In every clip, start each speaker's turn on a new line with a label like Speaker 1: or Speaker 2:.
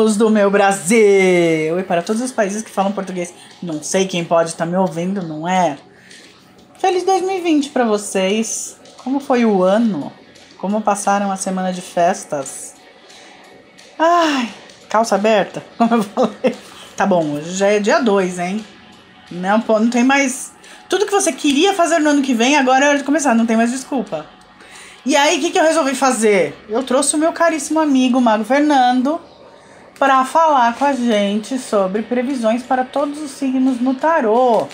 Speaker 1: ruivanos do meu Brasil! E para todos os países que falam português, não sei quem pode estar tá me ouvindo, não é? Feliz 2020 para vocês! Como foi o ano? Como passaram a semana de festas? Ai, calça aberta, como eu falei. Tá bom, hoje já é dia 2, hein? Não, pô, não tem mais. Tudo que você queria fazer no ano que vem, agora é hora de começar, não tem mais desculpa. E aí, o que, que eu resolvi fazer? Eu trouxe o meu caríssimo amigo, o Mago Fernando, para falar com a gente sobre previsões para todos os signos no tarô.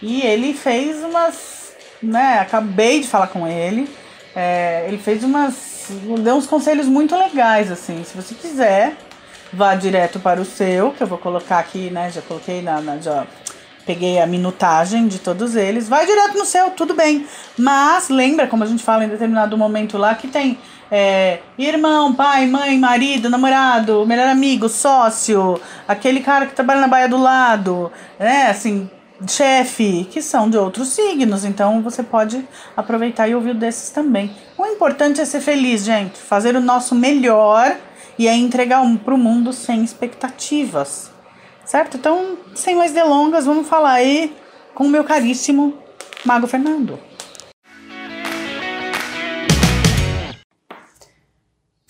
Speaker 1: E ele fez umas. né? Acabei de falar com ele. É, ele fez umas. deu uns conselhos muito legais, assim. Se você quiser, vá direto para o seu, que eu vou colocar aqui, né? Já coloquei na. na já peguei a minutagem de todos eles. Vai direto no seu, tudo bem. Mas lembra, como a gente fala em determinado momento lá, que tem é, irmão, pai, mãe, marido, namorado, melhor amigo, sócio, aquele cara que trabalha na baia do lado, né? Assim, chefe, que são de outros signos. Então você pode aproveitar e ouvir desses também. O importante é ser feliz, gente. Fazer o nosso melhor e é entregar um pro mundo sem expectativas. Certo? Então, sem mais delongas, vamos falar aí com o meu caríssimo Mago Fernando.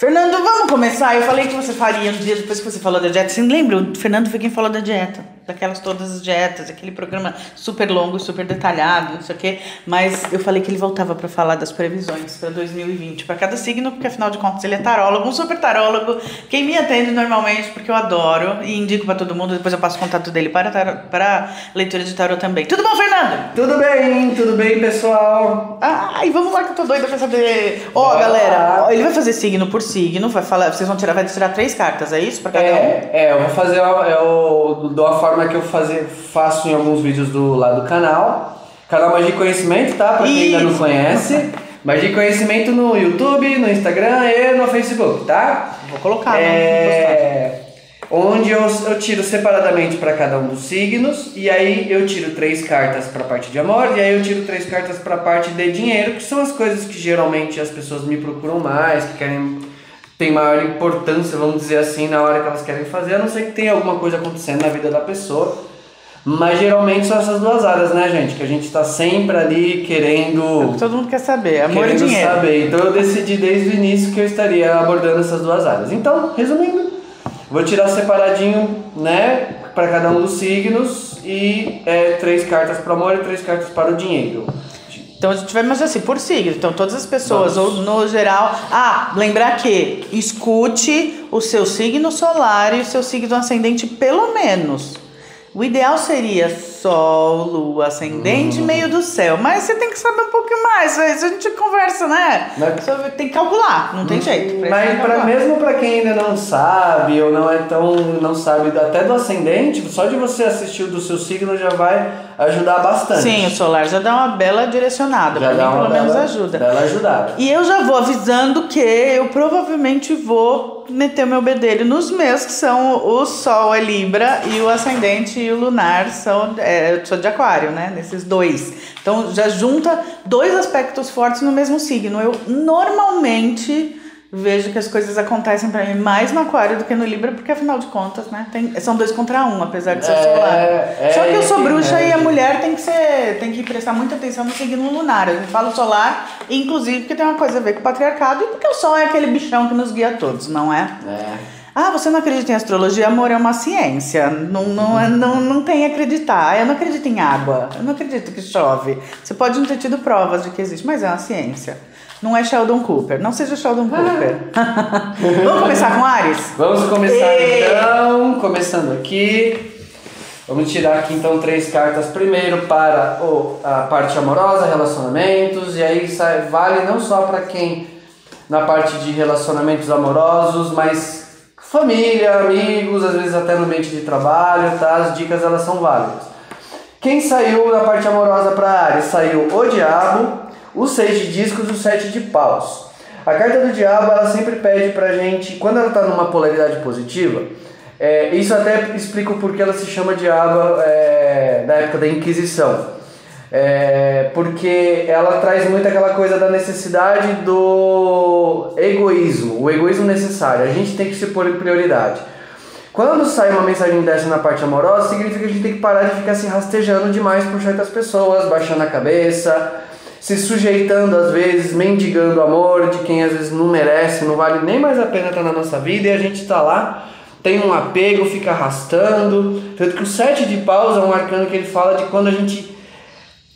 Speaker 1: Fernando, vamos começar? Eu falei que você faria no dia depois que você falou da dieta. Você lembra? O Fernando foi quem falou da dieta daquelas todas as dietas, aquele programa super longo, super detalhado, não sei o quê. Mas eu falei que ele voltava para falar das previsões para 2020, para cada signo, porque afinal de contas ele é tarólogo, um super tarólogo. Quem me atende normalmente, porque eu adoro e indico para todo mundo, depois eu passo o contato dele para, para leitura de tarô também. Tudo bom, Fernando?
Speaker 2: Tudo bem, tudo bem, pessoal.
Speaker 1: Ai, vamos lá que eu tô doida pra saber. Ó, oh, galera, ele vai fazer signo por signo, vai falar, vocês vão tirar, vai tirar três cartas, é isso? Pra cada
Speaker 2: é,
Speaker 1: um?
Speaker 2: É, eu vou fazer, eu dou a forma forma que eu fazer, faço em alguns vídeos do lado do canal. Canal Magia e Conhecimento, tá? Pra quem ainda não conhece. Magia e Conhecimento no YouTube, no Instagram e no Facebook, tá?
Speaker 1: Vou colocar, né?
Speaker 2: é... Onde eu, eu tiro separadamente para cada um dos signos, e aí eu tiro três cartas para a parte de amor, e aí eu tiro três cartas para a parte de dinheiro, que são as coisas que geralmente as pessoas me procuram mais, que querem tem maior importância, vamos dizer assim, na hora que elas querem fazer, a não ser que tenha alguma coisa acontecendo na vida da pessoa. Mas geralmente são essas duas áreas, né, gente? Que a gente está sempre ali querendo.
Speaker 1: É todo mundo quer saber, amor e dinheiro.
Speaker 2: saber. Então eu decidi desde o início que eu estaria abordando essas duas áreas. Então, resumindo, vou tirar separadinho, né, para cada um dos signos e é, três cartas para o amor e três cartas para o dinheiro.
Speaker 1: Então a gente vai, mas assim, por signo. Então todas as pessoas, Vamos. ou no geral. Ah, lembrar que escute o seu signo solar e o seu signo ascendente, pelo menos. O ideal seria Sol, Lua, Ascendente, hum. meio do céu. Mas você tem que saber um pouquinho mais. A gente conversa, né? Mas, tem que calcular, não tem hum, jeito.
Speaker 2: Mas pra, mesmo para quem ainda não sabe, ou não é tão. não sabe até do ascendente, só de você assistir o do seu signo já vai ajudar bastante.
Speaker 1: Sim, o solar já dá uma bela direcionada. Já pra mim, pelo bela, menos, ajuda.
Speaker 2: Bela ajudada.
Speaker 1: E eu já vou avisando que eu provavelmente vou meter o meu bedelho nos meus, que são o Sol é Libra e o Ascendente e o Lunar são. É, eu sou de Aquário, né? Nesses dois. Então já junta dois aspectos fortes no mesmo signo. Eu normalmente vejo que as coisas acontecem para mim mais no aquário do que no Libra, porque afinal de contas, né, tem, são dois contra um, apesar de ser é, solar. É, Só que eu sou bruxa e a mulher tem que ser, tem que prestar muita atenção no signo lunar. Eu falo solar, inclusive porque tem uma coisa a ver com o patriarcado e porque o sol é aquele bichão que nos guia a todos, não é?
Speaker 2: É.
Speaker 1: Ah, você não acredita em astrologia? Amor, é uma ciência. Não, não, é, não, não tem acreditar. Eu não acredito em água. Eu não acredito que chove. Você pode não ter tido provas de que existe, mas é uma ciência. Não é Sheldon Cooper. Não seja Sheldon Cooper. Vamos começar com Ares?
Speaker 2: Vamos começar e... então. Começando aqui. Vamos tirar aqui então três cartas. Primeiro para o, a parte amorosa, relacionamentos. E aí sai, vale não só para quem na parte de relacionamentos amorosos, mas família, amigos, às vezes até no ambiente de trabalho, tá? As dicas elas são válidas. Quem saiu na parte amorosa para Ares? Saiu o Diabo, o seis de discos e o sete de paus. A carta do diabo ela sempre pede pra gente, quando ela está numa polaridade positiva, é, isso até explica o porquê ela se chama diabo é, da época da Inquisição. É, porque ela traz muito aquela coisa da necessidade do egoísmo, o egoísmo necessário. A gente tem que se pôr em prioridade. Quando sai uma mensagem dessa na parte amorosa, significa que a gente tem que parar de ficar se rastejando demais por certas pessoas, baixando a cabeça, se sujeitando às vezes, mendigando amor de quem às vezes não merece, não vale nem mais a pena estar na nossa vida e a gente está lá, tem um apego, fica arrastando. Tanto que o sete de paus é um arcano que ele fala de quando a gente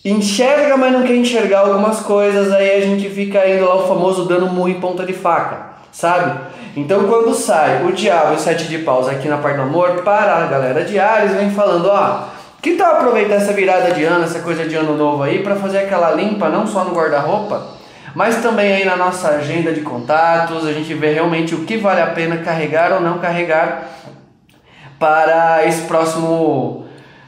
Speaker 2: enxerga, mas não quer enxergar algumas coisas, aí a gente fica indo lá o famoso dando murro em ponta de faca, sabe? Então quando sai o diabo e o sete de paus aqui na parte do amor, para a galera de Ares, vem falando, ó, que tal aproveitar essa virada de ano, essa coisa de ano novo aí, para fazer aquela limpa não só no guarda-roupa, mas também aí na nossa agenda de contatos, a gente vê realmente o que vale a pena carregar ou não carregar para esse próximo,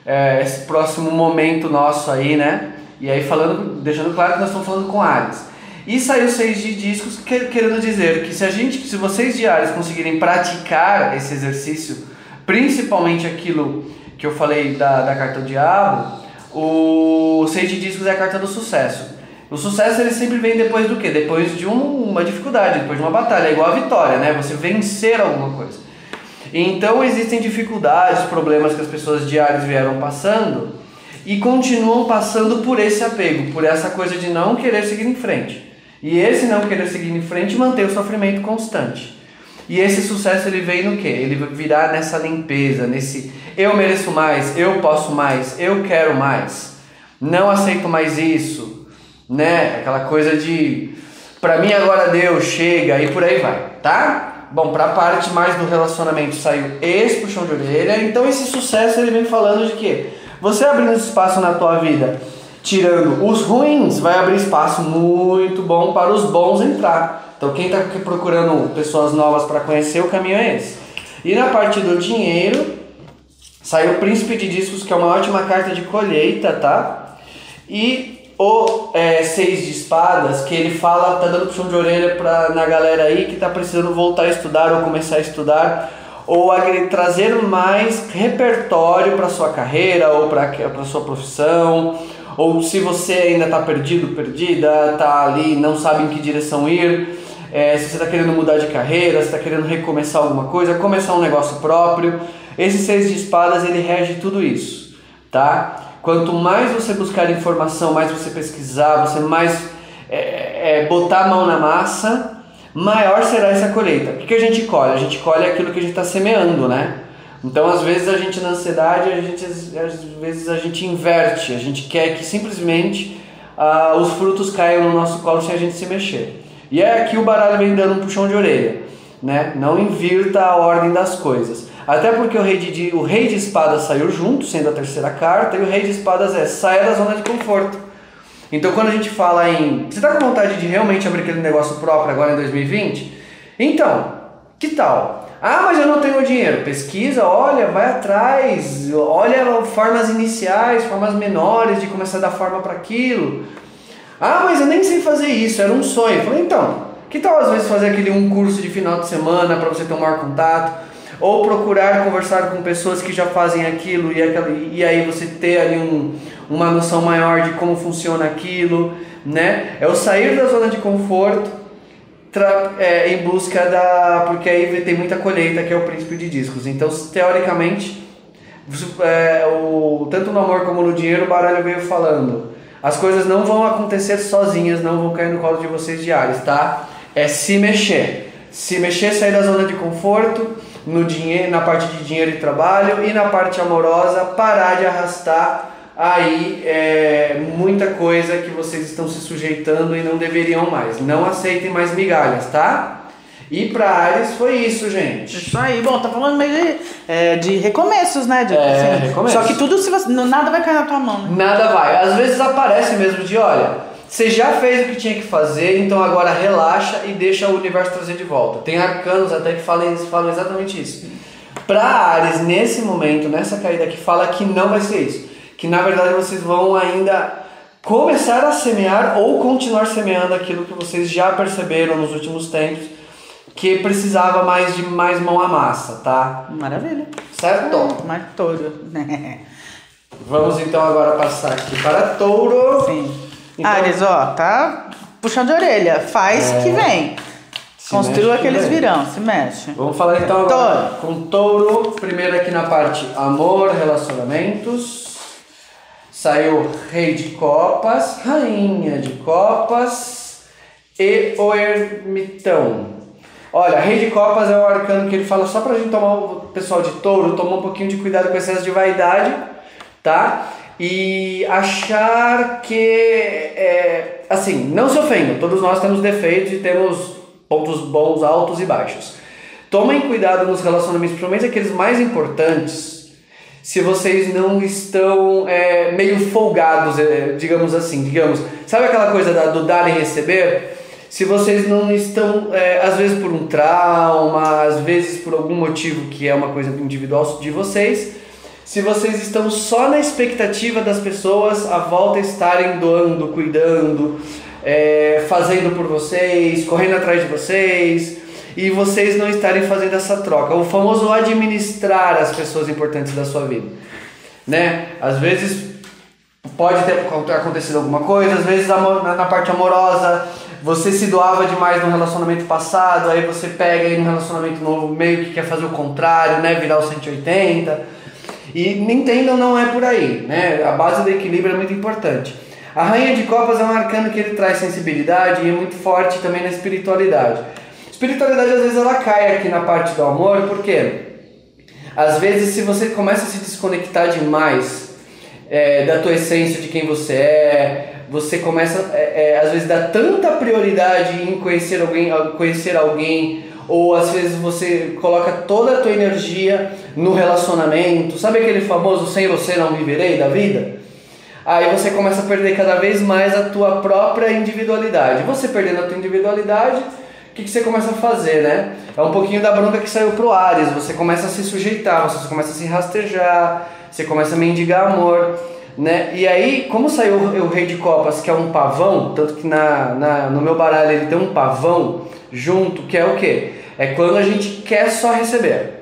Speaker 2: é, esse próximo momento nosso aí, né? E aí falando, deixando claro que nós estamos falando com Ares. E saiu seis de discos querendo dizer que se a gente, se vocês de Ares conseguirem praticar esse exercício, principalmente aquilo que eu falei da, da carta do diabo, o seis de discos é a carta do sucesso. O sucesso ele sempre vem depois do quê? Depois de um, uma dificuldade, depois de uma batalha, é igual a vitória, né? Você vencer alguma coisa. Então existem dificuldades, problemas que as pessoas diárias vieram passando e continuam passando por esse apego, por essa coisa de não querer seguir em frente. E esse não querer seguir em frente mantém o sofrimento constante. E esse sucesso ele vem no quê? Ele virá nessa limpeza, nesse eu mereço mais, eu posso mais, eu quero mais, não aceito mais isso, né? Aquela coisa de pra mim agora Deus chega e por aí vai, tá? Bom, pra parte mais do relacionamento saiu esse puxão de orelha, então esse sucesso ele vem falando de que você abrindo espaço na tua vida, tirando os ruins, vai abrir espaço muito bom para os bons entrar. Então quem está procurando pessoas novas para conhecer, o caminho é esse. E na parte do dinheiro, saiu o Príncipe de Discos, que é uma ótima carta de colheita, tá? E o é, Seis de Espadas, que ele fala, tá dando puxão de orelha pra, na galera aí que tá precisando voltar a estudar ou começar a estudar, ou a, trazer mais repertório para sua carreira ou para sua profissão, ou se você ainda está perdido, perdida, tá ali, não sabe em que direção ir, é, se você está querendo mudar de carreira, se está querendo recomeçar alguma coisa, começar um negócio próprio. Esse seis de espadas ele rege tudo isso, tá? Quanto mais você buscar informação, mais você pesquisar, você mais é, é, botar a mão na massa, maior será essa colheita. O que, que a gente colhe? A gente colhe aquilo que a gente está semeando, né? Então, às vezes a gente na ansiedade, a gente, às vezes a gente inverte, a gente quer que simplesmente ah, os frutos caiam no nosso colo sem a gente se mexer. E é aqui o baralho vem dando um puxão de orelha, né? Não invirta a ordem das coisas. Até porque o rei de, o rei de espadas saiu junto, sendo a terceira carta, e o rei de espadas é saia da zona de conforto. Então quando a gente fala em. Você está com vontade de realmente abrir aquele negócio próprio agora em 2020? Então, que tal? Ah, mas eu não tenho dinheiro. Pesquisa, olha, vai atrás, olha formas iniciais, formas menores de começar a dar forma para aquilo. Ah, mas eu nem sei fazer isso, era um sonho. Eu falei, então, que tal às vezes fazer aquele um curso de final de semana para você ter um maior contato? Ou procurar conversar com pessoas que já fazem aquilo e, aquela, e aí você ter ali um, uma noção maior de como funciona aquilo, né? É o sair da zona de conforto é, em busca da. Porque aí tem muita colheita que é o príncipe de discos. Então, teoricamente, é, o, tanto no amor como no dinheiro, o baralho veio falando as coisas não vão acontecer sozinhas, não vão cair no colo de vocês diários, tá? É se mexer. Se mexer, sair da zona de conforto, no dinheiro, na parte de dinheiro e trabalho e na parte amorosa, parar de arrastar aí é, muita coisa que vocês estão se sujeitando e não deveriam mais. Não aceitem mais migalhas, tá? E para Ares foi isso, gente.
Speaker 1: Isso aí. Bom, tá falando meio de, é, de recomeços, né? De,
Speaker 2: é, assim, recomeços.
Speaker 1: Só que tudo, se você, nada vai cair na tua mão, né?
Speaker 2: Nada vai. Às vezes aparece mesmo de, olha, você já fez o que tinha que fazer, então agora relaxa e deixa o universo trazer de volta. Tem arcanos até que falam, falam exatamente isso. Para Ares, nesse momento, nessa caída aqui, fala que não vai ser isso. Que na verdade vocês vão ainda começar a semear ou continuar semeando aquilo que vocês já perceberam nos últimos tempos que precisava mais de mais mão à massa, tá?
Speaker 1: Maravilha.
Speaker 2: Certo?
Speaker 1: É, mais todo.
Speaker 2: Vamos então agora passar aqui para touro.
Speaker 1: Sim.
Speaker 2: Então-
Speaker 1: Ares, ó, tá puxando de orelha. Faz
Speaker 2: É.
Speaker 1: que vem.
Speaker 2: Se
Speaker 1: Construa aqueles
Speaker 2: vem.
Speaker 1: virão, se mexe.
Speaker 2: Vamos falar então agora com touro. Primeiro aqui na parte amor, relacionamentos. Saiu Rei de Copas, Rainha de Copas e o Ermitão. Olha, Rei de Copas é um arcano que ele fala só pra gente tomar, o pessoal de touro, tomar um pouquinho de cuidado com excesso de vaidade, tá? E achar que, é, assim, não se todos nós temos defeitos e temos pontos bons, altos e baixos. Tomem cuidado nos relacionamentos, principalmente aqueles mais importantes, se vocês não estão é, meio folgados, é, digamos assim, digamos, sabe aquela coisa da- do dar e receber? Se vocês não estão, é, às vezes por um trauma, às vezes por algum motivo que é uma coisa individual de vocês, se vocês estão só na expectativa das pessoas à volta estarem doando, cuidando, é, fazendo por vocês, correndo atrás de vocês, e vocês não estarem fazendo essa troca. O famoso administrar as pessoas importantes da sua vida. Né? Às vezes pode ter acontecido alguma coisa, às vezes na parte amorosa você se doava demais no relacionamento passado, aí você pega aí no relacionamento novo meio que quer fazer o contrário, né? Virar o 180. E entendam, não é por aí, né? A base do equilíbrio é muito importante. A Rainha de Copas é um arcano que ele traz sensibilidade e é muito forte também na espiritualidade. Espiritualidade às vezes ela cai aqui na parte do amor, porque às vezes se você começa a se desconectar demais é, da tua essência de quem você é, você começa é, é, às vezes dar tanta prioridade em conhecer alguém, conhecer alguém, ou às vezes você coloca toda a tua energia no relacionamento, sabe aquele famoso sem você não viverei da vida? Aí você começa a perder cada vez mais a tua própria individualidade. Você perdendo a tua individualidade, o que, que você começa a fazer, né? É um pouquinho da bronca que saiu pro Ares. Você começa a se sujeitar, você começa a se rastejar, você começa a mendigar amor, né? E aí, como saiu o Rei de Copas, que é um pavão, tanto que na, na, no meu baralho ele tem um pavão junto, que é o quê? É quando a gente quer só receber.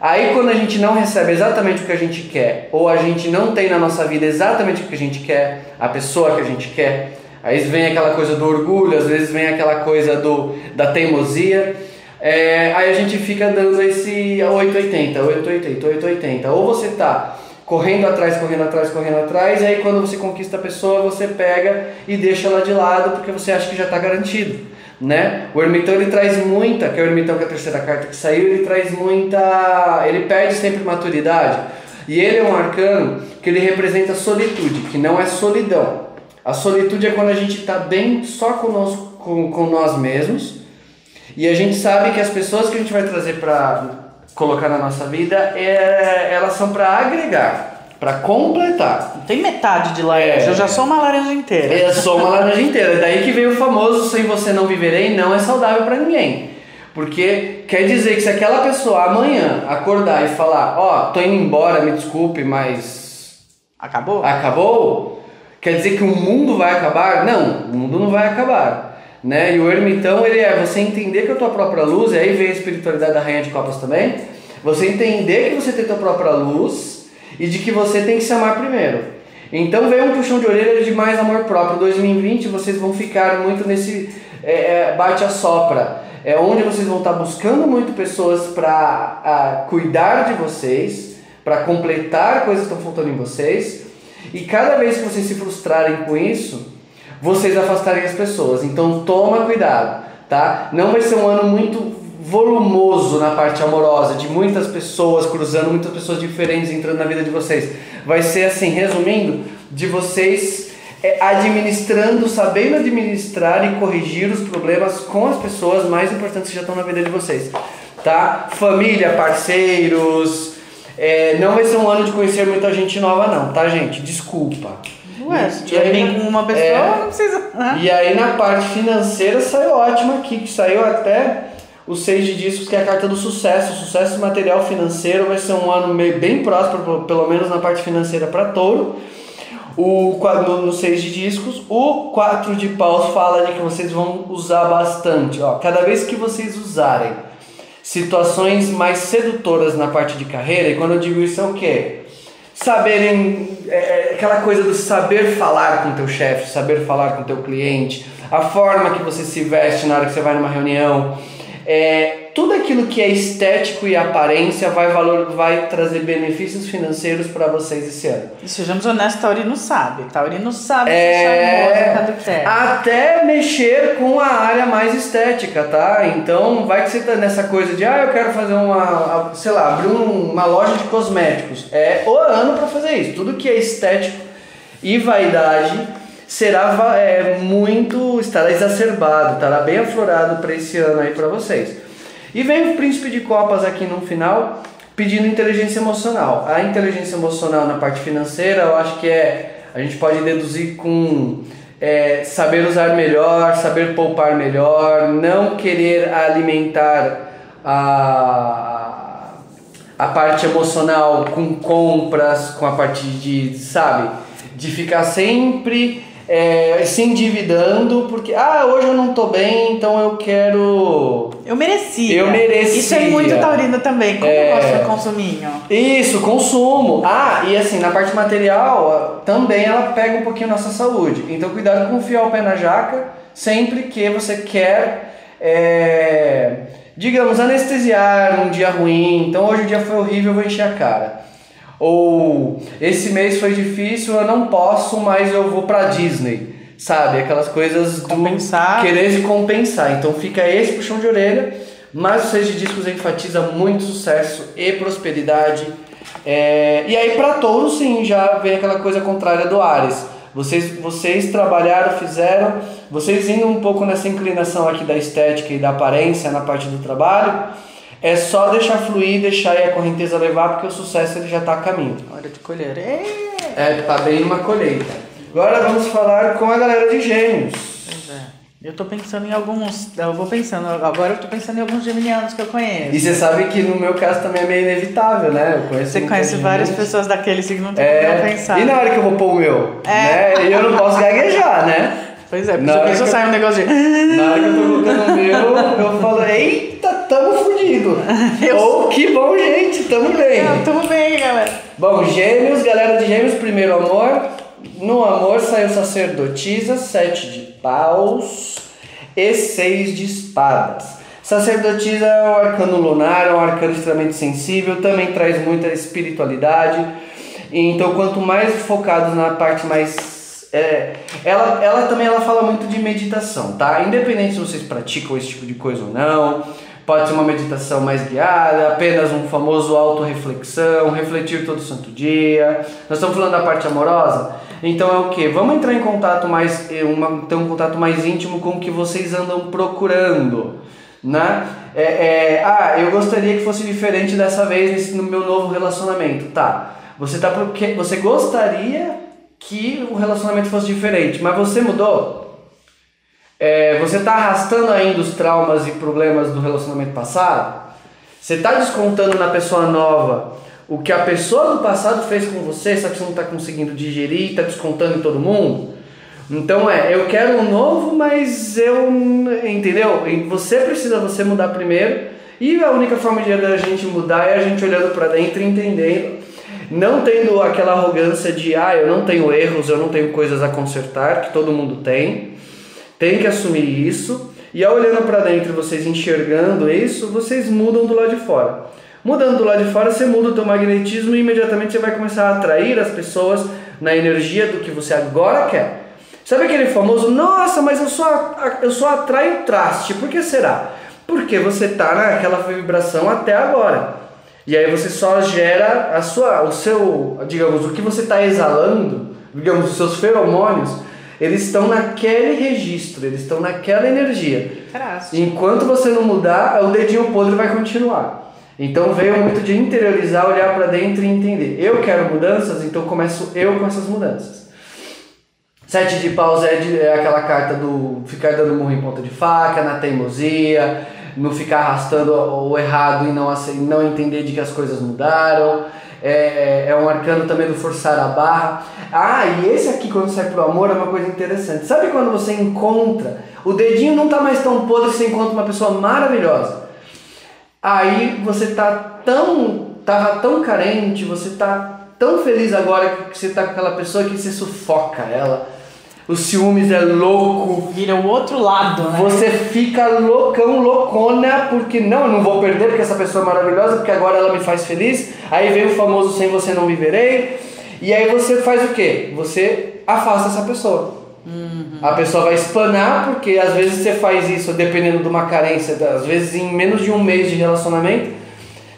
Speaker 2: Aí quando a gente não recebe exatamente o que a gente quer, ou a gente não tem na nossa vida exatamente o que a gente quer, a pessoa que a gente quer, aí vem aquela coisa do orgulho, às vezes vem aquela coisa do, da teimosia, é, aí a gente fica dando esse 880, 880, 880. Ou você tá correndo atrás, correndo atrás, correndo atrás, e aí quando você conquista a pessoa, você pega e deixa ela de lado porque você acha que já está garantido né? O ermitão ele traz muita, que é o ermitão que é a terceira carta que saiu, ele traz muita, ele perde sempre maturidade. E ele é um arcano que ele representa solitude, que não é solidão. A solitude é quando a gente está bem só conosco, com, com nós mesmos. E a gente sabe que as pessoas que a gente vai trazer para colocar na nossa vida, é, elas são para agregar, para completar.
Speaker 1: Não tem metade de laranja,
Speaker 2: É.
Speaker 1: eu já sou uma laranja inteira.
Speaker 2: É só uma laranja inteira. Daí que veio o famoso sem você não viverei não é saudável para ninguém. Porque quer dizer que se aquela pessoa amanhã acordar e falar, ó, tô indo embora, me desculpe, mas
Speaker 1: Acabou?
Speaker 2: acabou, quer dizer que o mundo vai acabar? Não, o mundo não vai acabar. Né? E o ermitão, ele é você entender que a tua própria luz, e aí vem a espiritualidade da Rainha de Copas também, você entender que você tem a tua própria luz e de que você tem que se amar primeiro. Então veio um puxão de orelha de mais amor próprio. 2020 vocês vão ficar muito nesse é, é, bate a sopra. É onde vocês vão estar buscando muito pessoas para cuidar de vocês, para completar coisas que estão faltando em vocês. E cada vez que vocês se frustrarem com isso, vocês afastarem as pessoas. Então toma cuidado, tá? Não vai ser um ano muito volumoso na parte amorosa, de muitas pessoas cruzando, muitas pessoas diferentes entrando na vida de vocês. Vai ser assim, resumindo, de vocês é, administrando, sabendo administrar e corrigir os problemas com as pessoas mais importantes que já estão na vida de vocês, tá? Família, parceiros. é, não vai ser um ano de conhecer muita gente nova, não, tá, gente? Desculpa.
Speaker 1: Ué, se
Speaker 2: E
Speaker 1: tiver
Speaker 2: aí,
Speaker 1: bem com uma pessoa,
Speaker 2: é,
Speaker 1: não precisa. né?
Speaker 2: e aí na parte financeira saiu ótimo aqui, que saiu até o seis de discos, que é a carta do sucesso. Sucesso material financeiro vai ser um ano meio, bem próspero, pelo menos na parte financeira para touro. O quadro no seis de discos, o 4 de paus fala de que vocês vão usar bastante. Ó, cada vez que vocês usarem situações mais sedutoras na parte de carreira, e quando eu digo isso é o quê? saberem é, é, aquela coisa do saber falar com teu chefe, saber falar com teu cliente, a forma que você se veste na hora que você vai numa reunião, é, tudo aquilo que é estético e aparência vai, valor, vai trazer benefícios financeiros para vocês esse ano.
Speaker 1: E sejamos honestos, Taurino sabe. Taurino sabe é, charmoso quando quer.
Speaker 2: Até mexer com a área mais estética, tá? Então vai que você tá nessa coisa de, ah, eu quero fazer uma, sei lá, abrir uma loja de cosméticos. É o ano para fazer isso. Tudo que é estético e vaidade será é, muito, estará exacerbado, estará bem aflorado para esse ano aí para vocês. E vem o príncipe de copas aqui no final pedindo inteligência emocional. A inteligência emocional na parte financeira, eu acho que é a gente pode deduzir com é, saber usar melhor, saber poupar melhor, não querer alimentar a, a parte emocional com compras, com a parte de, sabe, de ficar sempre é, se endividando porque, ah, hoje eu não tô bem, então eu quero.
Speaker 1: Eu merecia.
Speaker 2: Eu merecia.
Speaker 1: Isso é muito taurino também. Como é... gosta de consuminho?
Speaker 2: Isso, consumo. Ah, e assim, na parte material, também ela pega um pouquinho nossa saúde. Então, cuidado com enfiar o pé na jaca sempre que você quer. É, digamos, anestesiar um dia ruim. Então, hoje o dia foi horrível, eu vou encher a cara. Ou esse mês foi difícil, eu não posso, mas eu vou pra Disney. Sabe? Aquelas coisas
Speaker 1: do compensar.
Speaker 2: querer se compensar. Então fica esse puxão de orelha. Mas o Seis de Discos enfatiza muito sucesso e prosperidade. É... E aí para todos sim, já vem aquela coisa contrária do Ares. Vocês, vocês trabalharam, fizeram, vocês indo um pouco nessa inclinação aqui da estética e da aparência na parte do trabalho, é só deixar fluir, deixar a correnteza levar, porque o sucesso ele já está a caminho.
Speaker 1: Hora de colher. É,
Speaker 2: é tá bem uma colheita. Agora vamos falar com a galera de gêmeos.
Speaker 1: Pois é. Eu tô pensando em alguns. Eu vou pensando. Agora eu tô pensando em alguns geminianos que eu conheço.
Speaker 2: E você sabe que no meu caso também é meio inevitável, né?
Speaker 1: Eu conheço você conhece várias pessoas daquele signo, não tem é... como pensar.
Speaker 2: E na hora que eu vou pôr o meu? É. Né? E eu não posso gaguejar, né?
Speaker 1: Pois é, porque se eu sai um negócio de.
Speaker 2: Na hora que eu tô colocando o meu, eu falo, eita, tamo fudido. Ou que bom, gente, tamo bem.
Speaker 1: Tamo bem, galera.
Speaker 2: Bom, gêmeos, galera de gêmeos, primeiro amor. No amor saiu sacerdotisa, sete de paus e seis de espadas. Sacerdotisa é um arcano lunar, é um arcano extremamente sensível, também traz muita espiritualidade. Então, quanto mais focados na parte mais é, ela, ela também ela fala muito de meditação, tá? Independente se vocês praticam esse tipo de coisa ou não, pode ser uma meditação mais guiada, apenas um famoso autorreflexão, refletir todo santo dia. Nós estamos falando da parte amorosa, então é o que? Vamos entrar em contato mais, eh, uma, ter um contato mais íntimo com o que vocês andam procurando, né? É, é, ah, eu gostaria que fosse diferente dessa vez no meu novo relacionamento, tá? Você tá porque você gostaria que o relacionamento fosse diferente, mas você mudou. É, você está arrastando ainda os traumas e problemas do relacionamento passado. Você está descontando na pessoa nova o que a pessoa do passado fez com você, só que você não está conseguindo digerir, está descontando em todo mundo. Então é, eu quero um novo, mas eu. Entendeu? Você precisa você mudar primeiro. E a única forma de a gente mudar é a gente olhando para dentro e entendendo não tendo aquela arrogância de ah, eu não tenho erros, eu não tenho coisas a consertar, que todo mundo tem. Tem que assumir isso. E ao olhando para dentro, vocês enxergando isso, vocês mudam do lado de fora. Mudando do lado de fora, você muda o teu magnetismo e imediatamente você vai começar a atrair as pessoas na energia do que você agora quer. Sabe aquele famoso, nossa, mas eu só, eu só atraio traste. Por que será? Porque você está naquela vibração até agora. E aí você só gera a sua, o seu, digamos, o que você está exalando, digamos, os seus feromônios, eles estão naquele registro, eles estão naquela energia. Enquanto você não mudar, o dedinho podre vai continuar. Então veio muito de interiorizar, olhar para dentro e entender. Eu quero mudanças, então começo eu com essas mudanças. Sete de paus é, de, é aquela carta do ficar dando murro em ponta de faca, na teimosia, não ficar arrastando o errado e não, não entender de que as coisas mudaram. É, é, é um arcano também do forçar a barra. Ah, e esse aqui, quando sai pro amor, é uma coisa interessante. Sabe quando você encontra, o dedinho não tá mais tão podre, você encontra uma pessoa maravilhosa. Aí você tá tão, tava tão carente, você tá tão feliz agora que você tá com aquela pessoa que você sufoca ela. O ciúmes é louco.
Speaker 1: Vira o outro lado, né?
Speaker 2: Você fica loucão, loucona, porque não, eu não vou perder porque essa pessoa é maravilhosa, porque agora ela me faz feliz. Aí vem o famoso sem você não viverei. E aí você faz o quê? Você afasta essa pessoa.
Speaker 1: Uhum.
Speaker 2: A pessoa vai espanar, porque às vezes você faz isso dependendo de uma carência, às vezes em menos de um mês de relacionamento,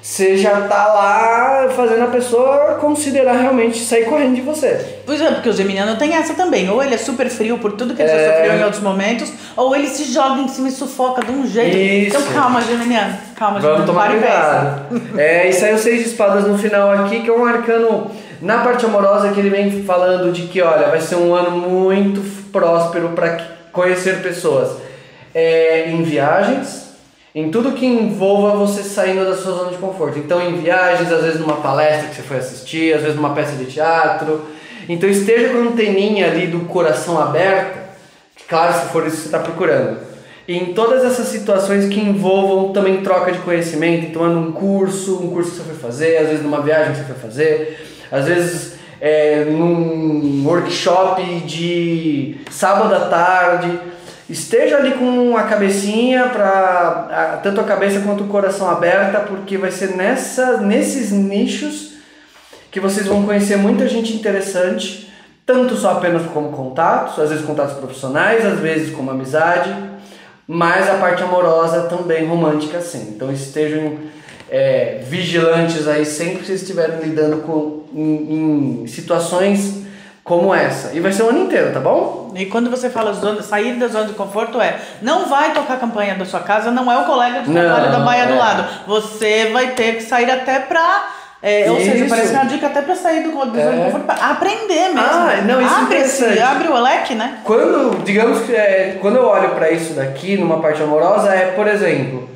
Speaker 2: você já tá lá fazendo a pessoa considerar realmente sair correndo de você.
Speaker 1: Pois é, porque o geminiano tem essa também. Ou ele é super frio por tudo que ele já
Speaker 2: É.
Speaker 1: sofreu em outros momentos, ou ele se joga em cima e sufoca de um jeito.
Speaker 2: Isso.
Speaker 1: Então calma, geminiano. Calma,
Speaker 2: Vamos tomar cuidado. É, e saiu seis de espadas no final aqui, que é um arcano na parte amorosa que ele vem falando de que, olha, vai ser um ano muito próspero para conhecer pessoas. É, em viagens, em tudo que envolva você saindo da sua zona de conforto. Então, em viagens, às vezes numa palestra que você foi assistir, às vezes numa peça de teatro. Então, esteja com a anteninha ali do coração aberta, claro, se for isso que você está procurando. E em todas essas situações que envolvam também troca de conhecimento, então num curso, um curso que você foi fazer, às vezes numa viagem que você foi fazer, às vezes é, num workshop de sábado à tarde. Esteja ali com a cabecinha para tanto a cabeça quanto o coração aberta, porque vai ser nessa, nesses nichos que vocês vão conhecer muita gente interessante, tanto só apenas como contatos, às vezes contatos profissionais, às vezes como amizade, mas a parte amorosa também romântica sim. Então estejam é, vigilantes aí sempre que vocês estiverem lidando com em, em situações como essa. E vai ser o ano inteiro, tá bom?
Speaker 1: E quando você fala zona, sair da zona de conforto é não vai tocar a campanha da sua casa, não é o colega de trabalho da baia do
Speaker 2: é.
Speaker 1: lado. Você vai ter que sair até pra. é, ou seja, parece uma dica até pra sair do, do zona de
Speaker 2: É.
Speaker 1: conforto pra aprender mesmo.
Speaker 2: Ah, não, isso é
Speaker 1: abre
Speaker 2: interessante.
Speaker 1: abre o leque, né?
Speaker 2: Quando, digamos que é, quando eu olho pra isso daqui, numa parte amorosa, é, por exemplo,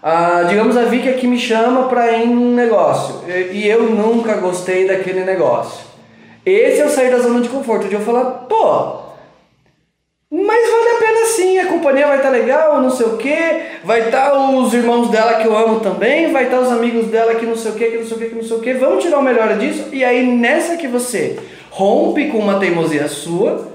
Speaker 2: ah, digamos a Vicky aqui me chama pra ir num negócio e, e eu nunca gostei daquele negócio. Esse é eu sair da zona de conforto, de eu falar, pô, mas vale a pena sim, a companhia vai estar legal, não sei o que, vai estar os irmãos dela que eu amo também, vai estar os amigos dela que não sei o que, que não sei o que, que não sei o que, vamos tirar o melhor disso, e aí nessa que você rompe com uma teimosia sua,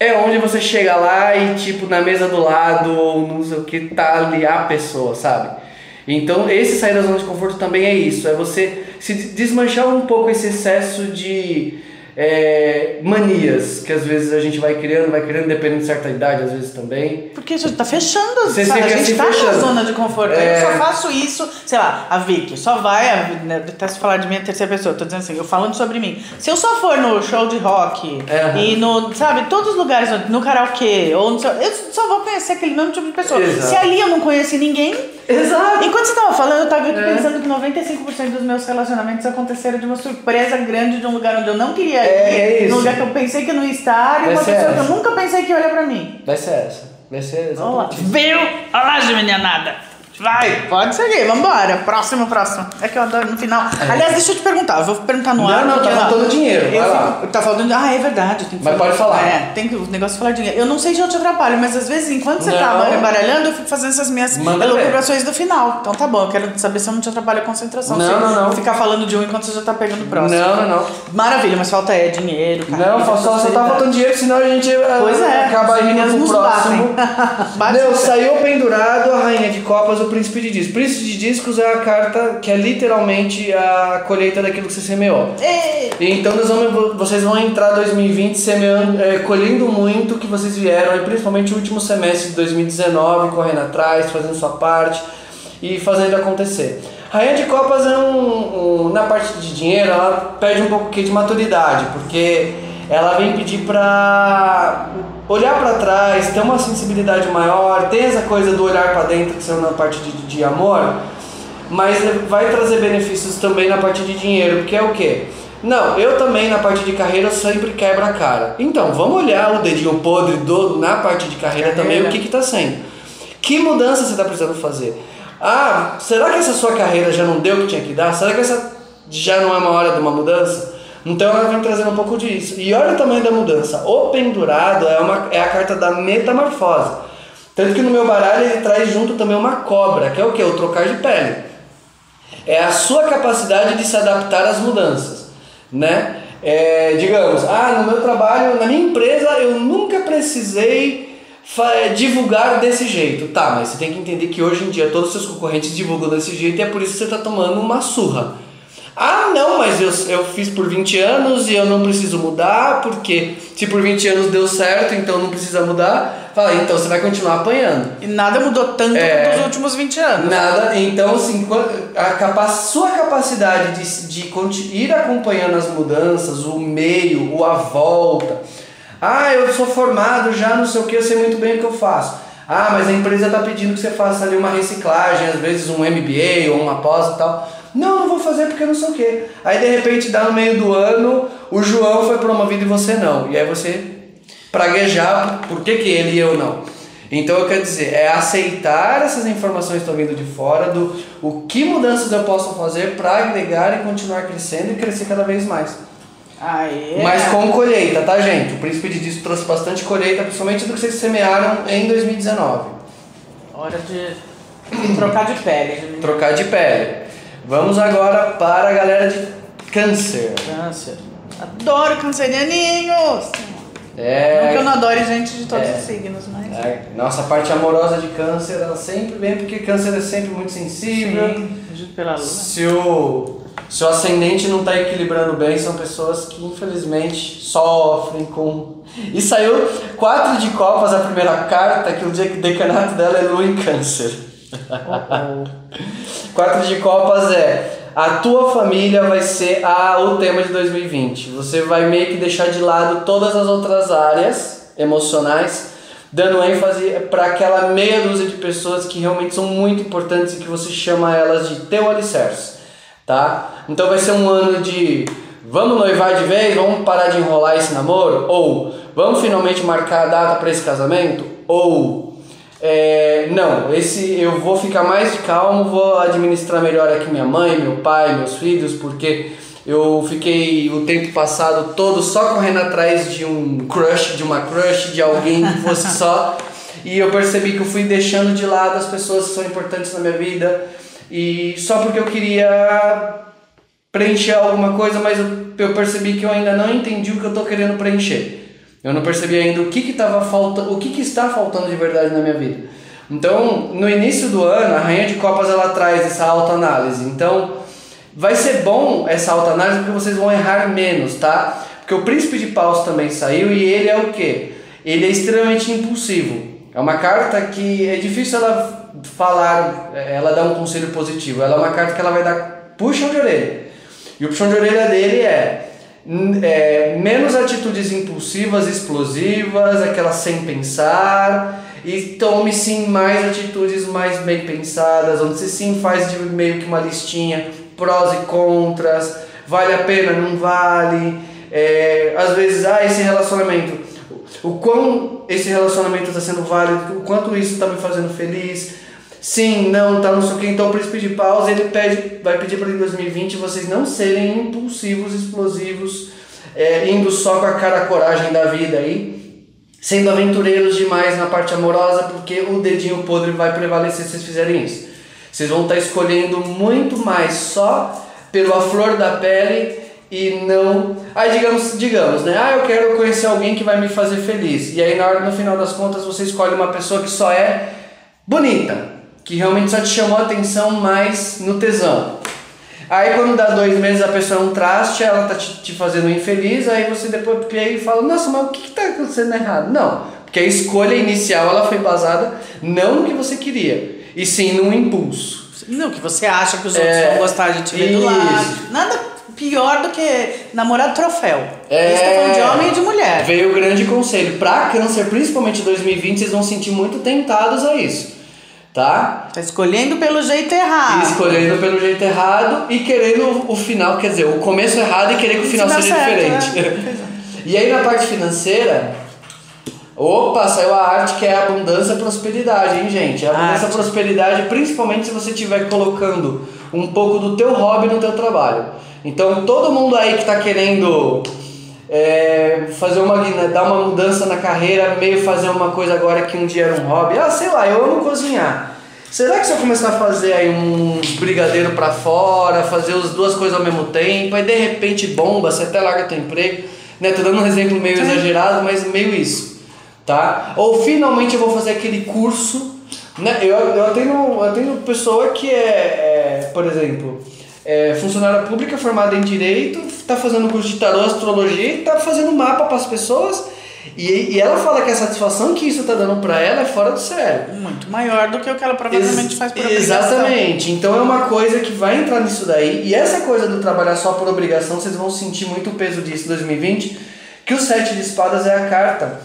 Speaker 2: é onde você chega lá e, tipo, na mesa do lado, ou não sei o que, tá ali a pessoa, sabe? Então, esse sair da zona de conforto também é isso, é você se desmanchar um pouco esse excesso de é, manias que às vezes a gente vai criando, vai criando, dependendo de certa idade, às vezes também.
Speaker 1: Porque a gente tá fechando,
Speaker 2: Você
Speaker 1: sabe? A gente
Speaker 2: se
Speaker 1: tá na
Speaker 2: fechando.
Speaker 1: zona de conforto.
Speaker 2: É.
Speaker 1: Eu só faço isso, sei lá, a Vicky só vai, a, né, eu detesto falar de mim em terceira pessoa, tô dizendo assim, eu falando sobre mim. Se eu só for no show de rock
Speaker 2: É.
Speaker 1: e no, sabe, todos os lugares, no karaokê, ou no, eu só vou conhecer aquele mesmo tipo de pessoa.
Speaker 2: Exato.
Speaker 1: Se ali eu não conheci ninguém,
Speaker 2: Exato!
Speaker 1: Enquanto você tava falando, eu tava aqui
Speaker 2: É.
Speaker 1: pensando que 95% dos meus relacionamentos aconteceram de uma surpresa grande de um lugar onde eu não queria ir,
Speaker 2: É, é isso.
Speaker 1: num lugar que eu pensei que não ia estar, e uma pessoa que
Speaker 2: essa.
Speaker 1: eu nunca pensei que ia olhar pra mim.
Speaker 2: Vai ser essa. Vai ser
Speaker 1: Olha lá.
Speaker 2: exatamente isso.
Speaker 1: Viu? Olha lá, Geminianada. Vai, pode seguir, vambora. Próximo, próximo. É que eu adoro no final. Aliás, deixa eu te perguntar, eu vou perguntar no
Speaker 2: Não,
Speaker 1: ar.
Speaker 2: não,
Speaker 1: porque
Speaker 2: tá faltando dinheiro,
Speaker 1: Eu
Speaker 2: vai lá.
Speaker 1: fico- tá faltando. Ah, é verdade. Tem que
Speaker 2: Mas pode falar.
Speaker 1: É, tem que o negócio falar dinheiro. Eu não sei se eu te atrapalho, mas às vezes, enquanto você
Speaker 2: Não.
Speaker 1: tá embaralhando, eu fico fazendo essas minhas elucubrações do final. Então tá bom, eu quero saber se eu não te atrapalho a concentração.
Speaker 2: Não, não, não.
Speaker 1: Ficar falando de um enquanto você já tá pegando o próximo.
Speaker 2: Não, não, não.
Speaker 1: Maravilha, mas falta é dinheiro, carreira,
Speaker 2: Não, só, só tá faltando dinheiro, senão a gente eh,
Speaker 1: Pois é,
Speaker 2: acaba indo pro próximo.
Speaker 1: você.
Speaker 2: saiu pendurado a rainha de copas, o príncipe de discos. Príncipe de discos é a carta que é literalmente a colheita daquilo que você semeou. Então nós vamos, vocês vão entrar 2020 semeando, é, colhendo muito o que vocês vieram, e principalmente o último semestre de 2019, correndo atrás, fazendo sua parte e fazendo acontecer. Rainha de Copas é um, um- na parte de dinheiro, ela perde um pouco de maturidade, porque ela vem pedir pra olhar pra trás, ter uma sensibilidade maior, tem essa coisa do olhar pra dentro que saiu na parte de, de amor, mas vai trazer benefícios também na parte de dinheiro, que é o quê? Não, eu também na parte de carreira sempre quebro a cara. Então, vamos olhar o dedinho podre do, na parte de carreira, também,
Speaker 1: Carreira.
Speaker 2: o que está sendo. Que mudança você está precisando fazer? Ah, será que essa sua carreira já não deu o que tinha que dar? Será que essa já não é uma hora de uma mudança? Então ela vem trazendo um pouco disso. E olha o tamanho da mudança. O pendurado é, uma, é a carta da metamorfose. Tanto que no meu baralho ele traz junto também uma cobra, que é o que? O trocar de pele. É a sua capacidade de se adaptar às mudanças. né? É, digamos, ah, no meu trabalho, na minha empresa, eu nunca precisei divulgar desse jeito. Tá, mas você tem que entender que hoje em dia todos os seus concorrentes divulgam desse jeito e é por isso que você está tomando uma surra. Ah, não, mas eu, eu fiz por 20 anos e eu não preciso mudar, porque se por 20 anos deu certo, então não precisa mudar. Fala, então você vai continuar apanhando.
Speaker 1: E nada mudou tanto é, nos últimos 20 anos.
Speaker 2: Nada, então assim, a capa sua capacidade de, de ir acompanhando as mudanças, o meio, o a volta. Ah, eu sou formado já, não sei o que, eu sei muito bem o que eu faço. Ah, mas a empresa está pedindo que você faça ali uma reciclagem, às vezes um MBA ou uma pós e tal. Não, não vou fazer porque não sei o quê. Aí de repente dá no meio do ano, o João foi promovido e você não. E aí você praguejar por que, que ele e eu não. Então eu quero dizer, é aceitar essas informações que estão vindo de fora, do o que mudanças eu posso fazer para agregar e continuar crescendo e crescer cada vez mais.
Speaker 1: Aê.
Speaker 2: Mas com colheita, tá gente? O Príncipe de Disco trouxe bastante colheita, principalmente do que vocês semearam em 2019.
Speaker 1: Hora de trocar de pele.
Speaker 2: Trocar de pele. Vamos agora para a galera de câncer.
Speaker 1: Câncer. Adoro cancerianinhos!
Speaker 2: É.
Speaker 1: Não que eu não adore gente de todos é, os signos, mas. É,
Speaker 2: nossa parte amorosa de câncer, ela sempre vem, porque câncer é sempre muito sensível.
Speaker 1: Sim, pela lua.
Speaker 2: Se o, se o ascendente não está equilibrando bem, são pessoas que infelizmente sofrem com. E saiu quatro de copas a primeira carta, que o decanato dela é lua em câncer. Quatro de copas é a tua família vai ser a, o tema de 2020. Você vai meio que deixar de lado todas as outras áreas emocionais, dando ênfase para aquela meia dúzia de pessoas que realmente são muito importantes e que você chama elas de teu alicerce, tá? Então vai ser um ano de vamos noivar de vez, vamos parar de enrolar esse namoro ou vamos finalmente marcar a data para esse casamento ou é, não, esse eu vou ficar mais calmo, vou administrar melhor aqui minha mãe, meu pai, meus filhos, porque eu fiquei o tempo passado todo só correndo atrás de um crush, de uma crush, de alguém que fosse só. E eu percebi que eu fui deixando de lado as pessoas que são importantes na minha vida. E só porque eu queria preencher alguma coisa, mas eu, eu percebi que eu ainda não entendi o que eu estou querendo preencher. Eu não percebi ainda o que que tava o que que está faltando de verdade na minha vida. Então, no início do ano, a rainha de copas ela traz essa autoanálise. Então, vai ser bom essa autoanálise porque vocês vão errar menos, tá? Porque o príncipe de paus também saiu e ele é o quê? Ele é extremamente impulsivo. É uma carta que é difícil ela falar, ela dar um conselho positivo. Ela é uma carta que ela vai dar puxão de orelha. E o puxão de orelha dele é é, menos atitudes impulsivas, explosivas, aquelas sem pensar, e tome sim mais atitudes mais bem pensadas, onde você sim faz de meio que uma listinha, prós e contras, vale a pena, não vale, é, às vezes, ah, esse relacionamento, o quão esse relacionamento está sendo válido, o quanto isso está me fazendo feliz, sim, não, tá não sei que, então o príncipe de paus ele pede, vai pedir para em 2020 vocês não serem impulsivos, explosivos, é, indo só com a cara a coragem da vida aí, sendo aventureiros demais na parte amorosa, porque o dedinho podre vai prevalecer se vocês fizerem isso. Vocês vão estar tá escolhendo muito mais só pela flor da pele e não. Aí digamos, digamos, né? Ah, eu quero conhecer alguém que vai me fazer feliz. E aí na hora, no final das contas você escolhe uma pessoa que só é bonita, que realmente só te chamou a atenção mais no tesão. Aí quando dá dois meses a pessoa é um traste, ela tá te, te fazendo infeliz, aí você depois pega e fala, nossa, mas o que, que tá acontecendo errado? Não, porque a escolha inicial ela foi basada não no que você queria, e sim num impulso.
Speaker 1: Não, que você acha que os outros é, vão gostar de te ver do lado. Nada pior do que namorar troféu. É, isso tá falando de homem e de mulher.
Speaker 2: Veio o grande conselho. Pra câncer, principalmente 2020, vocês vão sentir muito tentados a isso tá?
Speaker 1: Tá escolhendo pelo jeito errado.
Speaker 2: escolhendo pelo jeito errado e querendo o final, quer dizer, o começo errado e querer que o final seja certo, diferente. Né? e aí na parte financeira, opa, saiu a arte que é abundância e prosperidade, hein, gente? A abundância e prosperidade, principalmente se você estiver colocando um pouco do teu hobby no teu trabalho. Então, todo mundo aí que está querendo é, fazer uma dar uma mudança na carreira, meio fazer uma coisa agora que um dia era um hobby. Ah, sei lá, eu amo cozinhar. Será que se eu começar a fazer aí uns brigadeiro para fora, fazer as duas coisas ao mesmo tempo, aí de repente bomba, você até larga teu emprego, né? Tô dando um exemplo meio exagerado, mas meio isso, tá? Ou finalmente eu vou fazer aquele curso, né? Eu, eu, tenho, eu tenho pessoa que é, é por exemplo, é funcionária pública formada em Direito, tá fazendo curso de tarô, astrologia e tá fazendo mapa para as pessoas e, e ela fala que a satisfação que isso está dando para ela é fora do sério.
Speaker 1: Muito maior do que o que ela provavelmente
Speaker 2: Ex
Speaker 1: faz por
Speaker 2: obrigação. Exatamente. Então é uma coisa que vai entrar nisso daí. E essa coisa do trabalhar só por obrigação, vocês vão sentir muito o peso disso em 2020. Que o Sete de Espadas é a carta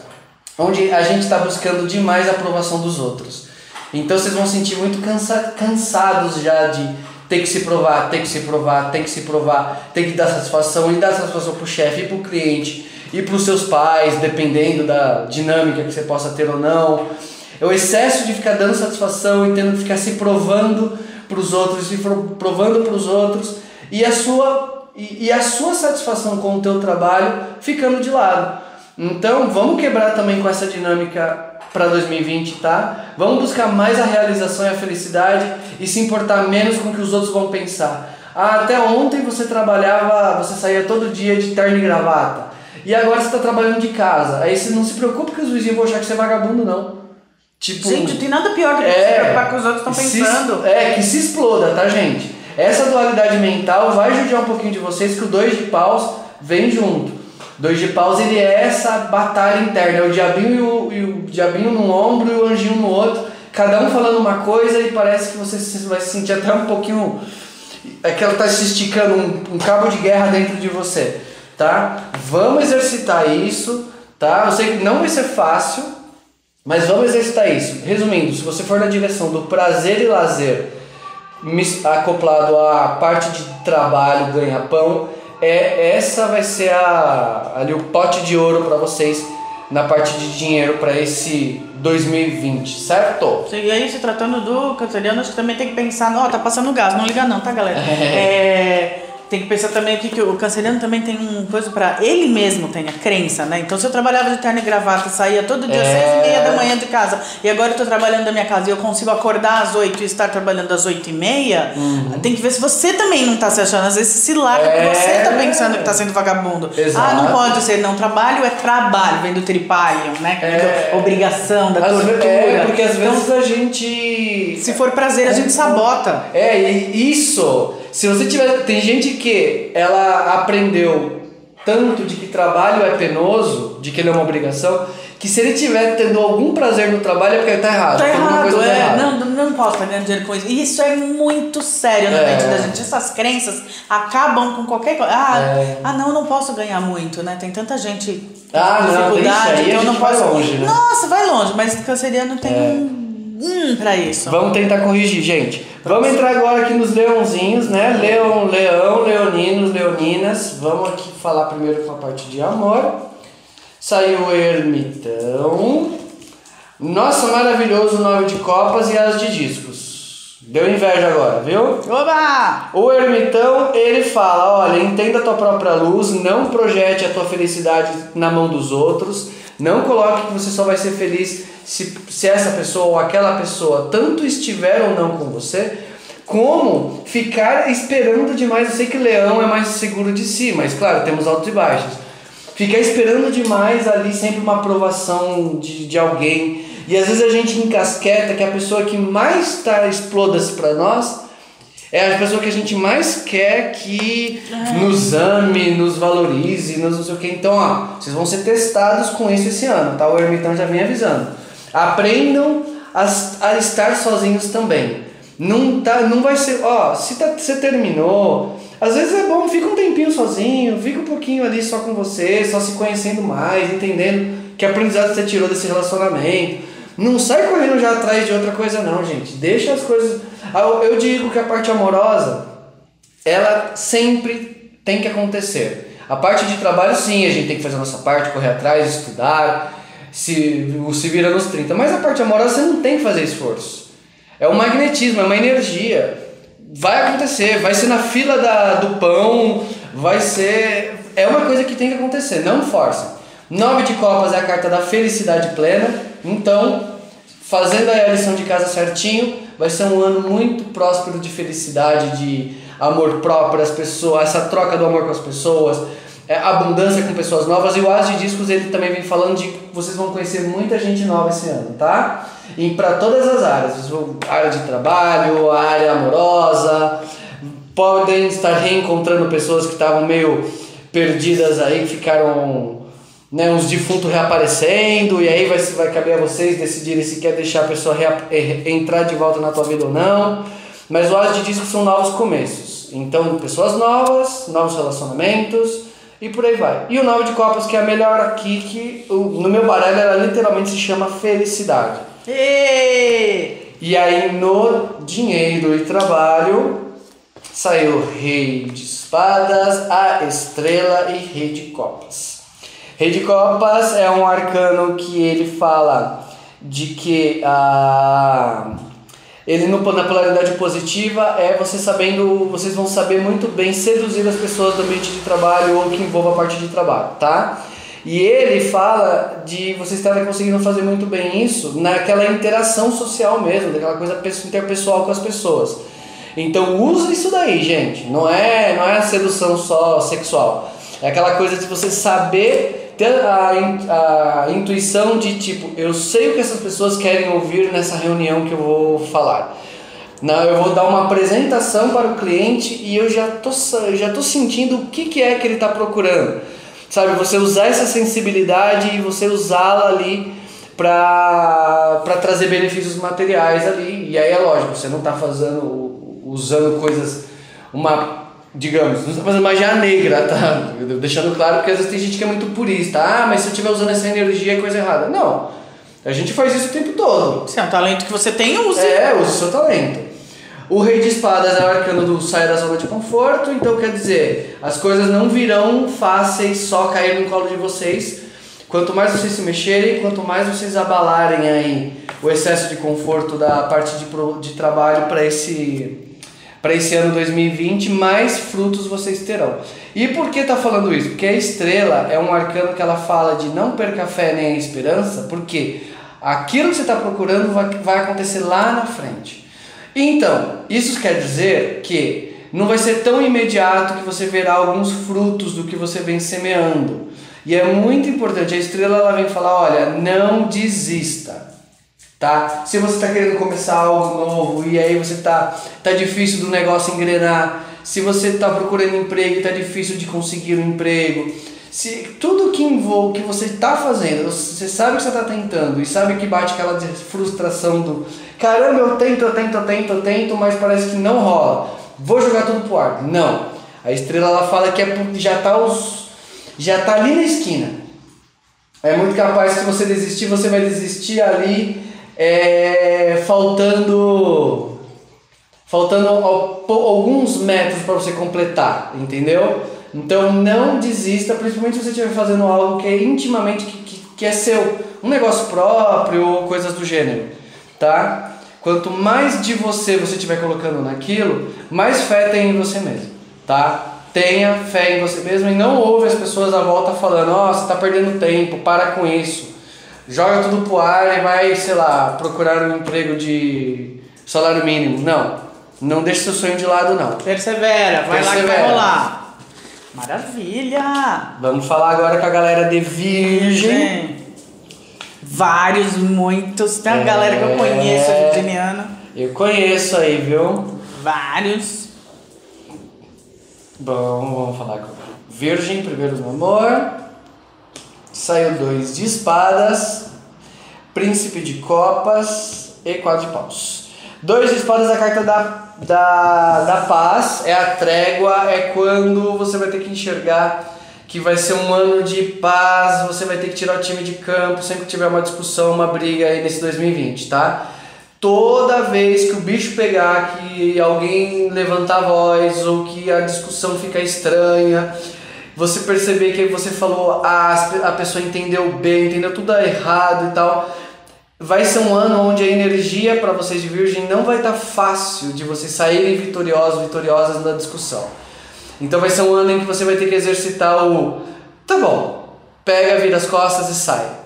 Speaker 2: onde a gente está buscando demais a aprovação dos outros. Então vocês vão sentir muito cansa cansados já de ter que se provar, ter que se provar, ter que se provar, ter que dar satisfação e dar satisfação pro chefe e pro cliente e para os seus pais, dependendo da dinâmica que você possa ter ou não. É o excesso de ficar dando satisfação e tendo que ficar se provando para os outros, se provando para os outros e a sua e, e, a sua satisfação com o teu trabalho ficando de lado. Então, vamos quebrar também com essa dinâmica para 2020, tá? Vamos buscar mais a realização e a felicidade e se importar menos com o que os outros vão pensar. Ah, até ontem você trabalhava, você saía todo dia de terno e gravata. E agora você está trabalhando de casa. Aí você não se preocupa que os vizinhos vão achar que você é vagabundo, não.
Speaker 1: Tipo, gente, tem nada pior do que é, se preocupar com os outros estão pensando.
Speaker 2: É, que se exploda, tá, gente? Essa dualidade mental vai judiar um pouquinho de vocês que o dois de paus vem junto. Dois de paus ele é essa batalha interna, é o diabinho e o, e o diabinho num ombro e o anjinho no outro, cada um falando uma coisa e parece que você vai se sentir até um pouquinho é que ela está se esticando um, um cabo de guerra dentro de você tá? Vamos exercitar isso, tá? Eu sei que não vai ser fácil, mas vamos exercitar isso. Resumindo, se você for na direção do prazer e lazer, acoplado à parte de trabalho, ganha-pão, é essa vai ser a, ali o pote de ouro para vocês na parte de dinheiro para esse 2020, certo?
Speaker 1: E aí, se tratando do canceriano, acho que também tem que pensar, ó, oh, tá passando gás, não liga não, tá, galera? é, tem que pensar também aqui que o canceriano também tem um coisa para ele mesmo tem a crença, né? Então se eu trabalhava de terno e gravata, saía todo dia às é... seis e meia da manhã de casa e agora eu tô trabalhando da minha casa e eu consigo acordar às oito e estar trabalhando às oito e meia, uhum. tem que ver se você também não tá se achando, às vezes se larga é... você tá pensando que tá sendo vagabundo. Exato. Ah, não pode ser, não, trabalho é trabalho, vem do tripalium, né? É... Obrigação, da tortura.
Speaker 2: É, porque às vezes então, a gente...
Speaker 1: Se for prazer, a gente sabota.
Speaker 2: É, e isso se você tiver. Tem gente que ela aprendeu tanto de que trabalho é penoso, de que ele é uma obrigação, que se ele tiver tendo algum prazer no trabalho é porque ele tá errado.
Speaker 1: Tá errado, tá é. Não, não posso estar ganhando dinheiro com isso. E isso é muito sério na é. mente da gente. Essas crenças acabam com qualquer coisa. Ah, é. ah, não, eu não posso ganhar muito, né? Tem tanta gente
Speaker 2: ah, com dificuldade,
Speaker 1: não,
Speaker 2: então
Speaker 1: eu não posso.
Speaker 2: Vai longe, né?
Speaker 1: Nossa, vai longe, mas canceriano tem é. um hum para isso.
Speaker 2: Vamos tentar corrigir, gente. Vamos entrar agora aqui nos leãozinhos, né? Leão, leão, leoninos, leoninas. Vamos aqui falar primeiro com a parte de amor. Saiu o ermitão. Nossa, maravilhoso nove de copas e as de discos. Deu inveja agora, viu?
Speaker 1: Oba!
Speaker 2: O ermitão, ele fala, olha, entenda a tua própria luz, não projete a tua felicidade na mão dos outros, não coloque que você só vai ser feliz se, se essa pessoa ou aquela pessoa tanto estiver ou não com você, como ficar esperando demais. Eu sei que leão é mais seguro de si, mas claro, temos altos e baixos. Ficar esperando demais ali sempre uma aprovação de, de alguém. E às vezes a gente encasqueta que a pessoa que mais está exploda-se para nós é a pessoa que a gente mais quer que nos ame, nos valorize, nos não sei o que. Então, ó, vocês vão ser testados com isso esse ano, tá? O ermitão já vem avisando. Aprendam a, a estar sozinhos também. Não, tá, não vai ser, ó, se tá, você terminou, às vezes é bom, fica um tempinho sozinho, fica um pouquinho ali só com você, só se conhecendo mais, entendendo que aprendizado você tirou desse relacionamento. Não sai correndo já atrás de outra coisa não, gente. Deixa as coisas. Ah, eu digo que a parte amorosa, ela sempre tem que acontecer. A parte de trabalho, sim, a gente tem que fazer a nossa parte, correr atrás, estudar, se, se vira nos 30. Mas a parte amorosa você não tem que fazer esforço. É um magnetismo, é uma energia. Vai acontecer, vai ser na fila da, do pão, vai ser. É uma coisa que tem que acontecer, não força. Nove de copas é a carta da felicidade plena, então, fazendo a lição de casa certinho, vai ser um ano muito próspero de felicidade, de amor próprio às pessoas, essa troca do amor com as pessoas, é, abundância com pessoas novas. E o As de Discos ele também vem falando de que vocês vão conhecer muita gente nova esse ano, tá? E para todas as áreas, área de trabalho, área amorosa, podem estar reencontrando pessoas que estavam meio perdidas aí, ficaram né, uns defuntos reaparecendo, e aí vai, vai caber a vocês decidirem se quer deixar a pessoa entrar de volta na tua vida ou não. Mas o As de Disco são novos começos. Então, pessoas novas, novos relacionamentos e por aí vai. E o nove de copas, que é a melhor aqui, que no meu baralho ela literalmente se chama felicidade.
Speaker 1: E,
Speaker 2: e aí no dinheiro e trabalho saiu rei de espadas, a estrela e rei de copas. Rei de Copas é um arcano que ele fala de que a ele no, na polaridade positiva é você sabendo, vocês vão saber muito bem seduzir as pessoas do ambiente de trabalho ou que envolva a parte de trabalho, tá? E ele fala de vocês estarem conseguindo fazer muito bem isso naquela interação social mesmo, daquela coisa interpessoal com as pessoas. Então usa isso daí, gente. Não é, não é a sedução só sexual. É aquela coisa de você saber ter a, a intuição de tipo, eu sei o que essas pessoas querem ouvir nessa reunião que eu vou falar. Não, eu vou dar uma apresentação para o cliente e eu já tô, já tô sentindo o que, que é que ele está procurando. Sabe, você usar essa sensibilidade e você usá-la ali para trazer benefícios materiais ali. E aí é lógico, você não está fazendo, usando coisas, uma digamos, não está fazendo magia negra, tá? Deixando claro porque às vezes tem gente que é muito purista. Ah, mas se eu estiver usando essa energia é coisa errada. Não. A gente faz isso o tempo todo.
Speaker 1: Se é um talento que você tem, use.
Speaker 2: É, use o seu talento. O rei de espadas é o arcano do sair da zona de conforto, então quer dizer, as coisas não virão fáceis só cair no colo de vocês. Quanto mais vocês se mexerem, quanto mais vocês abalarem aí o excesso de conforto da parte de, de trabalho para esse para esse ano 2020, mais frutos vocês terão. E por que está falando isso? Porque a estrela é um arcano que ela fala de não perca fé nem a esperança, porque aquilo que você está procurando vai, vai acontecer lá na frente. Então, isso quer dizer que não vai ser tão imediato que você verá alguns frutos do que você vem semeando. E é muito importante, a estrela ela vem falar, olha, não desista tá? Se você está querendo começar algo novo e aí você tá tá difícil do negócio engrenar, se você está procurando emprego e está difícil de conseguir um emprego, se tudo que envolve que você está fazendo, você sabe que você está tentando e sabe que bate aquela frustração do caramba, eu tento, eu tento, eu tento, eu tento, mas parece que não rola. Vou jogar tudo pro ar. Não. A estrela ela fala que é já tá os já tá ali na esquina. É muito capaz que você desistir, você vai desistir ali é, faltando faltando alguns metros para você completar, entendeu? Então não desista, principalmente se você estiver fazendo algo que é intimamente que, que, que é seu, um negócio próprio ou coisas do gênero, tá? Quanto mais de você você estiver colocando naquilo, mais fé tem em você mesmo, tá? Tenha fé em você mesmo e não ouve as pessoas à volta falando, ó, oh, você está perdendo tempo, para com isso joga tudo pro ar e vai, sei lá, procurar um emprego de salário mínimo. Não. Não deixe seu sonho de lado, não.
Speaker 1: Persevera, vai Persevera. lá que vai rolar. Maravilha!
Speaker 2: Vamos falar agora com a galera de Virgem.
Speaker 1: Vários, muitos. Tem uma é... galera que eu conheço, virginiana.
Speaker 2: Eu conheço aí, viu?
Speaker 1: Vários.
Speaker 2: Bom, vamos falar com Virgem, primeiro no amor. Saiu dois de espadas, príncipe de copas e quatro de paus. Dois de espadas, a carta da, da, da paz, é a trégua, é quando você vai ter que enxergar que vai ser um ano de paz, você vai ter que tirar o time de campo sempre que tiver uma discussão, uma briga aí nesse 2020, tá? Toda vez que o bicho pegar, que alguém levantar a voz ou que a discussão fica estranha, você perceber que você falou, ah, a pessoa entendeu bem, entendeu tudo errado e tal. Vai ser um ano onde a energia para vocês de Virgem não vai estar tá fácil de vocês saírem vitoriosos, vitoriosas na discussão. Então vai ser um ano em que você vai ter que exercitar o tá bom, pega, vira as costas e sai.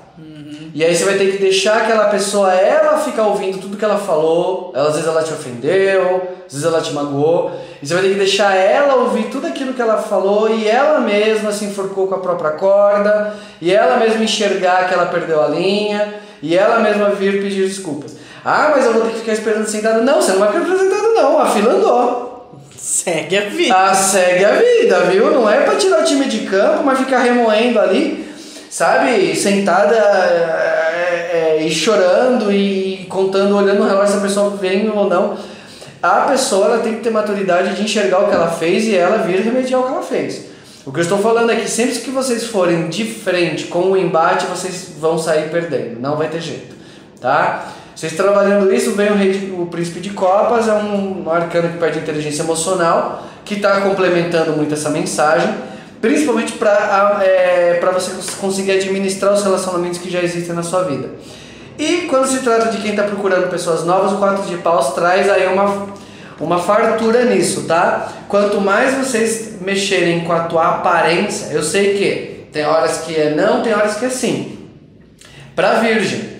Speaker 2: E aí você vai ter que deixar aquela pessoa, ela ficar ouvindo tudo que ela falou. Ela, às vezes ela te ofendeu, às vezes ela te magoou. E você vai ter que deixar ela ouvir tudo aquilo que ela falou e ela mesma se enforcou com a própria corda. E ela mesma enxergar que ela perdeu a linha. E ela mesma vir pedir desculpas. Ah, mas eu vou ter que ficar esperando sentado. Não, você não vai ficar sentado não. A fila andou.
Speaker 1: Segue a vida.
Speaker 2: Ah, segue a vida, viu? Não é pra tirar o time de campo, mas ficar remoendo ali sabe, sentada é, é, e chorando e contando, olhando no relógio se a pessoa vem ou não. A pessoa ela tem que ter maturidade de enxergar o que ela fez e ela vir remediar o que ela fez. O que eu estou falando é que sempre que vocês forem de frente com o embate, vocês vão sair perdendo, não vai ter jeito, tá? Vocês trabalhando isso, vem o, rei, o príncipe de copas, é um arcano que perde inteligência emocional, que está complementando muito essa mensagem principalmente para é, você conseguir administrar os relacionamentos que já existem na sua vida. E quando se trata de quem está procurando pessoas novas, o 4 de paus traz aí uma, uma fartura nisso, tá? Quanto mais vocês mexerem com a tua aparência, eu sei que tem horas que é não, tem horas que é sim. Para virgem,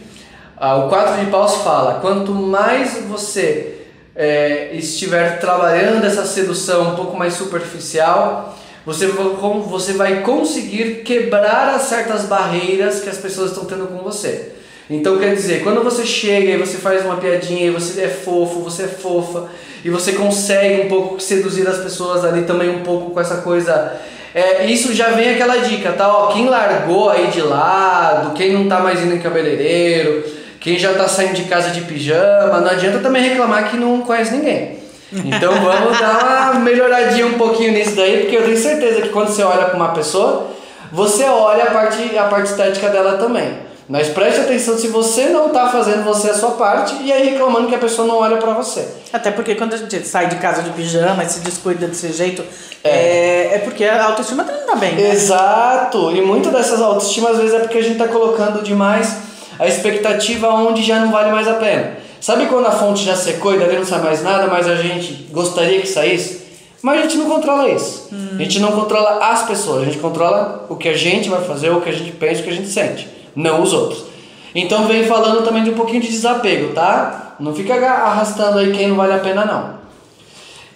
Speaker 2: ah, o 4 de paus fala, quanto mais você é, estiver trabalhando essa sedução um pouco mais superficial, você, você vai conseguir quebrar certas barreiras que as pessoas estão tendo com você. Então quer dizer, quando você chega e você faz uma piadinha e você é fofo, você é fofa e você consegue um pouco seduzir as pessoas ali também um pouco com essa coisa. É, isso já vem aquela dica, tá? Ó, quem largou aí de lado, quem não tá mais indo em cabeleireiro, quem já tá saindo de casa de pijama, não adianta também reclamar que não conhece ninguém. Então vamos dar uma melhoradinha um pouquinho nisso daí, porque eu tenho certeza que quando você olha para uma pessoa, você olha a parte, a parte estética dela também. Mas preste atenção se você não está fazendo você a sua parte e aí reclamando que a pessoa não olha para você.
Speaker 1: Até porque quando a gente sai de casa de pijama e se descuida desse jeito, é, é, é porque a autoestima não tá bem. Né?
Speaker 2: Exato. E muitas dessas autoestimas às vezes é porque a gente está colocando demais a expectativa onde já não vale mais a pena. Sabe quando a fonte já secou e dali não sai mais nada, mas a gente gostaria que saísse? Mas a gente não controla isso. Hum. A gente não controla as pessoas, a gente controla o que a gente vai fazer, o que a gente pensa, o que a gente sente, não os outros. Então vem falando também de um pouquinho de desapego, tá? Não fica arrastando aí quem não vale a pena não.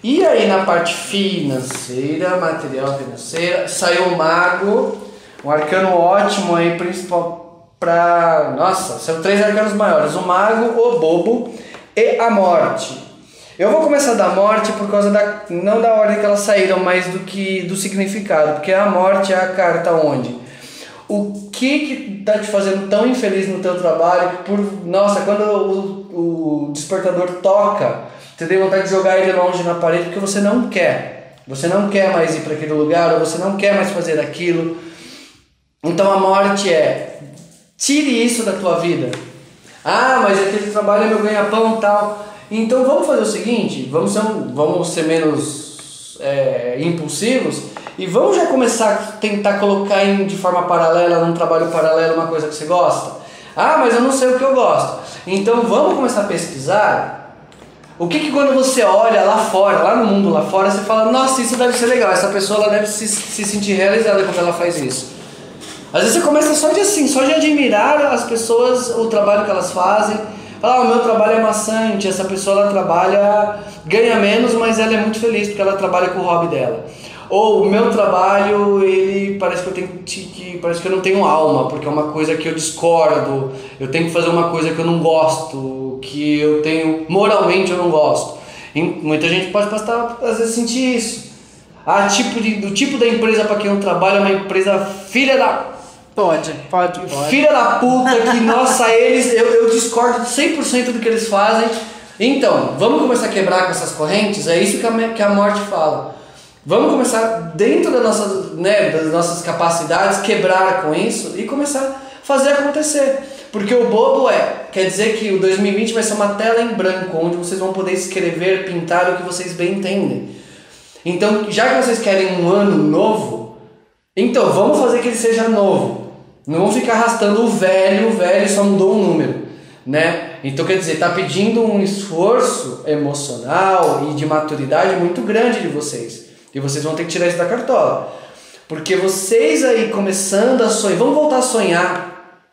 Speaker 2: E aí na parte financeira, material financeira, saiu o mago, um arcano ótimo aí, principal, para. Nossa, são três arcanos maiores: o mago, o bobo e a morte. Eu vou começar da morte por causa da. não da ordem que elas saíram, mas do que do significado, porque a morte é a carta onde? O que que tá te fazendo tão infeliz no teu trabalho por. Nossa, quando o, o despertador toca, você tem vontade de jogar ele longe na parede porque você não quer. Você não quer mais ir para aquele lugar, ou você não quer mais fazer aquilo. Então a morte é Tire isso da tua vida. Ah, mas aquele trabalho é meu ganha-pão e tal. Então vamos fazer o seguinte, vamos ser, vamos ser menos é, impulsivos e vamos já começar a tentar colocar em, de forma paralela, num trabalho paralelo, uma coisa que você gosta. Ah, mas eu não sei o que eu gosto. Então vamos começar a pesquisar. O que, que quando você olha lá fora, lá no mundo lá fora, você fala, nossa, isso deve ser legal, essa pessoa ela deve se, se sentir realizada quando ela faz isso. Às vezes você começa só de assim, só de admirar as pessoas, o trabalho que elas fazem. Ah, o meu trabalho é maçante, essa pessoa ela trabalha, ganha menos, mas ela é muito feliz porque ela trabalha com o hobby dela. Ou o meu trabalho, ele parece que eu tenho que parece que eu não tenho alma, porque é uma coisa que eu discordo, eu tenho que fazer uma coisa que eu não gosto, que eu tenho moralmente eu não gosto. E muita gente pode passar às vezes sentir isso. Ah, tipo de, do tipo da empresa para quem eu trabalho é uma empresa filha da
Speaker 1: Pode, pode, pode.
Speaker 2: Filha da puta, que nossa, eles, eu, eu discordo 100% do que eles fazem. Então, vamos começar a quebrar com essas correntes? É isso que a, que a morte fala. Vamos começar, dentro das nossas, né, das nossas capacidades, quebrar com isso e começar a fazer acontecer. Porque o bobo é, quer dizer que o 2020 vai ser uma tela em branco, onde vocês vão poder escrever, pintar o que vocês bem entendem. Então, já que vocês querem um ano novo, então vamos fazer que ele seja novo. Não vão ficar arrastando o velho, o velho só mudou um número, né? Então quer dizer, está pedindo um esforço emocional e de maturidade muito grande de vocês. E vocês vão ter que tirar isso da cartola. Porque vocês aí começando a sonhar, vamos voltar a sonhar.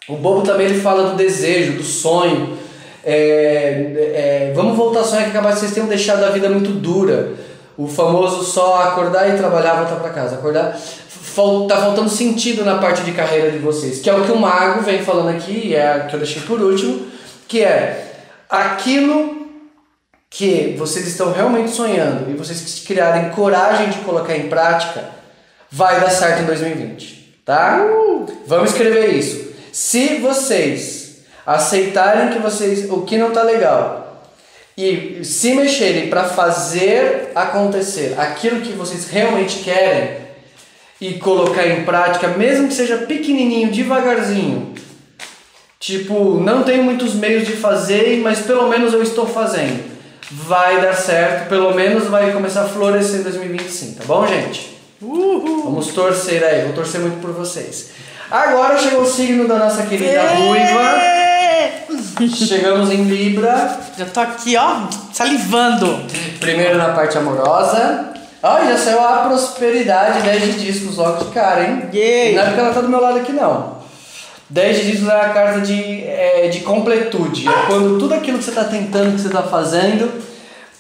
Speaker 2: O bobo também ele fala do desejo, do sonho. É, é, vamos voltar a sonhar que capaz vocês tenham deixado a vida muito dura. O famoso só acordar e trabalhar, voltar para casa. Acordar. Tá faltando sentido na parte de carreira de vocês, que é o que o mago vem falando aqui, é que eu deixei por último, que é aquilo que vocês estão realmente sonhando e vocês criarem coragem de colocar em prática, vai dar certo em 2020, tá? Vamos escrever isso. Se vocês aceitarem que vocês o que não tá legal e se mexerem para fazer acontecer aquilo que vocês realmente querem e colocar em prática, mesmo que seja pequenininho, devagarzinho, tipo, não tenho muitos meios de fazer, mas pelo menos eu estou fazendo vai dar certo, pelo menos vai começar a florescer em 2025, tá bom, gente? Uhul. Vamos torcer aí, vou torcer muito por vocês. Agora chegou o signo da nossa querida Ruiva. Chegamos em Libra.
Speaker 1: Já tô aqui, ó, salivando.
Speaker 2: Primeiro na parte amorosa. Ó, já saiu a prosperidade, 10 de discos logo de cara, hein?
Speaker 1: Yay.
Speaker 2: Não é porque ela tá do meu lado aqui, não. 10 de discos é a carta de, é, de completude. É quando tudo aquilo que você está tentando, que você está fazendo,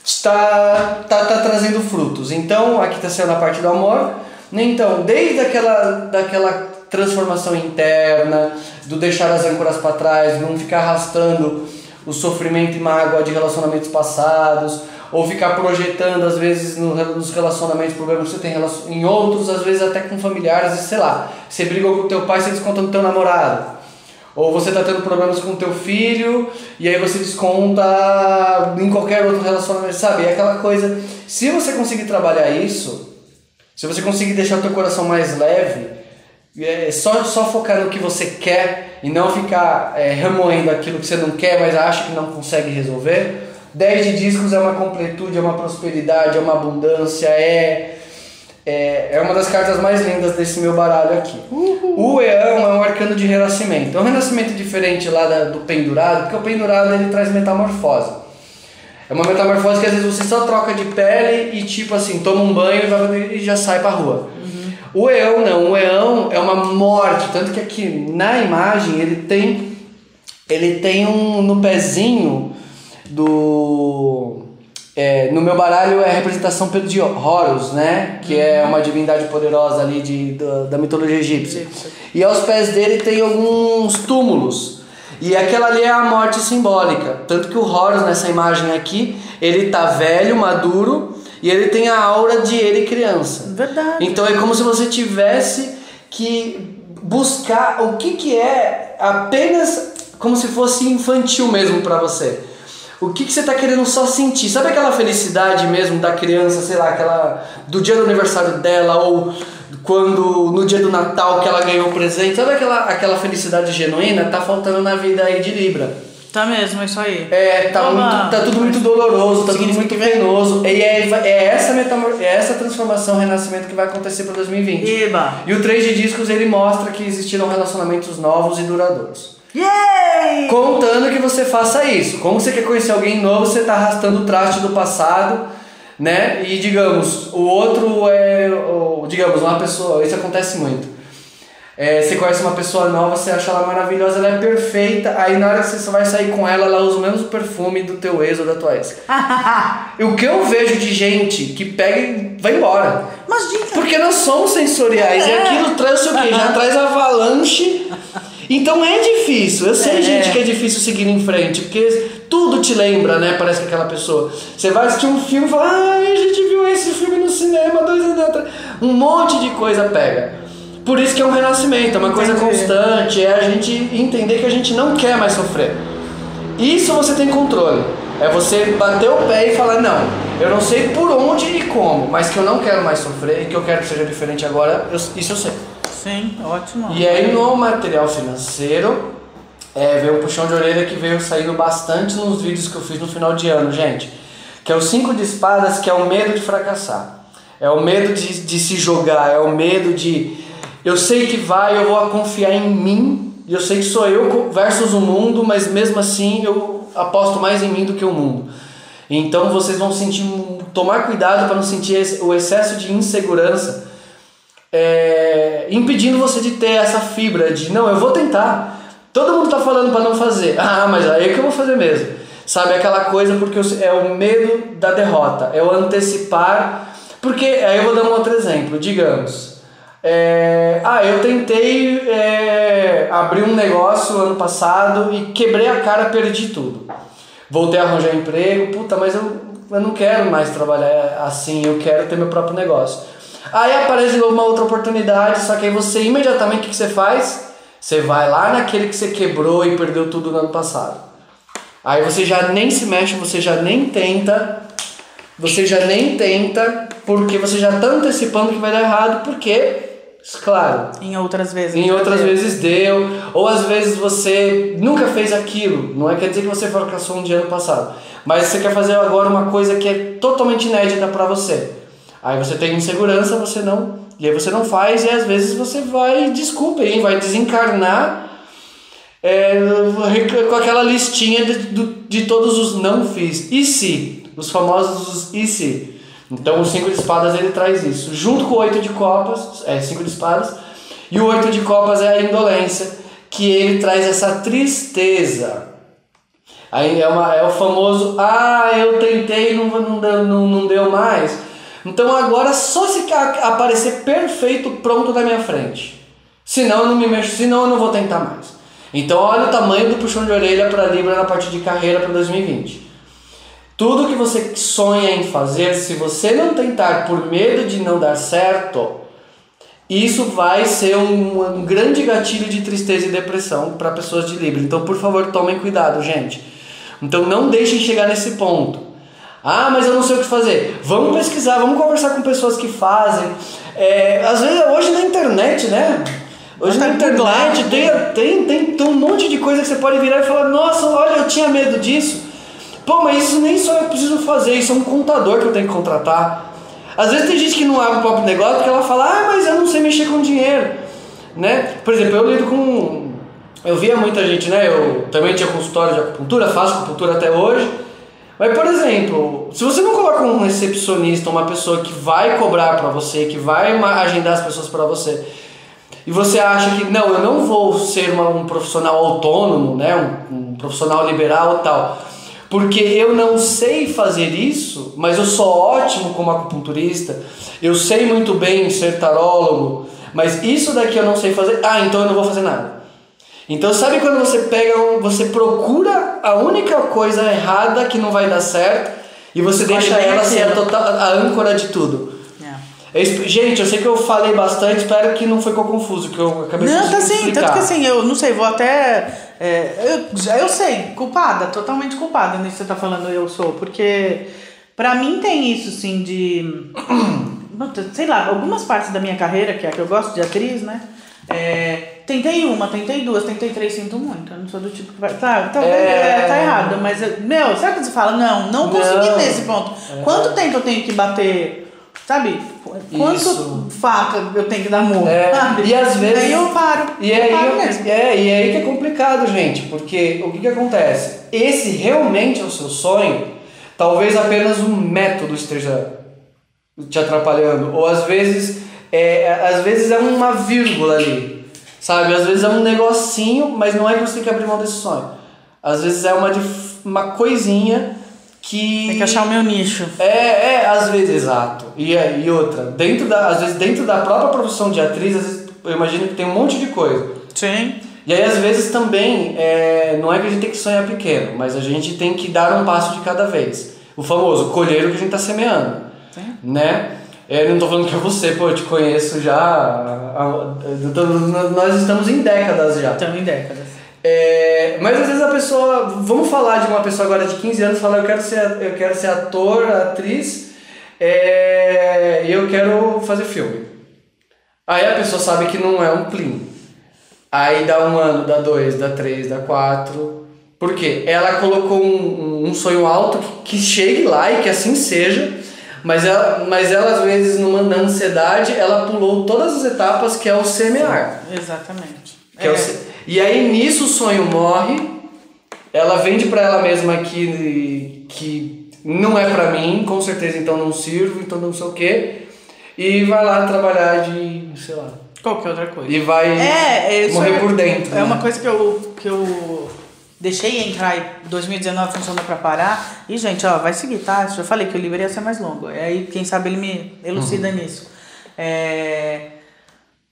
Speaker 2: está tá, tá trazendo frutos. Então, aqui está sendo a parte do amor. Então, desde aquela daquela transformação interna, do deixar as âncoras para trás, não ficar arrastando o sofrimento e mágoa de relacionamentos passados, ou ficar projetando às vezes nos relacionamentos problemas que você tem em outros, às vezes até com familiares, sei lá, você brigou com o teu pai, você desconta no teu namorado. Ou você está tendo problemas com o teu filho e aí você desconta em qualquer outro relacionamento, sabe? É aquela coisa. Se você conseguir trabalhar isso, se você conseguir deixar o teu coração mais leve, é só, só focar no que você quer e não ficar é, remoendo aquilo que você não quer, mas acha que não consegue resolver, 10 de discos é uma completude, é uma prosperidade, é uma abundância, é, é, é uma das cartas mais lindas desse meu baralho aqui. Uhul. O Eão é um arcano de renascimento. É um renascimento diferente lá da, do pendurado, porque o pendurado ele traz metamorfose. É uma metamorfose que às vezes você só troca de pele e tipo assim, toma um banho e, vai, e já sai pra rua. Uhum. O Eão não, o Eão é uma morte, tanto que aqui na imagem ele tem ele tem um no pezinho do. É, no meu baralho é a representação de Horus, né? Que é uhum. uma divindade poderosa ali de, da, da mitologia egípcia. E aos pés dele tem alguns túmulos. E aquela ali é a morte simbólica. Tanto que o Horus, nessa imagem aqui, ele tá velho, maduro, e ele tem a aura de ele criança.
Speaker 1: Verdade.
Speaker 2: Então é como se você tivesse que buscar o que, que é apenas como se fosse infantil mesmo para você. O que, que você está querendo só sentir? Sabe aquela felicidade mesmo da criança, sei lá, aquela do dia do aniversário dela ou quando no dia do Natal que ela ganhou o presente? Sabe aquela, aquela felicidade genuína? Tá faltando na vida aí de Libra.
Speaker 1: Tá mesmo, é isso aí.
Speaker 2: É, tá, muito, tá tudo muito doloroso, tá tudo muito penoso. E é, é, essa metamor é essa transformação, renascimento que vai acontecer para 2020.
Speaker 1: Eba.
Speaker 2: E o 3 de discos ele mostra que existiram relacionamentos novos e duradouros.
Speaker 1: Yay!
Speaker 2: Contando que você faça isso. Como você quer conhecer alguém novo, você está arrastando o traste do passado, né? E digamos, o outro é, ou, digamos, uma pessoa, isso acontece muito. É, você conhece uma pessoa nova, você acha ela maravilhosa, ela é perfeita, aí na hora que você vai sair com ela, ela usa o mesmo perfume do teu ex ou da tua ex. e o que eu vejo de gente que pega e vai embora.
Speaker 1: Mas diga.
Speaker 2: Porque nós somos sensoriais é. e aquilo traz o quê? Já traz avalanche então é difícil. Eu sei, é. gente, que é difícil seguir em frente, porque tudo te lembra, né? Parece que aquela pessoa. Você vai assistir um filme e fala, ai, a gente viu esse filme no cinema dois anos atrás. Um monte de coisa pega. Por isso que é um renascimento, é uma coisa Entendi. constante, é a gente entender que a gente não quer mais sofrer. Isso você tem controle. É você bater o pé e falar, não, eu não sei por onde e como, mas que eu não quero mais sofrer e que eu quero que seja diferente agora, eu, isso eu sei.
Speaker 1: Sim, ótimo.
Speaker 2: E aí no material financeiro, é, veio um puxão de orelha que veio saindo bastante nos vídeos que eu fiz no final de ano, gente. Que é o cinco de espadas, que é o medo de fracassar. É o medo de, de se jogar, é o medo de. Eu sei que vai, eu vou confiar em mim, e eu sei que sou eu versus o mundo, mas mesmo assim eu aposto mais em mim do que o mundo. Então vocês vão sentir, tomar cuidado para não sentir o excesso de insegurança é, impedindo você de ter essa fibra de não, eu vou tentar. Todo mundo tá falando para não fazer. Ah, mas aí é que eu vou fazer mesmo. Sabe aquela coisa porque é o medo da derrota, é o antecipar. Porque aí eu vou dar um outro exemplo. Digamos, é, ah, eu tentei é, abrir um negócio ano passado e quebrei a cara, perdi tudo. Voltei a arranjar emprego, puta, mas eu, eu não quero mais trabalhar assim, eu quero ter meu próprio negócio. Aí aparece uma outra oportunidade, só que aí você imediatamente o que, que você faz? Você vai lá naquele que você quebrou e perdeu tudo no ano passado. Aí você já nem se mexe, você já nem tenta, você já nem tenta, porque você já está antecipando que vai dar errado, porque Claro.
Speaker 1: Em outras vezes.
Speaker 2: Em outras deu. vezes deu. Ou às vezes você nunca fez aquilo. Não é quer dizer que você fracassou um dia no passado. Mas você quer fazer agora uma coisa que é totalmente inédita para você. Aí você tem insegurança, você não. E aí você não faz, e às vezes você vai, desculpa, hein, vai desencarnar é, com aquela listinha de, de, todos os não fiz. E se? Os famosos e se. Então o 5 de espadas ele traz isso. Junto com o 8 de copas, é 5 de espadas, e o 8 de copas é a indolência, que ele traz essa tristeza. Aí é, uma, é o famoso, ah, eu tentei não, não, não, não deu mais. Então agora só se aparecer perfeito pronto na minha frente. Senão eu não me mexo, senão eu não vou tentar mais. Então olha o tamanho do puxão de orelha para Libra na parte de carreira para 2020. Tudo que você sonha em fazer, se você não tentar por medo de não dar certo, isso vai ser um, um grande gatilho de tristeza e depressão para pessoas de Libra. Então, por favor, tomem cuidado, gente. Então, não deixem chegar nesse ponto. Ah, mas eu não sei o que fazer. Vamos pesquisar, vamos conversar com pessoas que fazem. É, às vezes, hoje na internet, né? Hoje na internet tem, tem, tem, tem um monte de coisa que você pode virar e falar: Nossa, olha, eu tinha medo disso. Pô, mas isso nem só eu preciso fazer, isso é um contador que eu tenho que contratar. Às vezes tem gente que não abre o próprio negócio porque ela fala, ah, mas eu não sei mexer com dinheiro. Né? Por exemplo, eu lido com. Eu via muita gente, né? Eu também tinha consultório de acupuntura, faço acupuntura até hoje. Mas, por exemplo, se você não coloca um recepcionista, uma pessoa que vai cobrar para você, que vai agendar as pessoas para você, e você acha que, não, eu não vou ser uma, um profissional autônomo, né? Um, um profissional liberal tal porque eu não sei fazer isso, mas eu sou ótimo como acupunturista, eu sei muito bem ser tarólogo, mas isso daqui eu não sei fazer, ah, então eu não vou fazer nada. Então sabe quando você pega, um, você procura a única coisa errada que não vai dar certo e você deixa ela ser a, total, a âncora de tudo. É. Gente, eu sei que eu falei bastante, espero que não ficou confuso, que eu acabei
Speaker 1: não,
Speaker 2: de
Speaker 1: tá sim, tanto que assim, eu não sei, vou até é, eu, eu sei, culpada, totalmente culpada nisso que você tá falando, eu sou, porque pra mim tem isso, assim, de. Sei lá, algumas partes da minha carreira, que é a que eu gosto de atriz, né? É, tentei uma, tentei duas, tentei três, sinto muito. Eu não sou do tipo que vai. Tá, talvez é... é tá errado, mas. Meu, sabe quando você fala, não, não consegui nesse ponto. É... Quanto tempo eu tenho que bater Sabe? Quanto Isso. faca eu tenho que dar murro?
Speaker 2: É, sabe? E às vezes.
Speaker 1: Aí eu paro.
Speaker 2: E
Speaker 1: eu
Speaker 2: aí,
Speaker 1: paro
Speaker 2: eu,
Speaker 1: mesmo.
Speaker 2: É, e aí que é complicado, gente. Porque o que, que acontece? Esse realmente é o seu sonho. Talvez apenas um método esteja te atrapalhando. Ou às vezes. É, às vezes é uma vírgula ali. Sabe? Às vezes é um negocinho, mas não é que você tem que abrir mão desse sonho. Às vezes é uma, uma coisinha que.
Speaker 1: Tem que achar o meu nicho.
Speaker 2: É, é, às vezes, exato. E, é, e outra, dentro da, às vezes dentro da própria profissão de atriz, vezes, eu imagino que tem um monte de coisa.
Speaker 1: Sim.
Speaker 2: E aí, às vezes, também, é, não é que a gente tem que sonhar pequeno, mas a gente tem que dar um passo de cada vez. O famoso colher o que a gente está semeando. Sim. Né? Eu não estou falando que é você, pô, eu te conheço já. Nós estamos em décadas já.
Speaker 1: Estamos em décadas.
Speaker 2: É, mas às vezes a pessoa, vamos falar de uma pessoa agora de 15 anos, falar eu quero ser, eu quero ser ator, atriz, é, e eu quero fazer filme. Aí a pessoa sabe que não é um plim. Aí dá um ano, dá dois, dá três, dá quatro. Por quê? Ela colocou um, um sonho alto que, que chegue lá e que assim seja, mas ela, mas ela às vezes numa, na ansiedade, ela pulou todas as etapas que é o semear.
Speaker 1: Exatamente.
Speaker 2: Que é. é o, e aí nisso o sonho morre, ela vende para ela mesma que, que não é para mim, com certeza então não sirvo, então não sei o quê, e vai lá trabalhar de, sei lá.
Speaker 1: Qualquer outra coisa.
Speaker 2: E vai
Speaker 1: É, é,
Speaker 2: morrer
Speaker 1: é-
Speaker 2: por dentro.
Speaker 1: É
Speaker 2: né?
Speaker 1: uma coisa que eu, que eu deixei entrar e 2019 funcionou pra parar. E, gente, ó, vai seguir, tá? Já falei que o livro ia ser mais longo. E aí, quem sabe, ele me elucida nisso. É,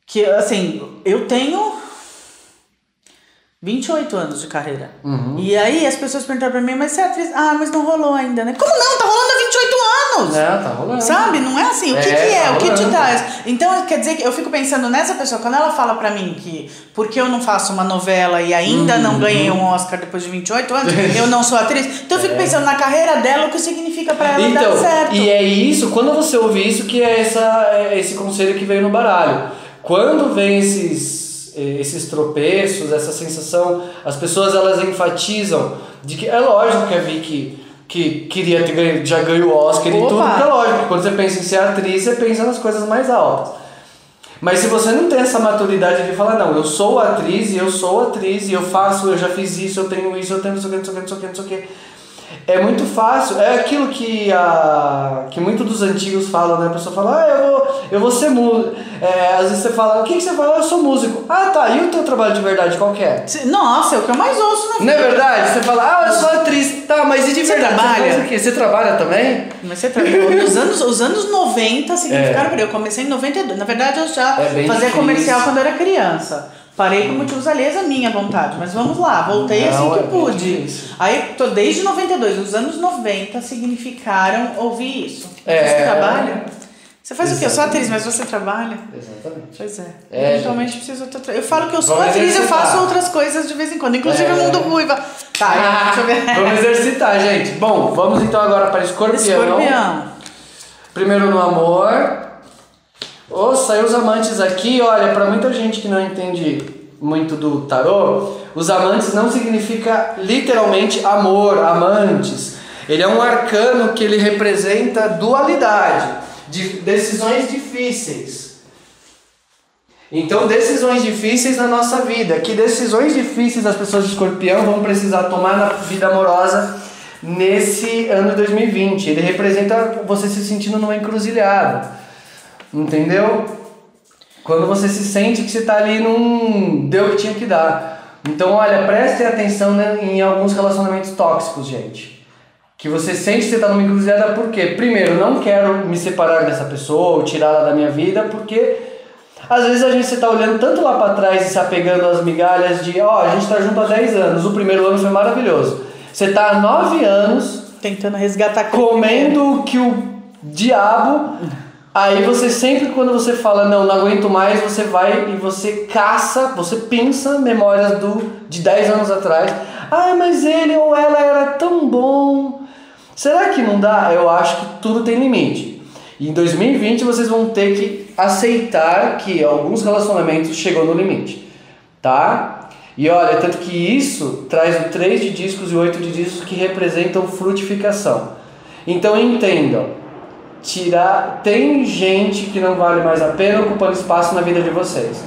Speaker 1: que, assim, eu tenho 28 anos de carreira. E aí, as pessoas perguntaram pra mim, mas você é atriz? Ah, mas não rolou ainda, né? Como não? Tá rolando há 28 anos!
Speaker 2: É, tá rolando.
Speaker 1: Sabe? Não é assim. O que,
Speaker 2: É,
Speaker 1: que é?
Speaker 2: tá
Speaker 1: o que te traz? Então, quer dizer que eu fico pensando nessa pessoa, quando ela fala pra mim que porque eu não faço uma novela e ainda
Speaker 2: Uhum.
Speaker 1: não ganhei um Oscar depois de 28 anos, eu não sou atriz. Então eu fico pensando na carreira dela, o que significa pra ela dar
Speaker 2: Então,
Speaker 1: certo.
Speaker 2: e é isso, quando você ouve isso, que é essa, é esse conselho que veio no baralho. Quando vem esses, esses tropeços, essa sensação, as pessoas elas enfatizam de que é lógico que a Vicky que queria ter ganho, já ganhou o Oscar e
Speaker 1: Opa!
Speaker 2: tudo, porque é lógico, quando você pensa em ser atriz, você pensa nas coisas mais altas. Mas se você não tem essa maturidade de falar, não, eu sou atriz e eu sou atriz e eu faço, eu já fiz isso, eu tenho isso, eu tenho não sei o que, não sei o que, não sei o que, não sei o que. É muito fácil, é aquilo que, a, que muitos dos antigos falam, né? A pessoa fala, ah, eu vou, eu vou ser músico. É, às vezes você fala, o que, que você fala? Eu sou músico. Ah, tá, e o teu trabalho de verdade qual que é?
Speaker 1: Nossa, é o que eu mais ouço na
Speaker 2: Não é verdade? Você fala, ah, eu sou atriz. Tá, mas e de
Speaker 1: Você
Speaker 2: verdade?
Speaker 1: trabalha?
Speaker 2: Você faz? Você trabalha também?
Speaker 1: Mas você trabalhou. Nos anos, os anos 90 significaram
Speaker 2: É.
Speaker 1: eu. comecei em 92. Na verdade, eu já
Speaker 2: É
Speaker 1: fazia
Speaker 2: difícil.
Speaker 1: comercial quando eu era criança. Parei por motivos alheios à minha vontade. Mas vamos lá, voltei
Speaker 2: Não,
Speaker 1: assim que
Speaker 2: é
Speaker 1: pude. Aí, tô desde 92. Os anos 90 significaram ouvir isso.
Speaker 2: É.
Speaker 1: Você trabalha? Você faz o quê? Eu sou
Speaker 2: Exatamente.
Speaker 1: atriz, mas você trabalha?
Speaker 2: Exatamente.
Speaker 1: Pois é.
Speaker 2: É,
Speaker 1: Eventualmente preciso outra. Eu falo que eu sou
Speaker 2: Vamos
Speaker 1: atriz, eu faço outras coisas de vez em quando, inclusive
Speaker 2: É.
Speaker 1: o mundo ruiva. Tá, deixa eu ver.
Speaker 2: Vamos exercitar, gente. Bom, vamos então agora para escorpião.
Speaker 1: Escorpião.
Speaker 2: Primeiro no amor. Ô, saiu os amantes aqui, olha, para muita gente que não entende muito do tarô, os amantes não significa literalmente amor, amantes. Ele é um arcano que ele representa dualidade, de decisões difíceis. Então, decisões difíceis na nossa vida. Que decisões difíceis as pessoas de escorpião vão precisar tomar na vida amorosa nesse ano de 2020. Ele representa você se sentindo numa encruzilhada. Entendeu? Quando você se sente que você está ali num. deu o que tinha que dar. Então, olha, prestem atenção né, em alguns relacionamentos tóxicos, gente. Que você sente que você está numa encruzilhada por quê? Primeiro, não quero me separar dessa pessoa ou tirá-la da minha vida, porque às vezes a gente está olhando tanto lá para trás e se apegando às migalhas de, ó, a gente está junto há 10 anos, o primeiro ano foi maravilhoso. Você está há 9 anos
Speaker 1: Tentando resgatar
Speaker 2: comendo o que o diabo. Aí você sempre quando você fala não, não aguento mais, você vai e você caça, você pensa memórias do de 10 anos atrás. Ah, mas ele ou ela era tão bom. Será que não dá? Eu acho que tudo tem limite. E em 2020 vocês vão ter que aceitar que alguns relacionamentos chegou no limite, tá? E olha, tanto que isso traz o 3 de discos e o 8 de discos que representam frutificação. Então entendam, tirar tem gente que não vale mais a pena ocupando espaço na vida de vocês.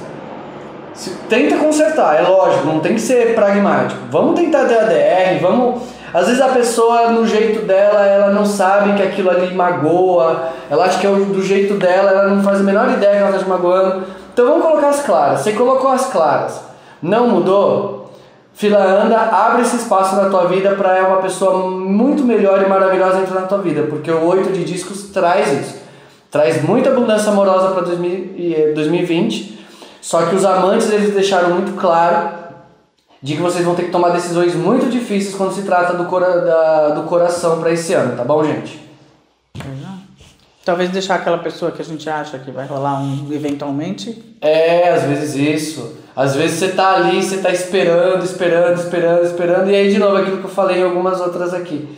Speaker 2: Se- tenta consertar, é lógico, não tem que ser pragmático. Vamos tentar ter ADR, vamos. Às vezes a pessoa, no jeito dela, ela não sabe que aquilo ali magoa, ela acha que é do jeito dela, ela não faz a menor ideia que ela está te magoando. Então vamos colocar as claras. Você colocou as claras, não mudou? Fila anda, abre esse espaço na tua vida para uma pessoa muito melhor e maravilhosa entrar na tua vida, porque o 8 de discos traz isso. Traz muita abundância amorosa para 2020. Só que os amantes eles deixaram muito claro de que vocês vão ter que tomar decisões muito difíceis quando se trata do, cora da- do coração para esse ano, tá bom, gente?
Speaker 1: Talvez deixar aquela pessoa que a gente acha que vai rolar um eventualmente.
Speaker 2: É, às vezes isso. Às vezes você tá ali, você tá esperando, esperando, esperando, esperando, e aí de novo aquilo que eu falei em algumas outras aqui.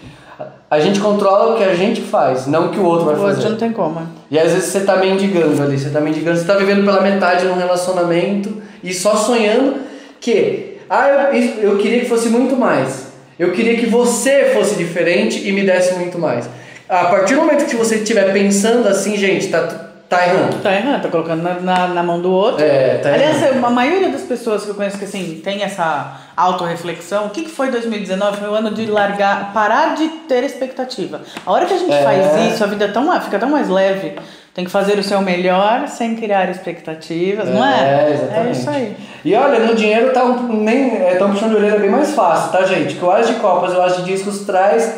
Speaker 2: A gente controla o que a gente faz, não o que o outro vai
Speaker 1: O outro
Speaker 2: fazer.
Speaker 1: não tem como.
Speaker 2: E às vezes você tá mendigando ali, você tá mendigando, você tá vivendo pela metade num relacionamento e só sonhando que, ah, eu, eu queria que fosse muito mais. Eu queria que você fosse diferente e me desse muito mais. A partir do momento que você estiver pensando assim, gente, tá, tá errando.
Speaker 1: Tá errado, tá colocando na, na, na mão do outro.
Speaker 2: É, tá
Speaker 1: Aliás,
Speaker 2: errando.
Speaker 1: a maioria das pessoas que eu conheço que assim, tem essa autorreflexão, o que, que foi 2019? Foi o ano de largar, parar de ter expectativa. A hora que a gente
Speaker 2: É.
Speaker 1: faz isso, a vida é tão, fica tão mais leve. Tem que fazer o seu melhor sem criar expectativas, não é?
Speaker 2: É, exatamente.
Speaker 1: É isso aí.
Speaker 2: E olha, no dinheiro tá um, nem, é, tá um puxão de orelha bem mais fácil, tá, gente? Que o As de Copas e o As de Discos traz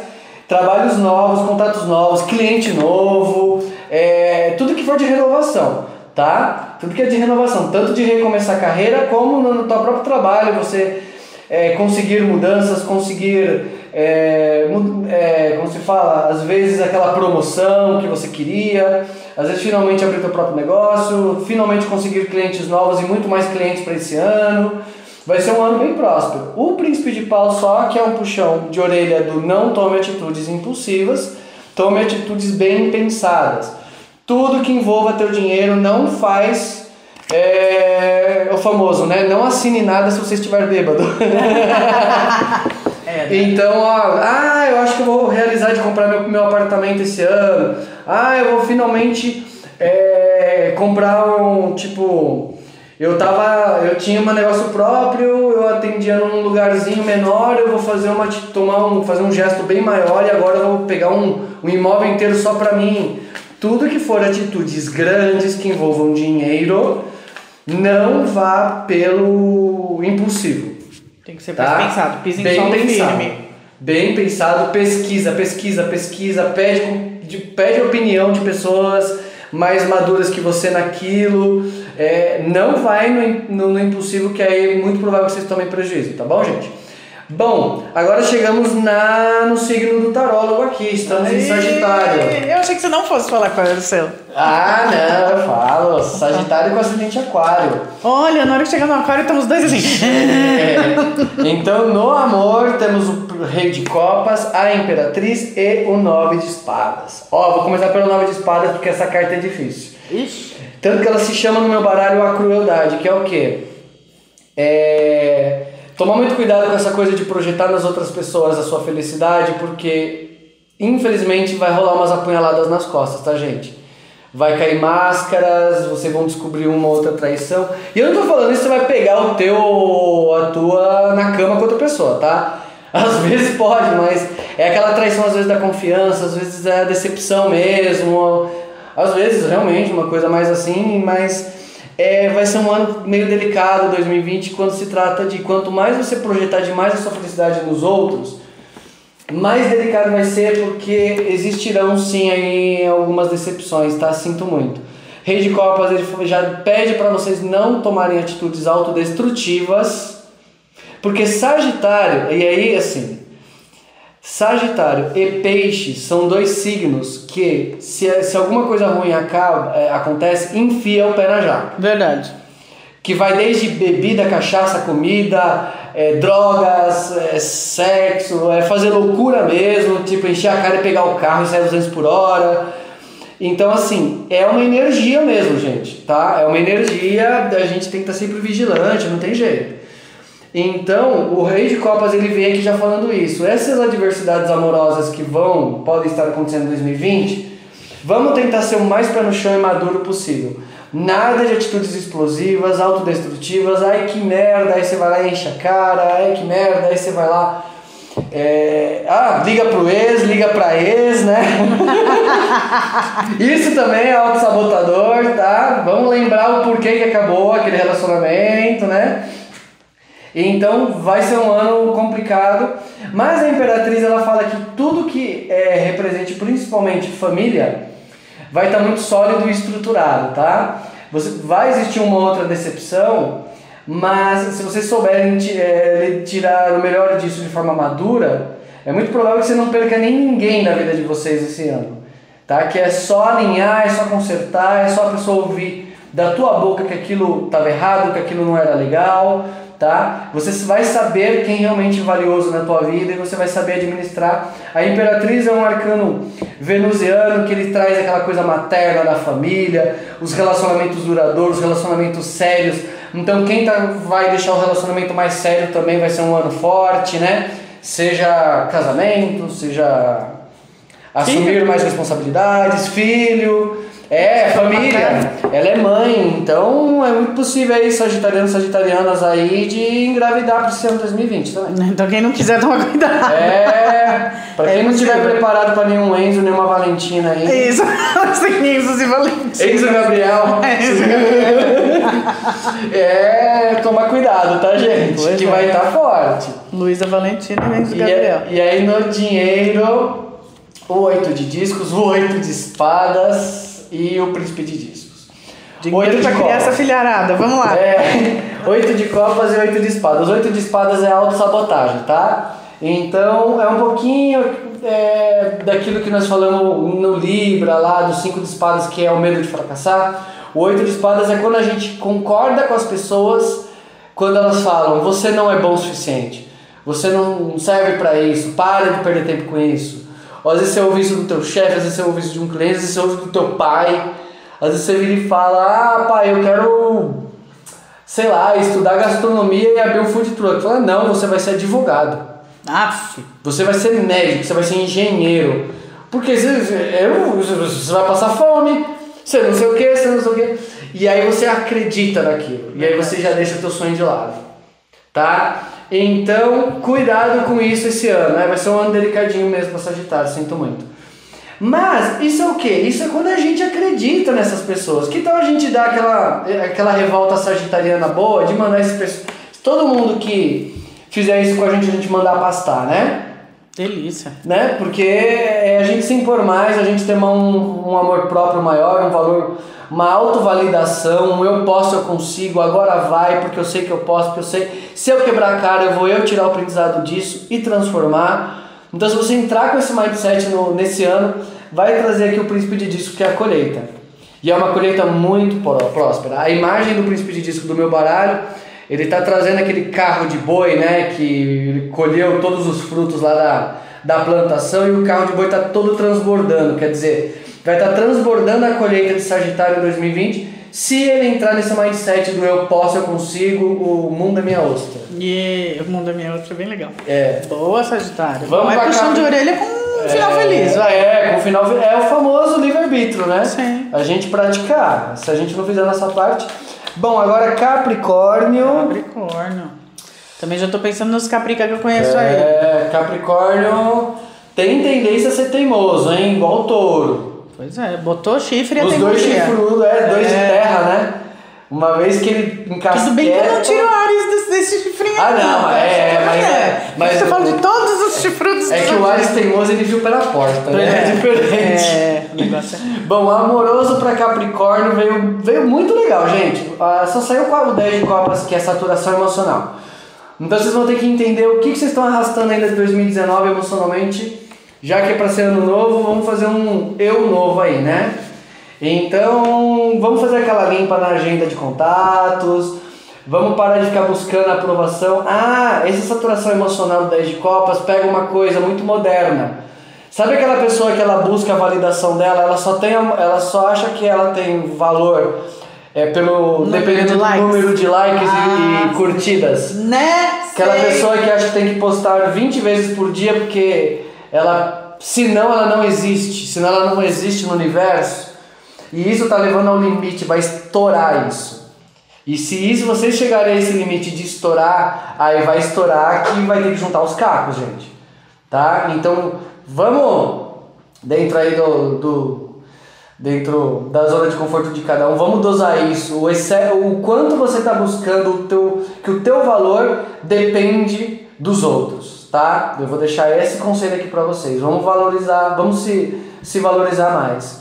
Speaker 2: trabalhos novos, contatos novos, cliente novo, é, tudo que for de renovação, tá? Tudo que é de renovação, tanto de recomeçar a carreira como no, teu próprio trabalho, você é, conseguir mudanças, conseguir, é, é, como se fala, às vezes aquela promoção que você queria, às vezes finalmente abrir teu próprio negócio, finalmente conseguir clientes novos e muito mais clientes para esse ano. Vai ser um ano bem próspero. O Príncipe de Pau só que é um puxão de orelha do não tome atitudes impulsivas, tome atitudes bem pensadas. Tudo que envolva teu dinheiro não faz é, o famoso, né? Não assine nada se você estiver bêbado.
Speaker 1: É,
Speaker 2: Então, ó, ah, eu acho que eu vou realizar de comprar meu, meu apartamento esse ano. Ah, eu vou finalmente é, comprar um, tipo, eu tava, eu tinha um negócio próprio, eu atendia num lugarzinho menor, eu vou fazer uma, tomar um, fazer um gesto bem maior e agora eu vou pegar um, um imóvel inteiro só pra mim. Tudo que for atitudes grandes que envolvam dinheiro, não vá pelo impulsivo.
Speaker 1: Tem que ser
Speaker 2: Tá?
Speaker 1: bem pensado. Pisa em
Speaker 2: Bem
Speaker 1: solo
Speaker 2: pensado.
Speaker 1: firme.
Speaker 2: Bem pensado, pesquisa, pesquisa, pesquisa, pede, pede opinião de pessoas mais maduras que você naquilo. É, não vai no, no, no impulsivo, que aí é muito provável que vocês tomem prejuízo, tá bom, gente? Bom, agora chegamos na, no signo do tarólogo aqui, estamos em Sagitário.
Speaker 1: Eu achei que você não fosse falar qual era o seu.
Speaker 2: Ah, não, eu falo. Sagitário com acidente aquário.
Speaker 1: Olha, na hora que chegar no aquário, estamos dois assim.
Speaker 2: É. Então, no amor, temos o Rei de Copas, a Imperatriz e o Nove de Espadas. Ó, vou começar pelo Nove de Espadas porque essa carta é difícil.
Speaker 1: Ixi.
Speaker 2: Tanto que ela se chama no meu baralho a crueldade, que é o quê? É... Tomar muito cuidado com essa coisa de projetar nas outras pessoas a sua felicidade, porque infelizmente vai rolar umas apunhaladas nas costas, tá, gente? Vai cair máscaras, vocês vão descobrir uma outra traição. E eu não tô falando isso, você vai pegar o teu, a tua na cama com outra pessoa, tá? Às vezes pode, mas é aquela traição às vezes da confiança, às vezes é a decepção mesmo, às vezes realmente uma coisa mais assim, mas é, vai ser um ano meio delicado 2020 quando se trata de quanto mais você projetar demais a sua felicidade nos outros, mais delicado vai ser porque existirão sim aí algumas decepções, tá? Sinto muito. Rei de Copas ele já pede para vocês não tomarem atitudes autodestrutivas, porque Sagitário, e aí assim, Sagitário e Peixe são dois signos que, se, se alguma coisa ruim acaba, é, acontece, enfia o pé na jaca.
Speaker 1: Verdade.
Speaker 2: Que vai desde bebida, cachaça, comida, é, drogas, é, sexo, é fazer loucura mesmo, tipo encher a cara e pegar o carro e sair 200 por hora. Então, assim, é uma energia mesmo, gente, tá? É uma energia, a gente tem que estar sempre vigilante, não tem jeito. Então, o Rei de Copas ele vem aqui já falando isso. Essas adversidades amorosas que vão, podem estar acontecendo em 2020, vamos tentar ser o mais pé no chão e maduro possível. Nada de atitudes explosivas, autodestrutivas. Ai que merda, aí você vai lá e enche a cara. Ai que merda, aí você vai lá. é, Ah, liga pro ex, liga pra ex, né? Isso também é auto-sabotador, tá? Vamos lembrar o porquê que acabou aquele relacionamento, né? Então vai ser um ano complicado, mas a Imperatriz ela fala que tudo que é, represente principalmente família vai estar muito sólido e estruturado, tá? Você, vai existir uma outra decepção, mas se vocês souberem é, tirar o melhor disso de forma madura, é muito provável que você não perca nem ninguém na vida de vocês esse ano, tá? Que é só alinhar, é só consertar, é só a pessoa ouvir da tua boca que aquilo estava errado, que aquilo não era legal, tá? Você vai saber quem realmente é valioso na tua vida e você vai saber administrar. A Imperatriz é um arcano venusiano que ele traz aquela coisa materna da família, os relacionamentos duradouros, os relacionamentos sérios. Então quem tá, vai deixar o relacionamento mais sério também vai ser um ano forte, né? Seja casamento, seja assumir mais responsabilidades, filho. É, família. Ela é mãe, então é muito possível aí, sagitarianos, sagitarianas aí, de engravidar para esse ano 2020 também.
Speaker 1: Então quem não quiser tomar cuidado.
Speaker 2: É, pra quem
Speaker 1: É
Speaker 2: não estiver preparado pra nenhum Enzo, nenhuma Valentina aí.
Speaker 1: Isso, sem Enzo e Valentina.
Speaker 2: Enzo Gabriel. É, tomar cuidado, tá, gente?
Speaker 1: Pois
Speaker 2: que
Speaker 1: é.
Speaker 2: vai estar forte.
Speaker 1: Luísa Valentina e Enzo
Speaker 2: E,
Speaker 1: Gabriel.
Speaker 2: e aí no dinheiro, o oito de discos, o oito de espadas e o príncipe de discos.
Speaker 1: Dinheiro pra criar essa filharada, vamos lá.
Speaker 2: É, oito de copas e oito de espadas. Oito de espadas é autossabotagem, tá? Então é um pouquinho é, daquilo que nós falamos no Libra lá, dos cinco de espadas, que é o medo de fracassar. O oito de espadas é quando a gente concorda com as pessoas quando elas falam você não é bom o suficiente, você não serve pra isso, para de perder tempo com isso. Ou às vezes você ouve isso do teu chefe, às vezes você ouve isso de um cliente, às vezes você ouve do teu pai. Às vezes você vira e fala, ah pai, eu quero sei lá, estudar gastronomia e abrir um food truck. Fala, não, você vai ser advogado.
Speaker 1: Aff.
Speaker 2: Você vai ser médico, você vai ser engenheiro. Porque você, eu, você vai passar fome, você não sei o que, você não sei o que. E aí você acredita naquilo. E aí você já deixa teu sonho de lado. Tá? Então, cuidado com isso esse ano. Né? Vai ser um ano delicadinho mesmo para Sagitário, sinto muito. Mas isso é o que? Isso é quando a gente acredita nessas pessoas. Que tal a gente dar aquela, aquela revolta sagitariana boa de mandar esse pessoal. Todo mundo que fizer isso com a gente, a gente mandar pastar, né?
Speaker 1: Delícia.
Speaker 2: né? Porque é a gente se impor mais, a gente ter um, um amor próprio maior, um valor, uma autovalidação, um eu posso, eu consigo, agora vai, porque eu sei que eu posso, porque eu sei. Se eu quebrar a cara, eu vou eu tirar o aprendizado disso e transformar. Então, se você entrar com esse mindset no, nesse ano, vai trazer aqui o príncipe de disco, que é a colheita. E é uma colheita muito pró- próspera. A imagem do príncipe de disco do meu baralho, ele está trazendo aquele carro de boi, né? Que colheu todos os frutos lá da, da plantação e o carro de boi está todo transbordando. Quer dizer, vai estar transbordando a colheita de Sagitário em 2020 se ele entrar nesse mindset do eu posso, eu consigo, o mundo é minha ostra.
Speaker 1: E o mundo é minha outra é bem legal.
Speaker 2: É.
Speaker 1: Boa, Sagitário.
Speaker 2: Vamos
Speaker 1: puxão
Speaker 2: cá.
Speaker 1: de orelha com um final
Speaker 2: É,
Speaker 1: feliz, vai.
Speaker 2: É, com o final É o famoso livre-arbítrio, né?
Speaker 1: Sim.
Speaker 2: A gente praticar. Se a gente não fizer nossa parte. Bom, agora Capricórnio.
Speaker 1: Capricórnio. Também já tô pensando nos caprica que eu conheço aí.
Speaker 2: É, Capricórnio tem tendência a ser teimoso, hein? Igual o touro.
Speaker 1: Pois é, botou chifre e a
Speaker 2: Os dois chifrudos, é, dois de
Speaker 1: É.
Speaker 2: terra, né? Uma vez que ele encasqueta...
Speaker 1: Tudo bem que eu não tiro Ares desse, desse chifrinho.
Speaker 2: Ah, não,
Speaker 1: tá?
Speaker 2: é, mas-
Speaker 1: é.
Speaker 2: mas-
Speaker 1: Você fala de todos os chifrudos
Speaker 2: É que o Ares teimoso ele viu pela porta, né? É,
Speaker 1: É,
Speaker 2: diferente.
Speaker 1: É, o negócio é.
Speaker 2: Bom, amoroso pra Capricórnio veio, veio muito legal, gente. Ah, só saiu com o 10 de copas, que é saturação emocional. Então vocês vão ter que entender o que, que vocês estão arrastando ainda de 2019 emocionalmente. Já que é pra ser ano novo, vamos fazer um eu novo aí, né? Então, vamos fazer aquela limpa na agenda de contatos. Vamos parar de ficar buscando aprovação. Ah, essa saturação emocional do 10 de copas pega uma coisa muito moderna. Sabe aquela pessoa que ela busca a validação dela, ela só tem, ela só acha que ela tem valor é pelo
Speaker 1: Número
Speaker 2: dependendo
Speaker 1: de
Speaker 2: do
Speaker 1: likes.
Speaker 2: número de likes e-
Speaker 1: Ah,
Speaker 2: e, curtidas.
Speaker 1: Né?
Speaker 2: Aquela
Speaker 1: Sei.
Speaker 2: pessoa que acha que tem que postar 20 vezes por dia porque ela, senão ela não existe, senão ela não existe no universo. E isso tá levando ao limite, vai estourar isso. E se isso vocês chegarem a esse limite de estourar, aí vai estourar que vai ter que juntar os cacos, gente. Tá? Então, vamos dentro aí do, do dentro da zona de conforto de cada um, vamos dosar isso. O, exce- o quanto você está buscando o teu, que o teu valor depende dos outros, tá? Eu vou deixar esse conselho aqui para vocês. Vamos valorizar, vamos se, se valorizar mais.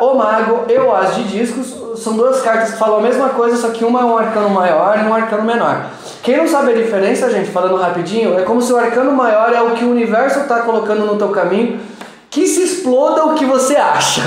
Speaker 2: O Mago e o As de Discos são duas cartas que falam a mesma coisa, só que uma é um arcano maior e um arcano menor. Quem não sabe a diferença, gente, falando rapidinho, é como se o arcano maior é o que o universo está colocando no teu caminho, que se exploda o que você acha.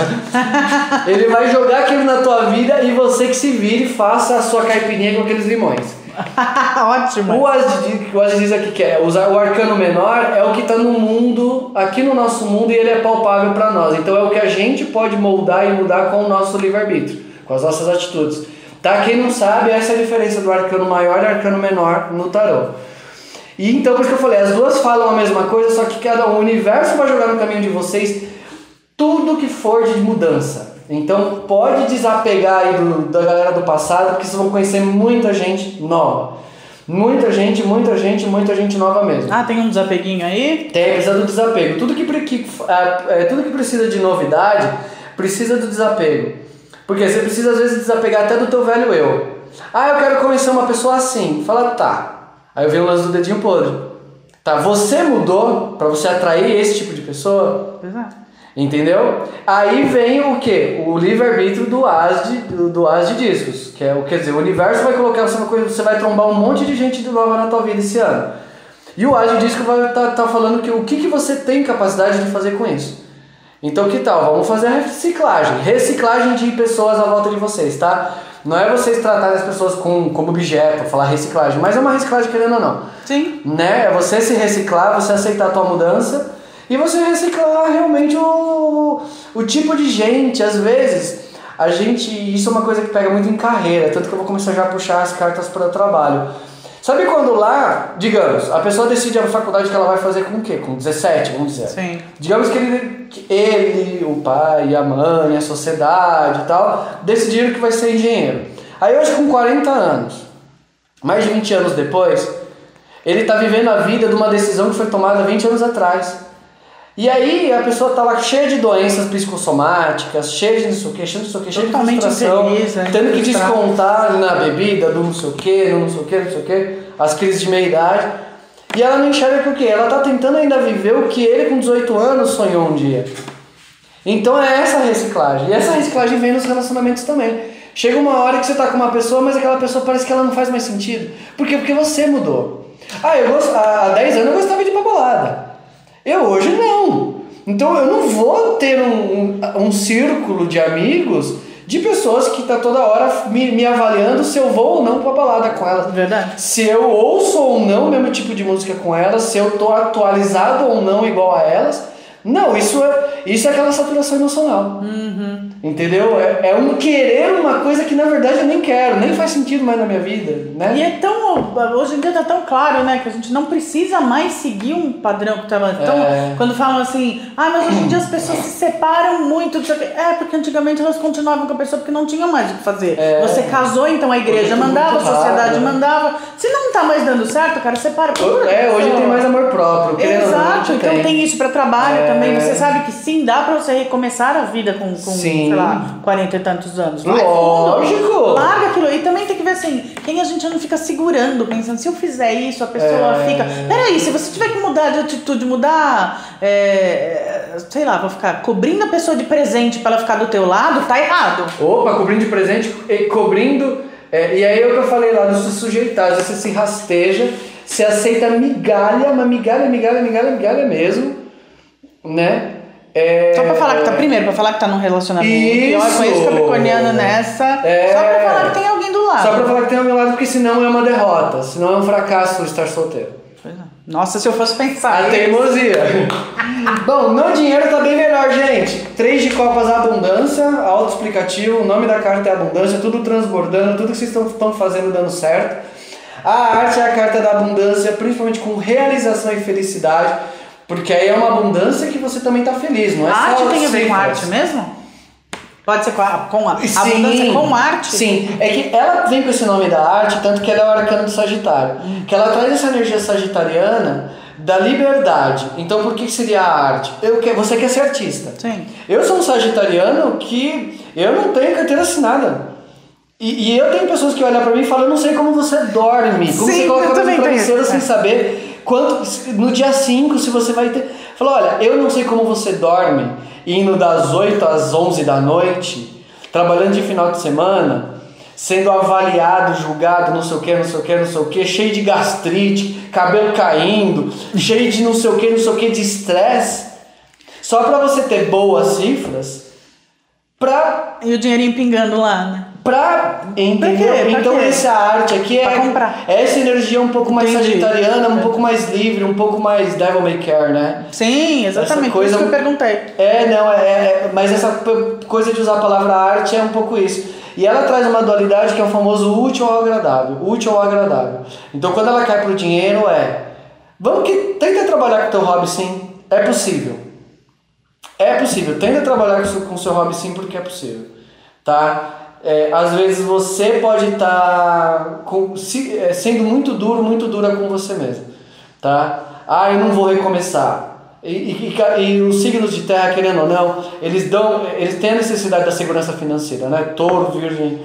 Speaker 2: Ele vai jogar aquilo na tua vida e você que se vire faça a sua caipirinha com aqueles limões.
Speaker 1: Ótimo.
Speaker 2: O As de- o As diz aqui que é usar o arcano menor é o que está no mundo, aqui no nosso mundo, e ele é palpável para nós. Então é o que a gente pode moldar e mudar com o nosso livre-arbítrio, com as nossas atitudes. Tá? Quem não sabe, essa é a diferença do arcano maior e arcano menor no tarô. E então, por isso que eu falei, as duas falam a mesma coisa, só que cada um, o universo vai jogar no caminho de vocês tudo que for de mudança. Então pode desapegar aí do, da galera do passado, porque vocês vão conhecer muita gente nova. Muita gente, muita gente, muita gente nova mesmo.
Speaker 1: Ah, tem um desapeguinho aí?
Speaker 2: Tem, precisa do desapego. Tudo que, que, é, é, tudo que precisa de novidade, precisa do desapego. Porque você precisa às vezes desapegar até do teu velho eu. Ah, eu quero conhecer uma pessoa assim. Fala, tá. Aí eu vi o lance do dedinho podre. Tá, você mudou pra você atrair esse tipo de pessoa?
Speaker 1: É.
Speaker 2: Entendeu? Aí vem o que? O livre-arbítrio do as de, do, do as de discos. Que é o quer dizer, o universo vai colocar você uma coisa, você vai trombar um monte de gente de nova na tua vida esse ano. E o as de disco vai estar tá, falando que o que, que você tem capacidade de fazer com isso. Então que tal? Vamos fazer a reciclagem. Reciclagem de pessoas à volta de vocês, tá? Não é vocês tratarem as pessoas com, como objeto, falar reciclagem, mas é uma reciclagem querendo ou não
Speaker 1: Sim.
Speaker 2: né? É você se reciclar, você aceitar a tua mudança e você reciclar realmente o, o tipo de gente. Às vezes, a gente. Isso é uma coisa que pega muito em carreira, tanto que eu vou começar já a puxar as cartas para o trabalho. Sabe quando lá, digamos, a pessoa decide a faculdade que ela vai fazer com o quê? Com 17, vamos dizer.
Speaker 1: Sim.
Speaker 2: Digamos que ele, que ele, o pai, a mãe, a sociedade e tal, decidiram que vai ser engenheiro. Aí hoje com 40 anos, mais de 20 anos depois, ele está vivendo a vida de uma decisão que foi tomada 20 anos atrás. E aí a pessoa tá lá cheia de doenças psicossomáticas, cheia de não sei o que, cheia de não sei o que, cheia de frustração,
Speaker 1: infeliz, né?
Speaker 2: tendo que descontar na bebida, do não sei o que, não sei o que, não sei o que, as crises de meia-idade. E ela não enxerga o quê? Ela tá tentando ainda viver o que ele com 18 anos sonhou um dia. Então é essa a reciclagem. E essa reciclagem vem nos relacionamentos também. Chega uma hora que você tá com uma pessoa, mas aquela pessoa parece que ela não faz mais sentido. Por quê? Porque você mudou. Ah, eu gost... há 10 anos eu gostava de ir pra balada. Eu hoje não. Então eu não vou ter um, um, um círculo de amigos de pessoas que tá toda hora me, me avaliando se eu vou ou não pra balada com elas.
Speaker 1: Verdade.
Speaker 2: Se eu ouço ou não o mesmo tipo de música com elas, se eu tô atualizado ou não igual a elas. Não, isso é, isso é aquela saturação emocional. Entendeu? É, é um querer uma coisa que na verdade eu nem quero, nem faz sentido mais na minha vida, né?
Speaker 1: E é tão. Hoje em dia tá tão claro, né? Que a gente não precisa mais seguir um padrão que tava. Então,
Speaker 2: É.
Speaker 1: quando falam assim, ah, mas hoje em dia as pessoas se separam muito. o quê." É, porque antigamente elas continuavam com a pessoa porque não tinham mais o que fazer.
Speaker 2: É.
Speaker 1: Você casou, então a igreja mandava, a sociedade
Speaker 2: né?
Speaker 1: mandava. Se não tá mais dando certo, cara, separa.
Speaker 2: É, hoje tem mais amor próprio.
Speaker 1: Exato, então tem. isso pra trabalho
Speaker 2: É.
Speaker 1: também. Você sabe que sim, dá pra você recomeçar a vida com, com
Speaker 2: Sim.
Speaker 1: sei lá, 40 e tantos anos. Vai
Speaker 2: Lógico.
Speaker 1: fundo. Larga aquilo. E também tem que ver assim, quem a gente não fica segurando, pensando, se eu fizer isso, a pessoa
Speaker 2: É.
Speaker 1: fica. Peraí, se você tiver que mudar de atitude, mudar, é, sei lá, vou ficar cobrindo a pessoa de presente pra ela ficar do teu lado, tá errado.
Speaker 2: Opa, cobrindo de presente, e cobrindo. é, e aí é o que eu falei lá, do se sujeitar, você se rasteja, se aceita migalha, uma migalha, migalha, migalha, migalha mesmo, né? É,
Speaker 1: Só pra falar que tá, primeiro, pra falar que tá num relacionamento.
Speaker 2: Isso.
Speaker 1: conheço capricorniano nessa.
Speaker 2: É.
Speaker 1: Só pra falar que tem alguém do lado.
Speaker 2: Só pra falar que tem ao meu lado, porque senão é uma derrota, senão é um fracasso estar solteiro.
Speaker 1: Pois é. Nossa, se eu fosse pensar.
Speaker 2: A teimosia. Bom, no dinheiro tá bem melhor, gente. Três de copas abundância, autoexplicativo, o nome da carta é abundância, tudo transbordando, tudo que vocês estão fazendo dando certo. A arte é a carta da abundância, principalmente com realização e felicidade, porque aí é uma abundância que você também tá feliz, não é
Speaker 1: A
Speaker 2: só
Speaker 1: arte tem a ver com arte mesmo? Pode ser com a, com a
Speaker 2: Sim.
Speaker 1: abundância com arte?
Speaker 2: Sim, é que ela vem com esse nome da arte, tanto que ela é o arcano do Sagitário. Que ela traz essa energia sagitariana da liberdade. Então por que seria a arte? Eu que, você quer ser artista.
Speaker 1: Sim.
Speaker 2: Eu sou um sagitariano que eu não tenho carteira assinada. E, e eu tenho pessoas que olham pra mim e falam, eu não sei como você dorme. Como
Speaker 1: Sim,
Speaker 2: você coloca
Speaker 1: eu também
Speaker 2: travesseiro sem saber quanto. No dia 5, se você vai ter. Falou, olha, eu não sei como você dorme indo das 8 às 11 da noite, trabalhando de final de semana, sendo avaliado, julgado, não sei o que, não sei o que, não sei o que, cheio de gastrite, cabelo caindo, cheio de não sei o que, não sei o que, de estresse, só pra você ter boas cifras, pra
Speaker 1: E o dinheirinho pingando lá, né?
Speaker 2: Pra, entendeu?
Speaker 1: Pra quê? Pra
Speaker 2: então
Speaker 1: quê?
Speaker 2: essa arte aqui é essa energia um pouco mais
Speaker 1: Entendi.
Speaker 2: sagitariana, um
Speaker 1: É.
Speaker 2: pouco mais livre, um pouco mais devil may care, né?
Speaker 1: Sim, exatamente.
Speaker 2: Essa
Speaker 1: Por isso
Speaker 2: coisa-
Speaker 1: que eu perguntei.
Speaker 2: É, não, é, é- mas essa coisa de usar a palavra arte é um pouco isso. E ela traz uma dualidade que é o famoso útil ao agradável, útil ao agradável. Então quando ela cai pro dinheiro é, vamos que tenta trabalhar com teu hobby sim, é possível. É possível. Tenta trabalhar com seu, com seu hobby sim, porque é possível. Tá? É, às vezes você pode estar com, se, é, sendo muito duro, muito dura com você mesmo. Tá? Ah, eu não vou recomeçar. E, e, e, os signos de terra, querendo ou não, eles dão, eles têm a necessidade da segurança financeira, né? Touro, Virgem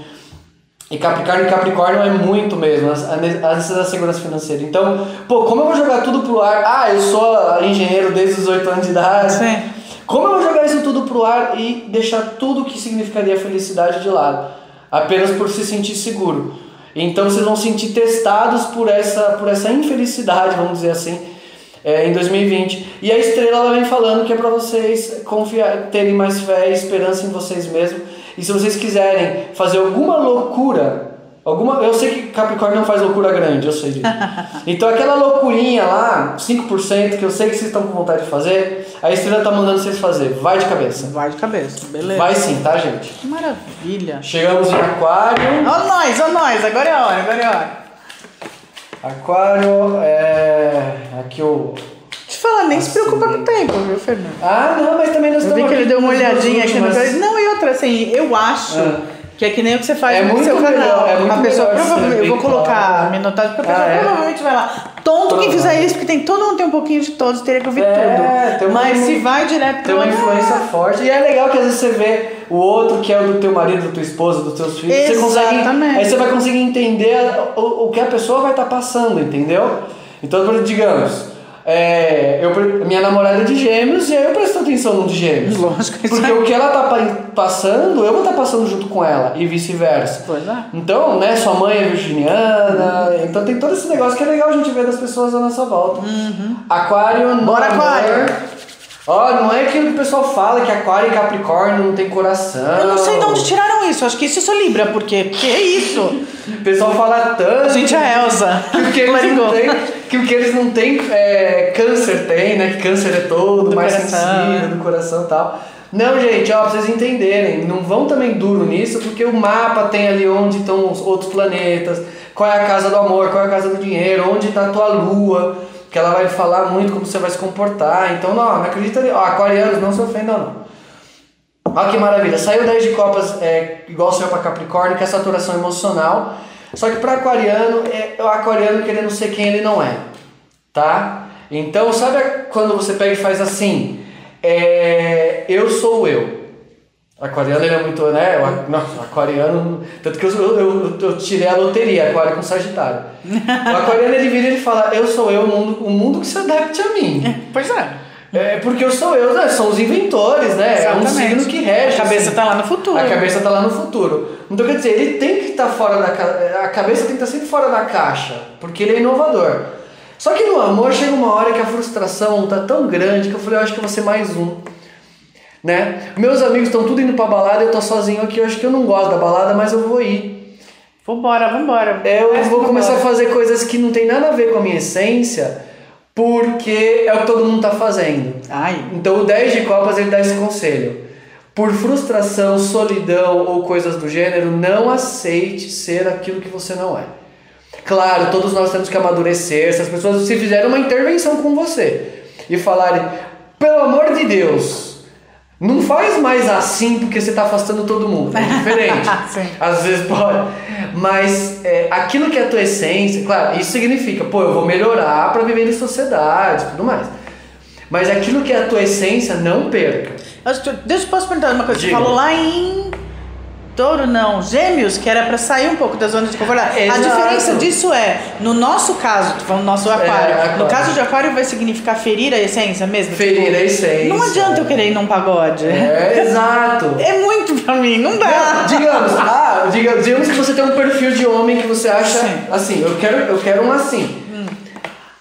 Speaker 2: e Capricórnio, Capricórnio é muito mesmo, a necessidade da segurança financeira. Então, pô, como eu vou jogar tudo pro ar? Ah, eu sou engenheiro desde os 8 anos de idade.
Speaker 1: Sim.
Speaker 2: Como eu vou jogar isso tudo pro ar e deixar tudo que significaria felicidade de lado? Apenas por se sentir seguro. Então vocês vão se sentir testados por essa, por essa infelicidade, vamos dizer assim, é, em 2020. E a estrela ela vem falando que é para vocês confiar, terem mais fé e esperança em vocês mesmos. E se vocês quiserem fazer alguma loucura Alguma, eu sei que Capricórnio não faz loucura grande, eu sei disso. Então aquela loucurinha lá, 5%, que eu sei que vocês estão com vontade de fazer, a estrela tá mandando vocês fazer. Vai de cabeça.
Speaker 1: Vai de cabeça, beleza.
Speaker 2: Vai sim, tá, gente?
Speaker 1: Que maravilha.
Speaker 2: Chegamos em Aquário.
Speaker 1: Ó nós, ó nós, agora é a hora, agora é a hora.
Speaker 2: Aquário é. Aqui o.
Speaker 1: Te falar, nem se
Speaker 2: Assim.
Speaker 1: preocupa com o tempo, viu, Fernando?
Speaker 2: Ah, não, mas também nós
Speaker 1: Eu vi
Speaker 2: estamos
Speaker 1: que ele deu uma olhadinha aqui no. Não, e outra, assim, eu acho
Speaker 2: Ah.
Speaker 1: Que é que nem o que você faz
Speaker 2: É
Speaker 1: no seu canal.
Speaker 2: melhor, é muito
Speaker 1: a pessoa provavelmente. Eu vou colocar
Speaker 2: claro.
Speaker 1: minutagem porque a pessoa
Speaker 2: Ah, é?
Speaker 1: provavelmente vai lá. Tonto quem fizer isso, porque tem todo mundo tem um pouquinho de todos, teria que ouvir
Speaker 2: É, tem
Speaker 1: tudo.
Speaker 2: um-
Speaker 1: Mas se vai direto
Speaker 2: Tem uma influência forte. E é legal que às vezes você vê o outro que é o do teu marido, do teu esposo, dos teus filhos. Você consegue,
Speaker 1: Exatamente.
Speaker 2: aí você vai conseguir entender o, o que a pessoa vai estar passando, entendeu? Então, digamos, é, eu, minha namorada é de gêmeos e aí eu presto atenção no de gêmeos.
Speaker 1: Lógico, isso
Speaker 2: Porque
Speaker 1: é-
Speaker 2: o que ela tá pa- passando, eu vou estar passando junto com ela e vice-versa.
Speaker 1: Pois é.
Speaker 2: Então, né, sua mãe é virginiana, então tem todo esse negócio que é legal a gente ver das pessoas à nossa volta. Aquário,
Speaker 1: Uhum. Bora,
Speaker 2: amor.
Speaker 1: Aquário.
Speaker 2: Ó, não é aquilo que o pessoal fala que Aquário e Capricórnio não tem coração.
Speaker 1: Eu não sei de onde tiraram isso, acho que isso sou Libra, porque que é isso?
Speaker 2: O pessoal fala tanto.
Speaker 1: Gente, a Elsa.
Speaker 2: Que o que eles não têm, que o que eles não têm, é, câncer tem, né? Que câncer é todo,
Speaker 1: Do
Speaker 2: mais
Speaker 1: coração.
Speaker 2: sensível, do coração e tal. Não, gente, ó, pra vocês entenderem, não vão também duro nisso, porque o mapa tem ali onde estão os outros planetas, qual é a casa do amor, qual é a casa do dinheiro, onde tá a tua lua, que ela vai falar muito como você vai se comportar. Então, não, não acredita ali. Ó, aquarianos, não se ofendam, não. Olha que maravilha. Saiu 10 de copas, é, igual saiu para Capricórnio, que é saturação emocional. Só que para aquariano, é o aquariano querendo ser quem ele não é. Tá? Então, sabe quando você pega e faz assim? É, eu sou eu. Aquariano ele é muito, né? o a- Não, aquariano. Tanto que eu, eu, eu, eu tirei a loteria, aquário com Sagitário. O aquariano ele vira e ele fala: Eu sou eu, o mundo, o mundo que se adapte a mim.
Speaker 1: Pois é.
Speaker 2: É porque eu sou eu, né? São os inventores, né? É um
Speaker 1: Exatamente.
Speaker 2: signo que rege.
Speaker 1: A cabeça
Speaker 2: assim.
Speaker 1: tá lá no futuro.
Speaker 2: A cabeça tá lá no futuro. Então quer dizer, ele tem que estar fora da ca... a cabeça tem que estar sempre fora da caixa, porque ele é inovador. Só que no amor chega uma hora que a frustração tá tão grande que eu falei, eu acho que eu vou ser mais um. Né? Meus amigos estão tudo indo pra balada, eu tô sozinho aqui, eu acho que eu não gosto da balada, mas eu vou ir.
Speaker 1: Vambora, vambora.
Speaker 2: É, eu vou começar a
Speaker 1: vambora.
Speaker 2: fazer coisas que não tem nada a ver com a minha essência, porque é o que todo mundo tá fazendo.
Speaker 1: Ai,
Speaker 2: Então o 10 de copas ele dá esse conselho. Por frustração, solidão ou coisas do gênero, não aceite ser aquilo que você não é. Claro, todos nós temos que amadurecer. Se as pessoas se fizerem uma intervenção com você e falarem, pelo amor de Deus, não faz mais assim porque você está afastando todo mundo. É diferente. Às vezes pode. Mas é, aquilo que é a tua essência, claro, isso significa, pô, eu vou melhorar para viver em sociedade e tudo mais. Mas aquilo que é a tua essência, não perca.
Speaker 1: Deixa eu posso perguntar uma coisa. Você
Speaker 2: Diga.
Speaker 1: falou lá em Touro, não, Gêmeos, que era pra sair um pouco da zona de conforto. A diferença disso é, no nosso caso, falando nosso aquário,
Speaker 2: aquário.
Speaker 1: no caso de aquário vai significar ferir a essência mesmo?
Speaker 2: Ferir
Speaker 1: Tipo,
Speaker 2: a essência.
Speaker 1: Não adianta eu querer ir num pagode.
Speaker 2: É, exato.
Speaker 1: É muito pra mim, não dá.
Speaker 2: Digamos, ah, diga- digamos que você tem um perfil de homem que você acha
Speaker 1: Sim.
Speaker 2: assim, eu quero, eu quero um assim.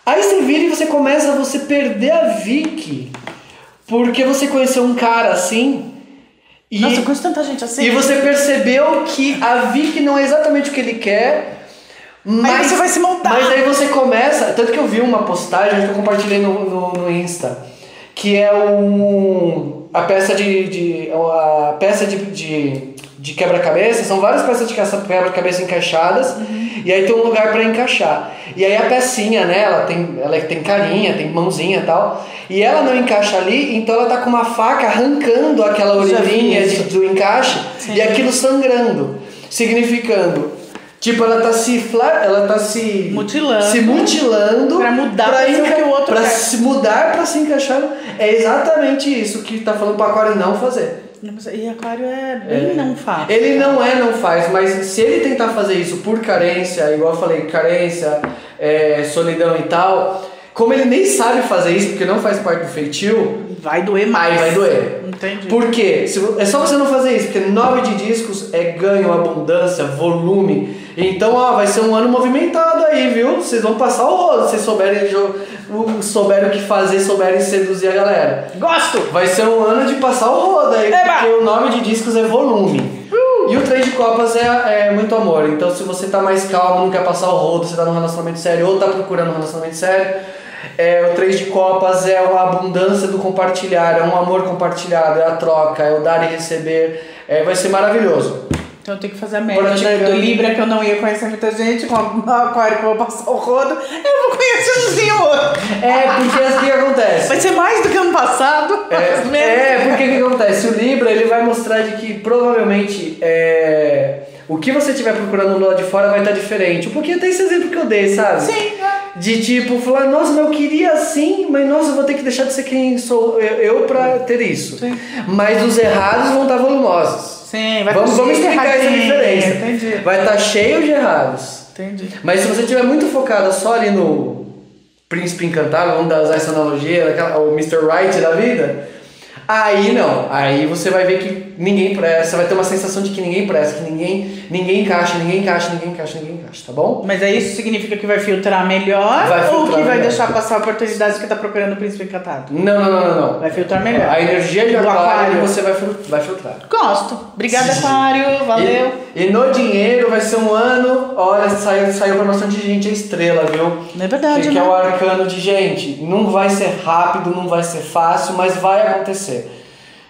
Speaker 2: Aí você vira e você começa a você perder a Vicky. Porque você conheceu um cara assim. E,
Speaker 1: Nossa, eu conheço tanta gente assim.
Speaker 2: e você percebeu que a Vicky não é exatamente o que ele quer. Mas,
Speaker 1: você vai se montar.
Speaker 2: Mas aí você começa. Tanto que eu vi uma postagem que eu compartilhei no, no, no Insta. Que é um. A peça de. de a peça de, de, de quebra-cabeça, são várias peças de quebra-cabeça encaixadas, e aí tem um lugar para encaixar. E aí a pecinha, né, ela tem, ela tem carinha, tem mãozinha e tal, e ela não encaixa ali, então ela tá com uma faca arrancando aquela orelhinha de, do encaixe
Speaker 1: Sim.
Speaker 2: e aquilo sangrando, significando Tipo, ela tá se fla... ela tá se
Speaker 1: Mutilando.
Speaker 2: se mutilando
Speaker 1: Pra mudar ser o que o outro
Speaker 2: pra
Speaker 1: quer.
Speaker 2: se mudar para se encaixar. É exatamente isso que tá falando para aquário não fazer.
Speaker 1: E aquário é bem
Speaker 2: É.
Speaker 1: não fácil.
Speaker 2: Ele não é, não faz, mas se ele tentar fazer isso por carência, igual eu falei, carência, é, solidão e tal, como ele nem sabe fazer isso, porque não faz parte do feitio,
Speaker 1: Vai doer mais.
Speaker 2: aí vai doer.
Speaker 1: Entendi.
Speaker 2: Por quê? É só você não fazer isso, porque 9 de discos é ganho, abundância, volume. Então, ó, vai ser um ano movimentado aí, viu? Vocês vão passar o rodo, se souberem, souberem o que fazer, souberem seduzir a galera.
Speaker 1: Gosto!
Speaker 2: Vai ser um ano de passar o rodo aí,
Speaker 1: Eba!
Speaker 2: porque o nome de discos é volume. E o três de copas é, é muito amor. Então, se você tá mais calmo, não quer passar o rodo, você tá num relacionamento sério ou tá procurando um relacionamento sério, é, o três de copas é uma abundância do compartilhar, é um amor compartilhado, é a troca, é o dar e receber. É, vai ser maravilhoso.
Speaker 1: Então eu tenho que fazer a média do Libra, que eu não ia conhecer muita gente, com o aquário que eu vou passar o rodo, eu vou conhecer ou outro.
Speaker 2: É, porque que acontece?
Speaker 1: Vai ser mais do que ano passado, mas menos.
Speaker 2: É, é, porque o que acontece? O Libra ele vai mostrar de que provavelmente é, o que você estiver procurando do lado de fora vai estar diferente. Um pouquinho até esse exemplo que eu dei, sabe?
Speaker 1: Sim, é.
Speaker 2: De tipo, falar, nossa, mas eu queria assim, mas nossa, eu vou ter que deixar de ser quem sou eu, eu pra ter isso.
Speaker 1: Sim.
Speaker 2: Mas os errados vão estar volumosos.
Speaker 1: Sim, vai
Speaker 2: Vamos, vamos explicar essa
Speaker 1: erradinho,
Speaker 2: diferença.
Speaker 1: Entendi.
Speaker 2: Vai estar cheio de errados.
Speaker 1: Entendi.
Speaker 2: Mas se você estiver muito focada só ali no príncipe encantado, vamos usar essa analogia, aquela- o Mr. Right da vida, aí não. Aí você vai ver que ninguém presta, você vai ter uma sensação de que ninguém presta, que ninguém, ninguém encaixa, ninguém encaixa, ninguém encaixa, ninguém encaixa, tá bom?
Speaker 1: Mas aí isso significa que vai filtrar melhor
Speaker 2: Vai
Speaker 1: ou
Speaker 2: filtrar
Speaker 1: que vai
Speaker 2: melhor.
Speaker 1: deixar passar oportunidades que tá procurando o príncipe encantado?
Speaker 2: Não, não, não, não, não.
Speaker 1: Vai filtrar melhor.
Speaker 2: A energia de aquário,
Speaker 1: aquário.
Speaker 2: você vai, vai filtrar.
Speaker 1: Gosto. Obrigada, aquário. Valeu.
Speaker 2: E, e no dinheiro vai ser um ano, olha, saiu, saiu pra bastante gente a estrela, viu?
Speaker 1: Não é verdade,
Speaker 2: que,
Speaker 1: né?
Speaker 2: que é o arcano de gente. Não vai ser rápido, não vai ser fácil, mas vai acontecer.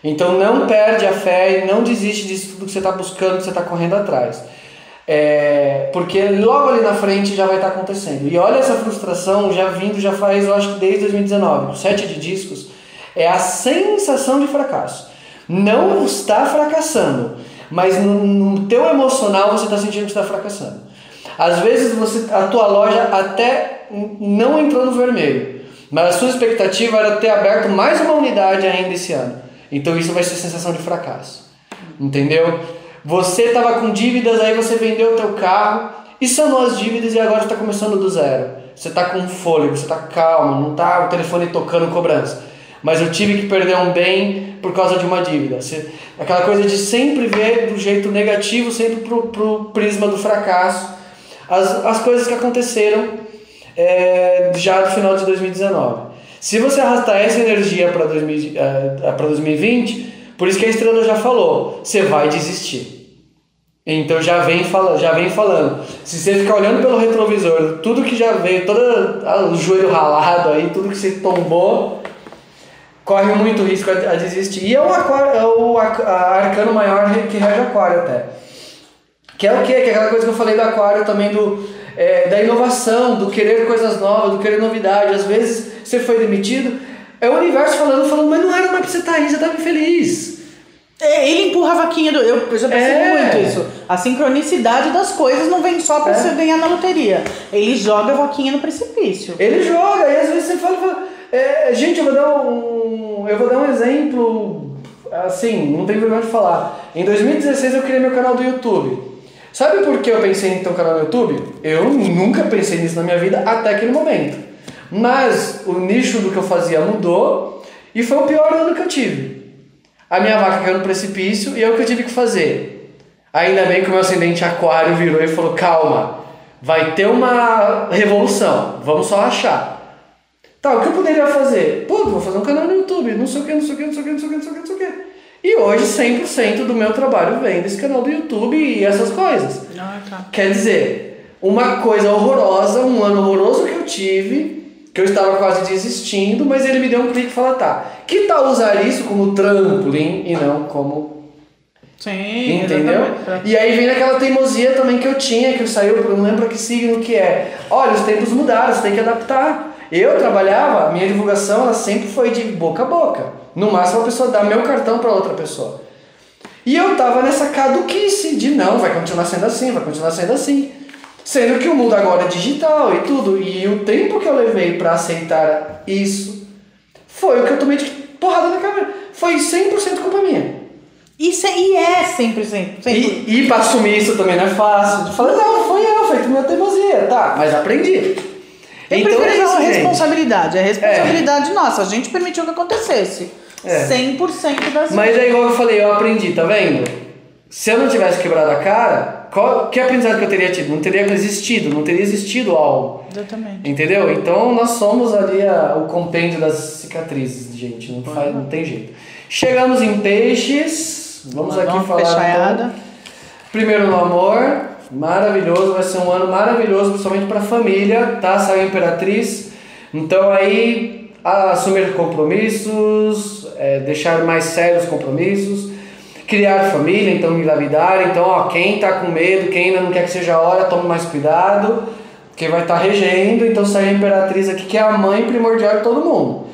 Speaker 2: Então não perde a fé e não desiste disso tudo que você está buscando, que você está correndo atrás. É, porque logo ali na frente já vai estar acontecendo. E olha essa frustração já vindo, já faz, eu acho que desde 2019. O sete de discos é a sensação de fracasso. Não está fracassando, mas no, no teu emocional você está sentindo que está fracassando. Às vezes você, a tua loja até não entrou no vermelho, mas a sua expectativa era ter aberto mais uma unidade ainda esse ano. Então isso vai ser sensação de fracasso. Entendeu? Você estava com dívidas, aí você vendeu o teu carro e sanou as dívidas e agora está começando do zero. Você está com fôlego, você está calmo, não está o telefone tocando cobrança. Mas eu tive que perder um bem por causa de uma dívida. Você, aquela coisa de sempre ver do jeito negativo, sempre pro, pro prisma do fracasso, as, as coisas que aconteceram é, já no final de 2019. Se você arrastar essa energia para 2020, por isso que a estrela já falou, você vai desistir. Então já vem, fala, já vem falando. Se você ficar olhando pelo retrovisor, tudo que já veio, todo o joelho ralado aí, tudo que você tombou, corre muito risco a, a desistir. E é o, aquário, é o arcano maior que rege aquário até. Que é o quê? Que é aquela coisa que eu falei do aquário também, do, é, da inovação, do querer coisas novas, do querer novidade. Às vezes você foi demitido, é o universo falando, falando, mas não era mais pra você estar aí, você estava infeliz.
Speaker 1: É, Ele empurra a vaquinha do. Eu, eu já percebi
Speaker 2: É.
Speaker 1: muito isso. A sincronicidade das coisas não vem só pra
Speaker 2: É.
Speaker 1: você ganhar na loteria. Ele joga a vaquinha no precipício.
Speaker 2: Ele joga, e às vezes você fala, fala, é, gente, eu vou dar um. Eu vou dar um exemplo, assim, não tem vergonha de falar. Em 2016 eu criei meu canal do YouTube. Sabe por que eu pensei em ter um canal no YouTube? Eu nunca pensei nisso na minha vida até aquele momento. Mas o nicho do que eu fazia mudou e foi o pior ano que eu tive. A minha vaca caiu no precipício e é o que eu tive que fazer. Ainda bem que o meu ascendente aquário virou e falou: calma, vai ter uma revolução, vamos só achar. Tá, o que eu poderia fazer? Pô, vou fazer um canal no YouTube, não sei o que, não sei o que, não sei o que, não sei o que, não sei o que, não sei o que. E hoje 100% do meu trabalho vem desse canal do YouTube e essas coisas.
Speaker 1: Ah, tá.
Speaker 2: Quer dizer, uma coisa horrorosa, um ano horroroso que eu tive, que eu estava quase desistindo, mas ele me deu um clique e falou, tá, que tal usar isso como trampolim e não como
Speaker 1: Sim,
Speaker 2: Entendeu?
Speaker 1: exatamente.
Speaker 2: E aí vem aquela teimosia também que eu tinha, que eu saiu, eu não lembro que signo que é. Olha, os tempos mudaram, você tem que adaptar. Eu trabalhava, minha divulgação ela sempre foi de boca a boca. No máximo a pessoa dá meu cartão para outra pessoa. E eu tava nessa caduquice de não, vai continuar sendo assim, vai continuar sendo assim. Sendo que o mundo agora é digital e tudo. E o tempo que eu levei para aceitar isso foi o que eu tomei de porrada na cabeça. Foi 100% culpa minha.
Speaker 1: Isso é, e é sempre, sempre. sempre.
Speaker 2: E, e pra assumir isso também não é fácil. De falar, não, foi eu, foi minha teimosia. Tá, mas aprendi.
Speaker 1: Eu
Speaker 2: então
Speaker 1: prefiro
Speaker 2: é isso, gente.
Speaker 1: responsabilidade. É responsabilidade nossa. A gente permitiu que acontecesse.
Speaker 2: É.
Speaker 1: 100% das
Speaker 2: Mas é igual eu falei, eu aprendi, tá vendo? Se eu não tivesse quebrado a cara, qual, que aprendizado que eu teria tido? Não teria existido, não teria existido algo.
Speaker 1: Exatamente.
Speaker 2: Entendeu? Então nós somos ali a- o compêndio das cicatrizes, gente. Não, faz, não tem jeito. Chegamos em peixes. Vamos aqui
Speaker 1: Vamos
Speaker 2: falar.
Speaker 1: fechaiada.
Speaker 2: Então, primeiro no amor. Maravilhoso, vai ser um ano maravilhoso, principalmente para a família, tá? Saiu a Imperatriz. Então aí, a- assumir compromissos, é, deixar mais sérios os compromissos, criar família, então engravidar. Então, ó, quem tá com medo, quem ainda não quer que seja a hora, tome mais cuidado, porque vai estar regendo. Então saiu a Imperatriz aqui, que é a mãe primordial de todo mundo.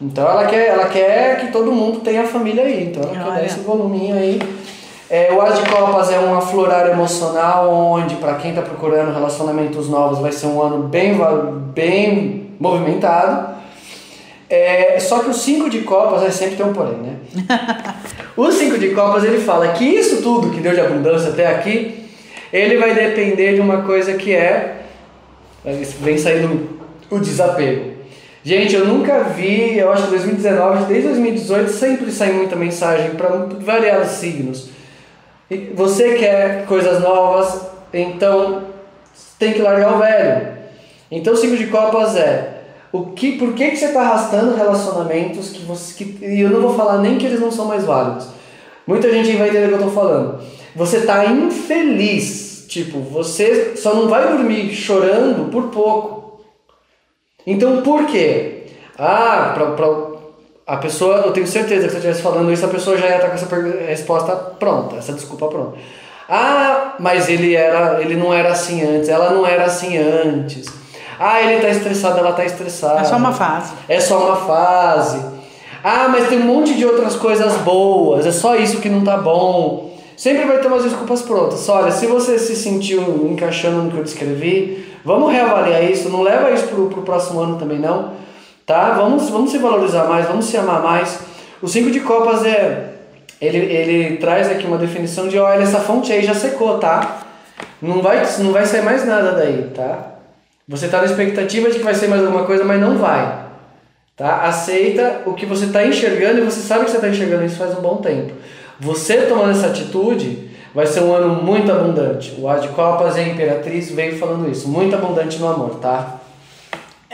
Speaker 2: Então ela quer, ela quer que todo mundo tenha família aí. Então ela quer
Speaker 1: Olha.
Speaker 2: dar esse voluminho aí. É, o As de Copas é um aflorar emocional, onde para quem está procurando relacionamentos novos vai ser um ano bem, bem movimentado. É, só que o 5 de Copas é sempre tem um porém, né? o 5 de Copas ele fala que isso tudo que deu de abundância até aqui, ele vai depender de uma coisa que é. Vem saindo o desapego. Gente, eu nunca vi, eu acho que 2019, desde 2018, sempre sai muita mensagem para variados signos. Você quer coisas novas, então tem que largar o velho. Então o signo de copas é o que, por que, que você está arrastando relacionamentos que você. Que, e eu não vou falar nem que eles não são mais válidos. Muita gente vai entender o que eu estou falando. Você está infeliz. Tipo, você só não vai dormir chorando por pouco. Então por quê? Ah, pra, a pessoa, eu tenho certeza que se eu estivesse falando isso, a pessoa já ia estar com essa resposta pronta, essa desculpa pronta. Ah, mas ele era, ele não era assim antes, ela não era assim antes. Ah, ele tá estressado, ela tá estressada.
Speaker 1: É só uma fase.
Speaker 2: É só uma fase. Ah, mas tem um monte de outras coisas boas, é só isso que não tá bom. Sempre vai ter umas desculpas prontas. Olha, se você se sentiu encaixando no que eu descrevi, vamos reavaliar isso, não leva isso pro, pro próximo ano também não, tá? Vamos, vamos se valorizar mais, vamos se amar mais. O 5 de copas é ele, ele traz aqui uma definição de, olha, essa fonte aí já secou, tá? Não vai, não vai sair mais nada daí, tá? Você tá na expectativa de que vai ser mais alguma coisa, mas não vai. Tá? Aceita o que você está enxergando e você sabe que você está enxergando isso faz um bom tempo. Você tomando essa atitude, vai ser um ano muito abundante. O Ar de Copas e a Imperatriz veio falando isso. Muito abundante no amor, tá?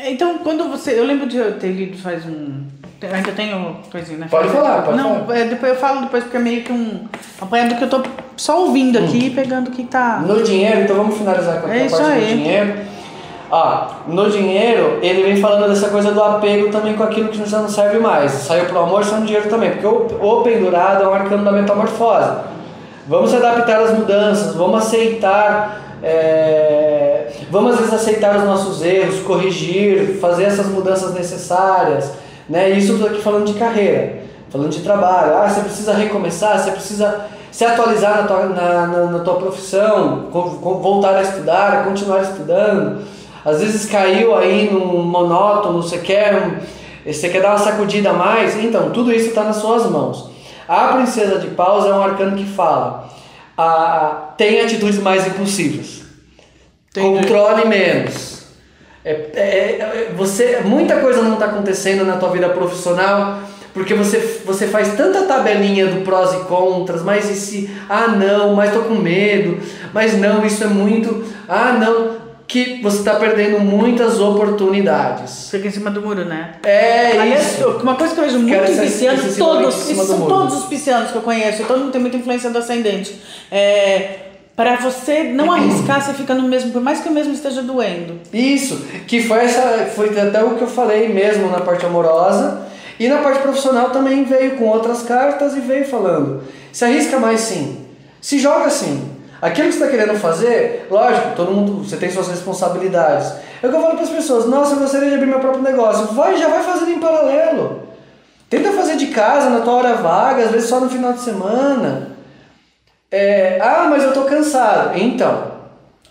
Speaker 1: É, Então, quando você. Eu lembro de eu ter lido faz um. Ainda tenho coisinha, né?
Speaker 2: Pode falar, pode
Speaker 1: Não,
Speaker 2: falar.
Speaker 1: é, depois eu falo depois, porque é meio que um. Apanhado que eu tô só ouvindo aqui e pegando o que tá.
Speaker 2: No dinheiro, então vamos finalizar com a
Speaker 1: É isso
Speaker 2: parte do
Speaker 1: aí.
Speaker 2: dinheiro. Ah, no dinheiro, ele vem falando dessa coisa do apego também com aquilo que já não serve mais. Saiu pro amor, saiu no dinheiro também. Porque o, o pendurado é um arcano da metamorfose. Vamos se adaptar às mudanças, vamos aceitar. é, vamos às vezes aceitar os nossos erros, corrigir, fazer essas mudanças necessárias. Né? Isso tô aqui falando de carreira, falando de trabalho. Ah, você precisa recomeçar, você precisa se atualizar na tua, na, na, na tua profissão, voltar a estudar, continuar estudando. Às vezes caiu aí num monótono, você quer, você quer dar uma sacudida a mais, então tudo isso está nas suas mãos. A princesa de paus é um arcano que fala, ah, tem atitudes mais impulsivas,
Speaker 1: Entendi.
Speaker 2: controle menos. É, é- é- você, muita coisa não está acontecendo na tua vida profissional porque você, você faz tanta tabelinha do prós e contras, mas e se, ah não, mas tô com medo, mas não, isso é muito, ah não, que você está perdendo muitas oportunidades.
Speaker 1: Fica em cima do muro, né?
Speaker 2: É
Speaker 1: Aliás,
Speaker 2: isso.
Speaker 1: uma coisa que eu vejo muito em
Speaker 2: ser
Speaker 1: pisciano,
Speaker 2: excessivamente
Speaker 1: todos, são todos os piscianos que eu conheço, todo mundo tem muita influência do ascendente. É, para você não arriscar, você fica no mesmo, por mais que o mesmo esteja doendo.
Speaker 2: Isso, que foi essa, foi até o que eu falei mesmo na parte amorosa E na parte profissional também veio com outras cartas e veio falando: se arrisca mais sim, se joga sim. Aquilo que você está querendo fazer, lógico, todo mundo, você tem suas responsabilidades. É o que eu falo para as pessoas: nossa, eu gostaria de abrir meu próprio negócio. Vai, já vai fazendo em paralelo. Tenta fazer de casa, na tua hora vaga, às vezes só no final de semana. É, ah, mas eu tô cansado. Então,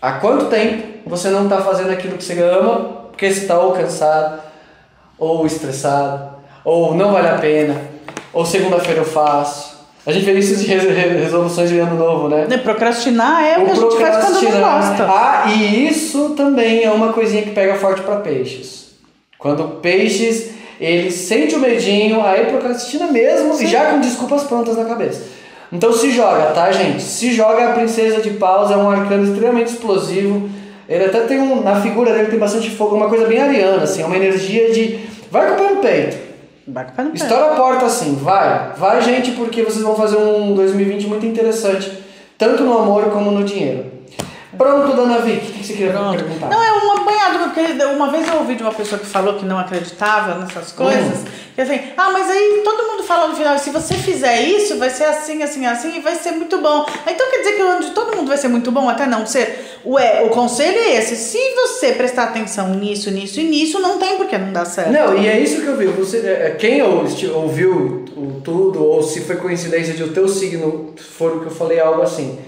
Speaker 2: há quanto tempo você não está fazendo aquilo que você ama porque você está ou cansado, ou estressado, ou não vale a pena, ou segunda-feira eu faço. A gente vê isso de resoluções de ano novo, né?
Speaker 1: E procrastinar é o que a gente faz quando não gosta.
Speaker 2: Ah, e isso também é uma coisinha que pega forte para peixes. Quando peixes, ele sente o medinho, aí procrastina mesmo Sim. e já com desculpas prontas na cabeça. Então se joga, tá, gente? Se joga a Princesa de Paus, é um arcano extremamente explosivo ele até tem um. Na figura dele tem bastante fogo, uma coisa bem ariana, assim, uma energia de. Vai com o pé no peito.
Speaker 1: Vai com o pé no peito.
Speaker 2: Estoura a porta assim, vai. Vai, gente, porque vocês vão fazer um 2020 muito interessante, tanto no amor como no dinheiro. Pronto, dona Vicky, o que você queria Pronto. perguntar?
Speaker 1: Não, é uma banhada, porque uma vez eu ouvi de uma pessoa que falou que não acreditava nessas coisas, hum. que assim, ah, mas aí todo mundo fala no final, se você fizer isso, vai ser assim, assim, assim, e vai ser muito bom. Então quer dizer que onde todo mundo vai ser muito bom, até não ser. Ué, o conselho é esse, se você prestar atenção nisso, nisso e nisso, não tem por que não dar certo.
Speaker 2: Não, e é isso que eu vi. Você, é, é, quem ouviu tudo, ou se foi coincidência de o teu signo for o que eu falei, algo assim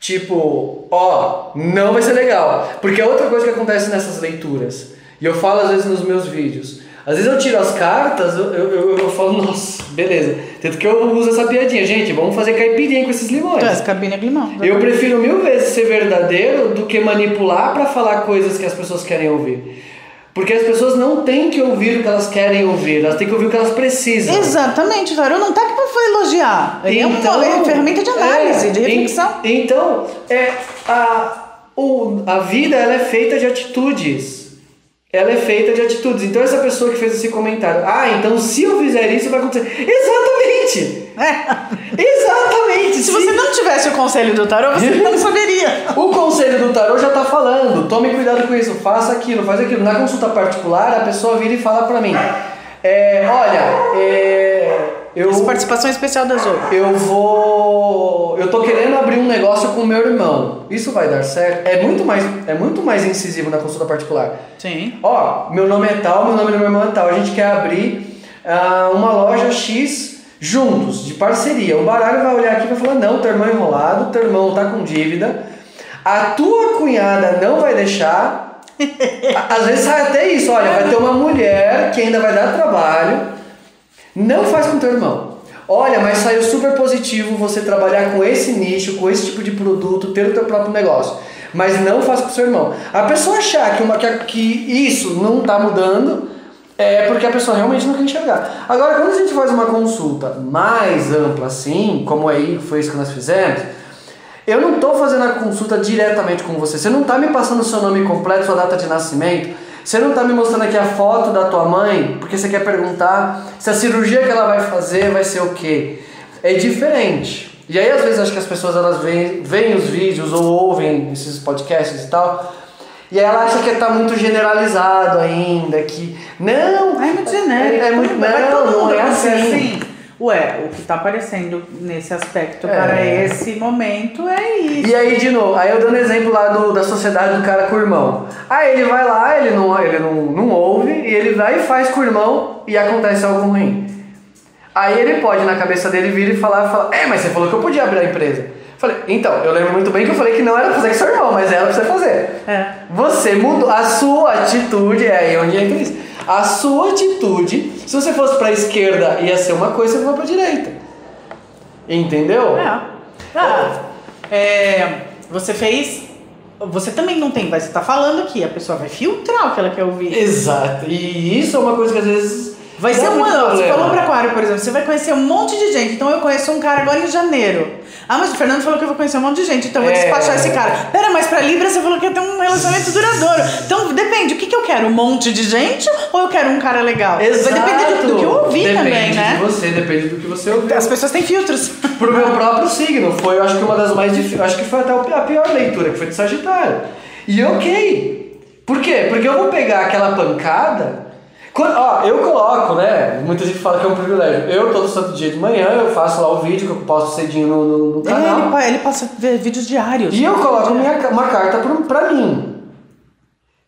Speaker 2: Tipo, ó, não vai ser legal. Porque é outra coisa que acontece nessas leituras. E eu falo às vezes nos meus vídeos. Às vezes eu tiro as cartas, eu, eu, eu, eu falo, nossa, beleza. Tanto que eu uso essa piadinha, gente, vamos fazer caipirinha com esses limões.
Speaker 1: É, cabine de limão.
Speaker 2: Eu prefiro mil vezes ser verdadeiro do que manipular para falar coisas que as pessoas querem ouvir. Porque as pessoas não têm que ouvir o que elas querem ouvir, elas têm que ouvir o que elas precisam.
Speaker 1: Exatamente, Vitória. Não tá aqui pra elogiar. Ele então, é uma ferramenta de análise, é, de reflexão.
Speaker 2: Então, é, a, o, a vida ela é feita de atitudes. Ela é feita de atitudes. Então, essa pessoa que fez esse comentário, ah, então se eu fizer isso, vai acontecer. Exatamente! É. Exatamente!
Speaker 1: Se, se, você não tivesse o conselho do tarô, você não saberia.
Speaker 2: O conselho do tarô já está falando. Tome cuidado com isso, faça aquilo, faz aquilo. Na consulta particular, a pessoa vira e fala para mim: é, olha, é, eu.
Speaker 1: Essa participação especial da Zoe.
Speaker 2: Eu vou. Eu tô querendo abrir um negócio com meu irmão. Isso vai dar certo? É muito mais, é muito mais incisivo na consulta particular.
Speaker 1: Sim.
Speaker 2: Ó, meu nome é tal, meu nome do meu irmão é tal. A gente quer abrir uh, uma loja X juntos, de parceria. O baralho vai olhar aqui e vai falar: não, teu irmão é enrolado, teu irmão tá com dívida, a tua cunhada não vai deixar. Às vezes sai até isso: olha, vai ter uma mulher que ainda vai dar trabalho não faz com teu irmão. Olha, mas saiu super positivo você trabalhar com esse nicho, com esse tipo de produto, ter o teu próprio negócio. Mas não faz com seu irmão. A pessoa achar que, uma, que, que isso não está mudando, é porque a pessoa realmente não quer enxergar. Agora, quando a gente faz uma consulta mais ampla assim, como aí foi isso que nós fizemos, eu não estou fazendo a consulta diretamente com você. Você não está me passando o seu nome completo, sua data de nascimento. Você não está me mostrando aqui a foto da tua mãe porque você quer perguntar se a cirurgia que ela vai fazer vai ser o quê? É diferente. E aí às vezes acho que as pessoas elas veem, veem os vídeos ou ouvem esses podcasts e tal. E ela acha que está muito generalizado ainda, que não,
Speaker 1: é muito genérico.
Speaker 2: É, é muito não, não é assim. assim
Speaker 1: ué, o que está aparecendo nesse aspecto é. para esse momento é isso.
Speaker 2: E aí, de novo, aí eu dando exemplo lá do, da sociedade do cara com o irmão. Aí ele vai lá, ele não, ele não, não ouve, e ele vai e faz com o irmão e acontece algo ruim. Aí ele pode, na cabeça dele, vir e falar, falar é, mas você falou que eu podia abrir a empresa. Falei, então, eu lembro muito bem que eu falei que não era pra fazer com seu irmão, mas era pra você fazer.
Speaker 1: É.
Speaker 2: Você mudou, a sua atitude, é aí onde entra isso a sua atitude, se você fosse para a esquerda ia ser uma coisa, você for para a direita. Entendeu?
Speaker 1: É. Ah, é, você fez. Você também não tem, mas você tá falando que a pessoa vai filtrar o que ela quer ouvir.
Speaker 2: Exato. E isso é uma coisa que às vezes.
Speaker 1: Vai ser uma. Você falou para Aquário, por exemplo, você vai conhecer um monte de gente. Então eu conheço um cara agora em janeiro. Ah, mas o Fernando falou que eu vou conhecer um monte de gente, então eu vou é... despachar esse cara. Pera, mas pra Libra você falou que ia ter um relacionamento duradouro. Então depende, o que, que eu quero? Um monte de gente ou eu quero um cara legal?
Speaker 2: Exato.
Speaker 1: Vai depender do, que eu ouvi
Speaker 2: depende
Speaker 1: também, né?
Speaker 2: Depende de você, depende do que você ouviu.
Speaker 1: As pessoas têm filtros.
Speaker 2: Pro meu próprio signo, foi, eu acho que uma das mais difíceis, acho que foi até a pior leitura, que foi de Sagitário. E ok. Por quê? Porque eu vou pegar aquela pancada Quando- ó, eu coloco, né? Muita gente fala que é um privilégio. Eu, todo santo dia de manhã, eu faço lá o vídeo que eu posto cedinho no, no, no
Speaker 1: É,
Speaker 2: canal.
Speaker 1: ele, ele passa ver vídeos diários.
Speaker 2: E eu coloco minha, uma carta pra, pra mim.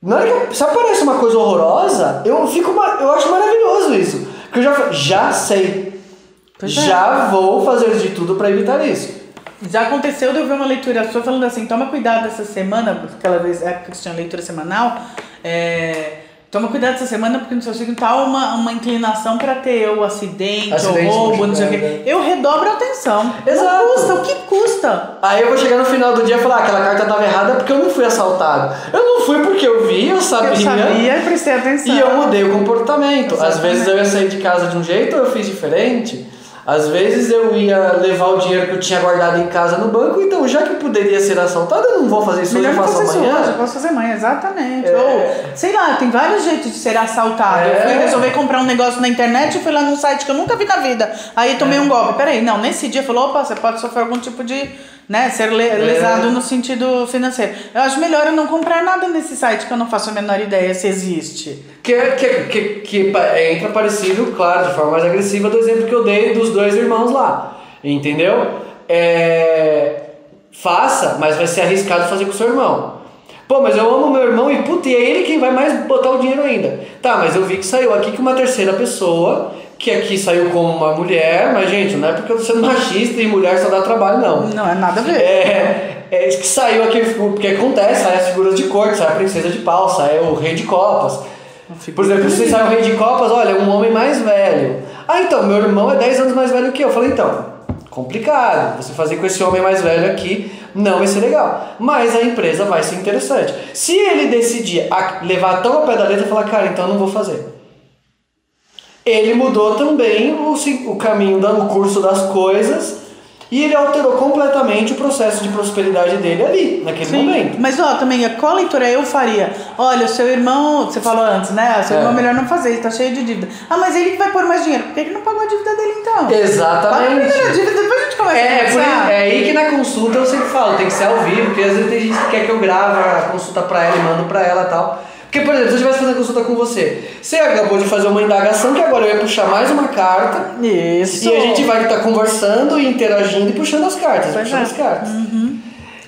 Speaker 2: Na hora que se aparece uma coisa horrorosa, eu fico eu acho maravilhoso isso. Porque eu já já sei.
Speaker 1: Pois é.
Speaker 2: já vou fazer de tudo pra evitar isso.
Speaker 1: Já aconteceu de eu ver uma leitura sua falando assim, toma cuidado essa semana, aquela vez, época que tinha leitura semanal, é, toma cuidado essa semana porque no seu signo tá uma, uma inclinação pra ter ou acidente,
Speaker 2: Acidente,
Speaker 1: ou roubo, não sei o quê. Eu redobro a atenção.
Speaker 2: Exato.
Speaker 1: Não custa, o que custa?
Speaker 2: Aí eu vou chegar no final do dia e falar, ah, aquela carta tava errada porque eu não fui assaltado. Eu não fui porque eu vi, eu sabia.
Speaker 1: Eu sabia e prestei atenção.
Speaker 2: E eu mudei o comportamento. Às
Speaker 1: Exatamente.
Speaker 2: vezes eu ia sair de casa de um jeito, eu fiz diferente. Às vezes eu ia levar o dinheiro que eu tinha guardado em casa no banco, então já que poderia ser assaltado, eu não vou fazer isso hoje, eu faço
Speaker 1: fazer isso hoje, eu
Speaker 2: amanhã.
Speaker 1: posso fazer amanhã, exatamente.
Speaker 2: É.
Speaker 1: Ou, sei lá, tem vários jeitos de ser assaltado. Eu
Speaker 2: É.
Speaker 1: fui resolver comprar um negócio na internet e fui lá num site que eu nunca vi na vida. Aí tomei
Speaker 2: É.
Speaker 1: um golpe. Peraí, não, nesse dia falou, opa, você pode sofrer algum tipo de, né, ser
Speaker 2: É.
Speaker 1: lesado no sentido financeiro. Eu acho melhor eu não comprar nada nesse site que eu não faço a menor ideia se existe.
Speaker 2: Que, que, que, que entra parecido, claro, de forma mais agressiva, do exemplo que eu dei dos dois irmãos lá. Entendeu? É, Faça, mas vai ser arriscado fazer com o seu irmão. Pô, mas eu amo meu irmão e puta, e é ele quem vai mais botar o dinheiro ainda. Tá, mas eu vi que saiu aqui que uma terceira pessoa, que aqui saiu como uma mulher, mas gente, não é porque eu tô sendo machista e mulher só dá trabalho, não.
Speaker 1: Não é nada a ver.
Speaker 2: É, é isso que saiu aqui, porque acontece, sai as figuras de corte, sai a princesa de pau, sai o rei de copas. Por exemplo, se sai o rei de copas, olha, um homem mais velho. Ah, então, meu irmão é 10 anos mais velho que eu. Eu falei, então, complicado. Você fazer com esse homem mais velho aqui não vai ser legal. Mas a empresa vai ser interessante. Se ele decidir a- levar tão ao pé da letra e falar, cara, então eu não vou fazer. Ele mudou também o, o caminho, da- o curso das coisas e ele alterou completamente o processo de prosperidade dele ali, naquele
Speaker 1: Sim,
Speaker 2: momento.
Speaker 1: mas ó, também, qual leitura eu faria? Olha, o seu irmão, você falou antes, né? O seu
Speaker 2: É.
Speaker 1: irmão é melhor não fazer, ele tá cheio de dívida. Ah, mas ele que vai pôr mais dinheiro. Por que ele não pagou a dívida dele então? Paga
Speaker 2: Exatamente.
Speaker 1: primeiro a dívida, depois a gente começa a
Speaker 2: É,
Speaker 1: conversar.
Speaker 2: é aí que na consulta eu sempre falo, tem que ser ao vivo, porque às vezes tem gente que quer que eu grave a consulta pra ela e mando pra ela e tal. Porque, por exemplo, se eu estivesse fazendo consulta com você, você acabou de fazer uma indagação que agora eu ia puxar mais uma carta
Speaker 1: Isso.
Speaker 2: e a gente vai estar conversando e interagindo e puxando as cartas,
Speaker 1: Pois
Speaker 2: puxando
Speaker 1: é.
Speaker 2: as cartas.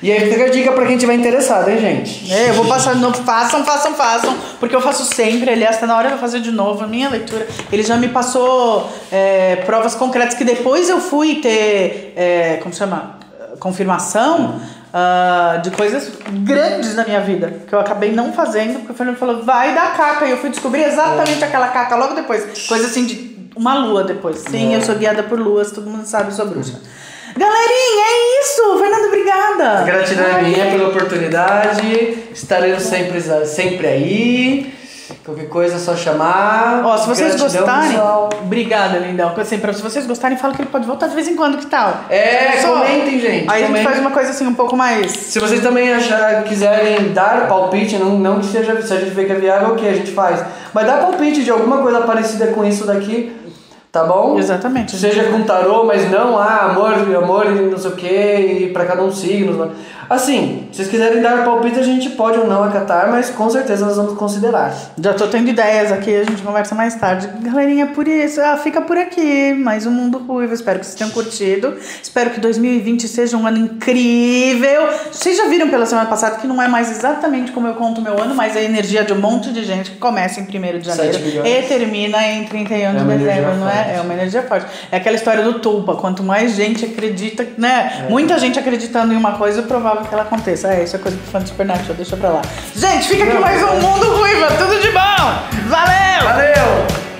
Speaker 2: E aí fica a dica pra quem tiver interessado, hein, gente?
Speaker 1: É, eu vou passar, não, façam, façam, façam, porque eu faço sempre, aliás, tá na hora de eu fazer de novo a minha leitura. Ele já me passou é, provas concretas que depois eu fui ter, é, como chama? Confirmação ah, de coisas grandes na minha vida, que eu acabei não fazendo, porque o Fernando falou, vai dar caca, e eu fui descobrir exatamente aquela caca logo depois. Coisa assim de uma lua depois. Sim,
Speaker 2: É.
Speaker 1: eu sou guiada por luas, todo mundo sabe, eu sou bruxa. Galerinha, é isso! Fernando, obrigada!
Speaker 2: A gratidão é minha pela oportunidade. Estaremos sempre, sempre aí. Qualquer coisa é só chamar.
Speaker 1: Ó, se vocês gostarem.
Speaker 2: pessoal.
Speaker 1: Obrigada, lindão. Assim, pra, se vocês gostarem, fala que ele pode voltar de vez em quando, que tal?
Speaker 2: É,
Speaker 1: Só-
Speaker 2: comentem, gente.
Speaker 1: Aí a gente faz uma coisa assim um pouco mais.
Speaker 2: Se vocês também achar, quiserem dar palpite, não, não que seja, se a gente vê que é viável, ok, a gente faz. Mas dá palpite de alguma coisa parecida com isso daqui, tá bom?
Speaker 1: Exatamente.
Speaker 2: Seja com tarô, mas não, ah, amor, amor não sei o que, e pra cada um signo. Assim, se vocês quiserem dar palpite, a gente pode ou não acatar, mas com certeza nós vamos considerar.
Speaker 1: Já tô tendo ideias aqui, a gente conversa mais tarde. Galerinha, por isso, ah, fica por aqui. Mais um Mundo Ruivo. Espero que vocês tenham curtido. Espero que 2020 seja um ano incrível. Vocês já viram pela semana passada que não é mais exatamente como eu conto o meu ano, mas é a energia de um monte de gente que começa em 1 de janeiro e termina em 31 de
Speaker 2: É uma
Speaker 1: dezembro, não é? É uma energia forte. É aquela história do Tulpa. Quanto mais gente acredita, né? Muita gente acreditando em uma coisa, é provável que ela aconteça. É, isso é coisa do fã de Supernatural, deixa pra lá. Gente, fica aqui mais um
Speaker 2: é.
Speaker 1: Mundo Ruiva, tudo de bom! Valeu! Valeu!